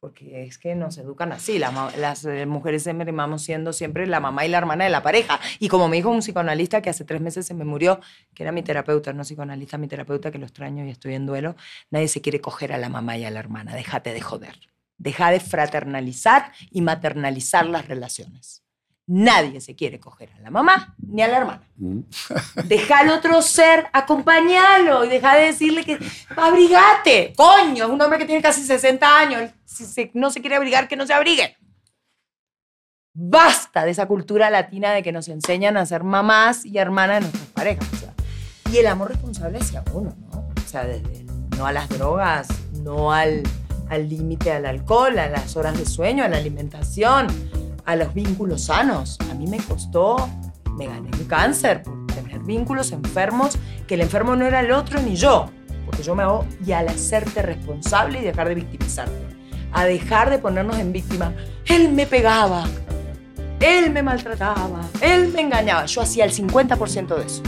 Porque es que nos educan así, las eh, mujeres siempre terminamos siendo siempre la mamá y la hermana de la pareja. Y como me dijo un psicoanalista que hace tres meses se me murió, que era mi terapeuta, no psicoanalista, mi terapeuta, que lo extraño y estoy en duelo, nadie se quiere coger a la mamá y a la hermana, déjate de joder. Deja de fraternalizar y maternalizar las relaciones. Nadie se quiere coger a la mamá ni a la hermana. ¿Mm? Deja al otro ser, acompañalo y deja de decirle que abrigate. Coño, es un hombre que tiene casi 60 años. Si se- no se quiere abrigar, que no se abrigue. Basta de esa cultura latina de que nos enseñan a ser mamás y hermanas de nuestras parejas. o sea. y el amor responsable hacia uno, ¿no? O sea, desde el no a las drogas, no al al límite al alcohol, a las horas de sueño, a la alimentación, a los vínculos sanos. A mí me costó, me gané un cáncer por tener vínculos enfermos, que el enfermo no era el otro ni yo, porque yo me hago, y al hacerte responsable y dejar de victimizarte, a dejar de ponernos en víctima. Él me pegaba, él me maltrataba, él me engañaba. Yo hacía el 50% de eso.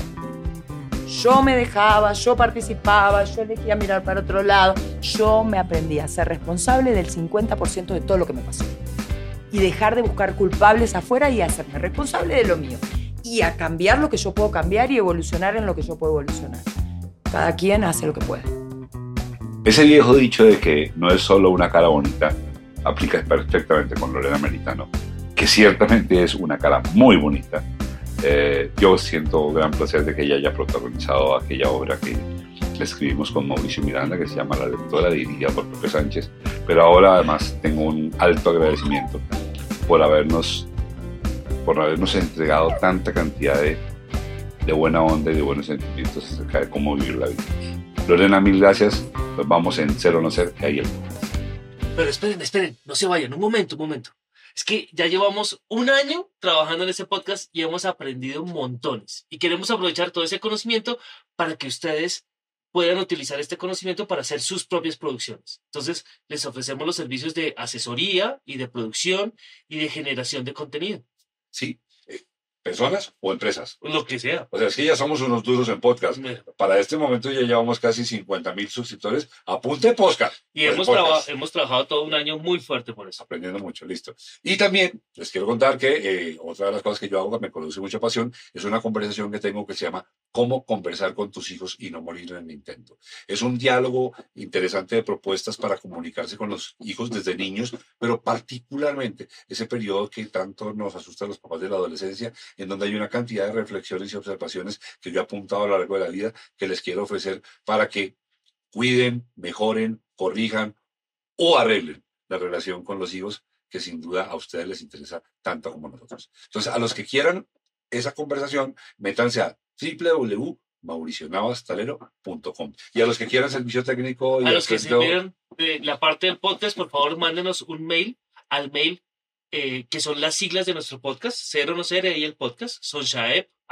Yo me dejaba, yo participaba, yo elegía mirar para otro lado. Yo me aprendí a ser responsable del 50% de todo lo que me pasó. Y dejar de buscar culpables afuera y hacerme responsable de lo mío. Y a cambiar lo que yo puedo cambiar y evolucionar en lo que yo puedo evolucionar. Cada quien hace lo que puede. Ese viejo dicho de que no es solo una cara bonita aplica perfectamente con Lorena Meritano, que ciertamente es una cara muy bonita. Eh, yo siento gran placer de que ella haya protagonizado aquella obra que le escribimos con Mauricio Miranda, que se llama La Lectora, dirigida por Pepe Sánchez. Pero ahora además tengo un alto agradecimiento por habernos, por habernos entregado tanta cantidad de, de buena onda y de buenos sentimientos acerca de cómo vivir la vida. Lorena, mil gracias. Nos vamos en Cero No Ser, que el Pero esperen, esperen, no se vayan, un momento, un momento. Es que ya llevamos un año trabajando en este podcast y hemos aprendido montones. Y queremos aprovechar todo ese conocimiento para que ustedes puedan utilizar este conocimiento para hacer sus propias producciones. Entonces, les ofrecemos los servicios de asesoría y de producción y de generación de contenido, Sí, eh, personas o empresas. lo que sea. O sea, es que ya somos unos duros en podcast. Para este momento ya llevamos casi 50 mil suscriptores. Apunte podcast. Y hemos, podcast. traba- hemos trabajado todo un año muy fuerte por eso. aprendiendo mucho, listo. Y también les quiero contar que eh, otra de las cosas que yo hago que me produce mucha pasión es una conversación que tengo que se llama cómo conversar con tus hijos y no morir en el intento. Es un diálogo interesante de propuestas para comunicarse con los hijos desde niños, pero particularmente ese periodo que tanto nos asusta a los papás de la adolescencia, en donde hay una cantidad de reflexiones y observaciones que yo he apuntado a lo largo de la vida que les quiero ofrecer para que cuiden, mejoren, corrijan o arreglen la relación con los hijos que sin duda a ustedes les interesa tanto como a nosotros. Entonces, a los que quieran esa conversación, métanse a www.mauricionavastalero.com. Y a los que quieran servicio técnico y A los que se de la parte del podcast, por favor, mándenos un mail al mail eh, que son las siglas de nuestro podcast, cero no ser ahí el podcast,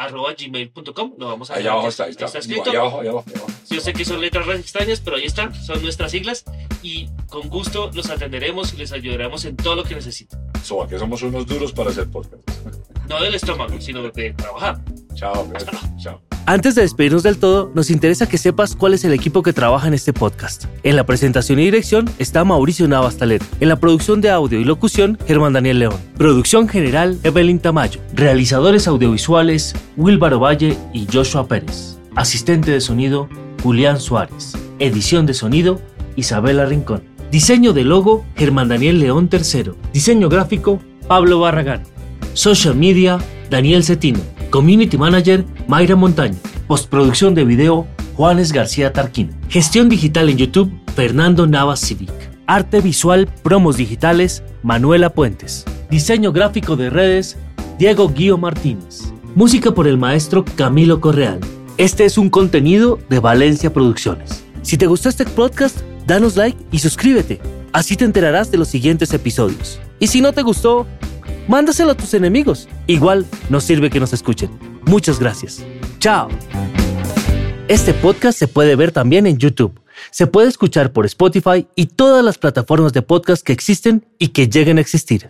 sonshaep.gmail.com. Lo vamos a Allá abajo está, ahí está. escrito. Allá abajo, allá abajo, allá abajo. Yo sé que son letras raras extrañas, pero ahí están, son nuestras siglas y con gusto los atenderemos y les ayudaremos en todo lo que necesiten. So, que somos unos duros para hacer podcast. No del estómago, sino de trabajar. Chao, gracias. Chao. Antes de despedirnos del todo, nos interesa que sepas cuál es el equipo que trabaja en este podcast. En la presentación y dirección está Mauricio Navas Talet. En la producción de audio y locución, Germán Daniel León. Producción general, Evelyn Tamayo. Realizadores audiovisuales, Wilbaro Valle y Joshua Pérez. Asistente de sonido, Julián Suárez. Edición de sonido, Isabela Rincón. Diseño de logo, Germán Daniel León III. Diseño gráfico, Pablo Barragán. Social Media, Daniel Cetino. Community Manager, Mayra Montaño. Postproducción de video, Juanes García Tarquín. Gestión digital en YouTube, Fernando Navas Civic. Arte visual, promos digitales, Manuela Puentes. Diseño gráfico de redes, Diego Guío Martínez. Música por el maestro Camilo Correal. Este es un contenido de Valencia Producciones. Si te gustó este podcast, danos like y suscríbete. Así te enterarás de los siguientes episodios. Y si no te gustó, mándaselo a tus enemigos. Igual nos sirve que nos escuchen. Muchas gracias. Chao. Este podcast se puede ver también en YouTube. Se puede escuchar por Spotify y todas las plataformas de podcast que existen y que lleguen a existir.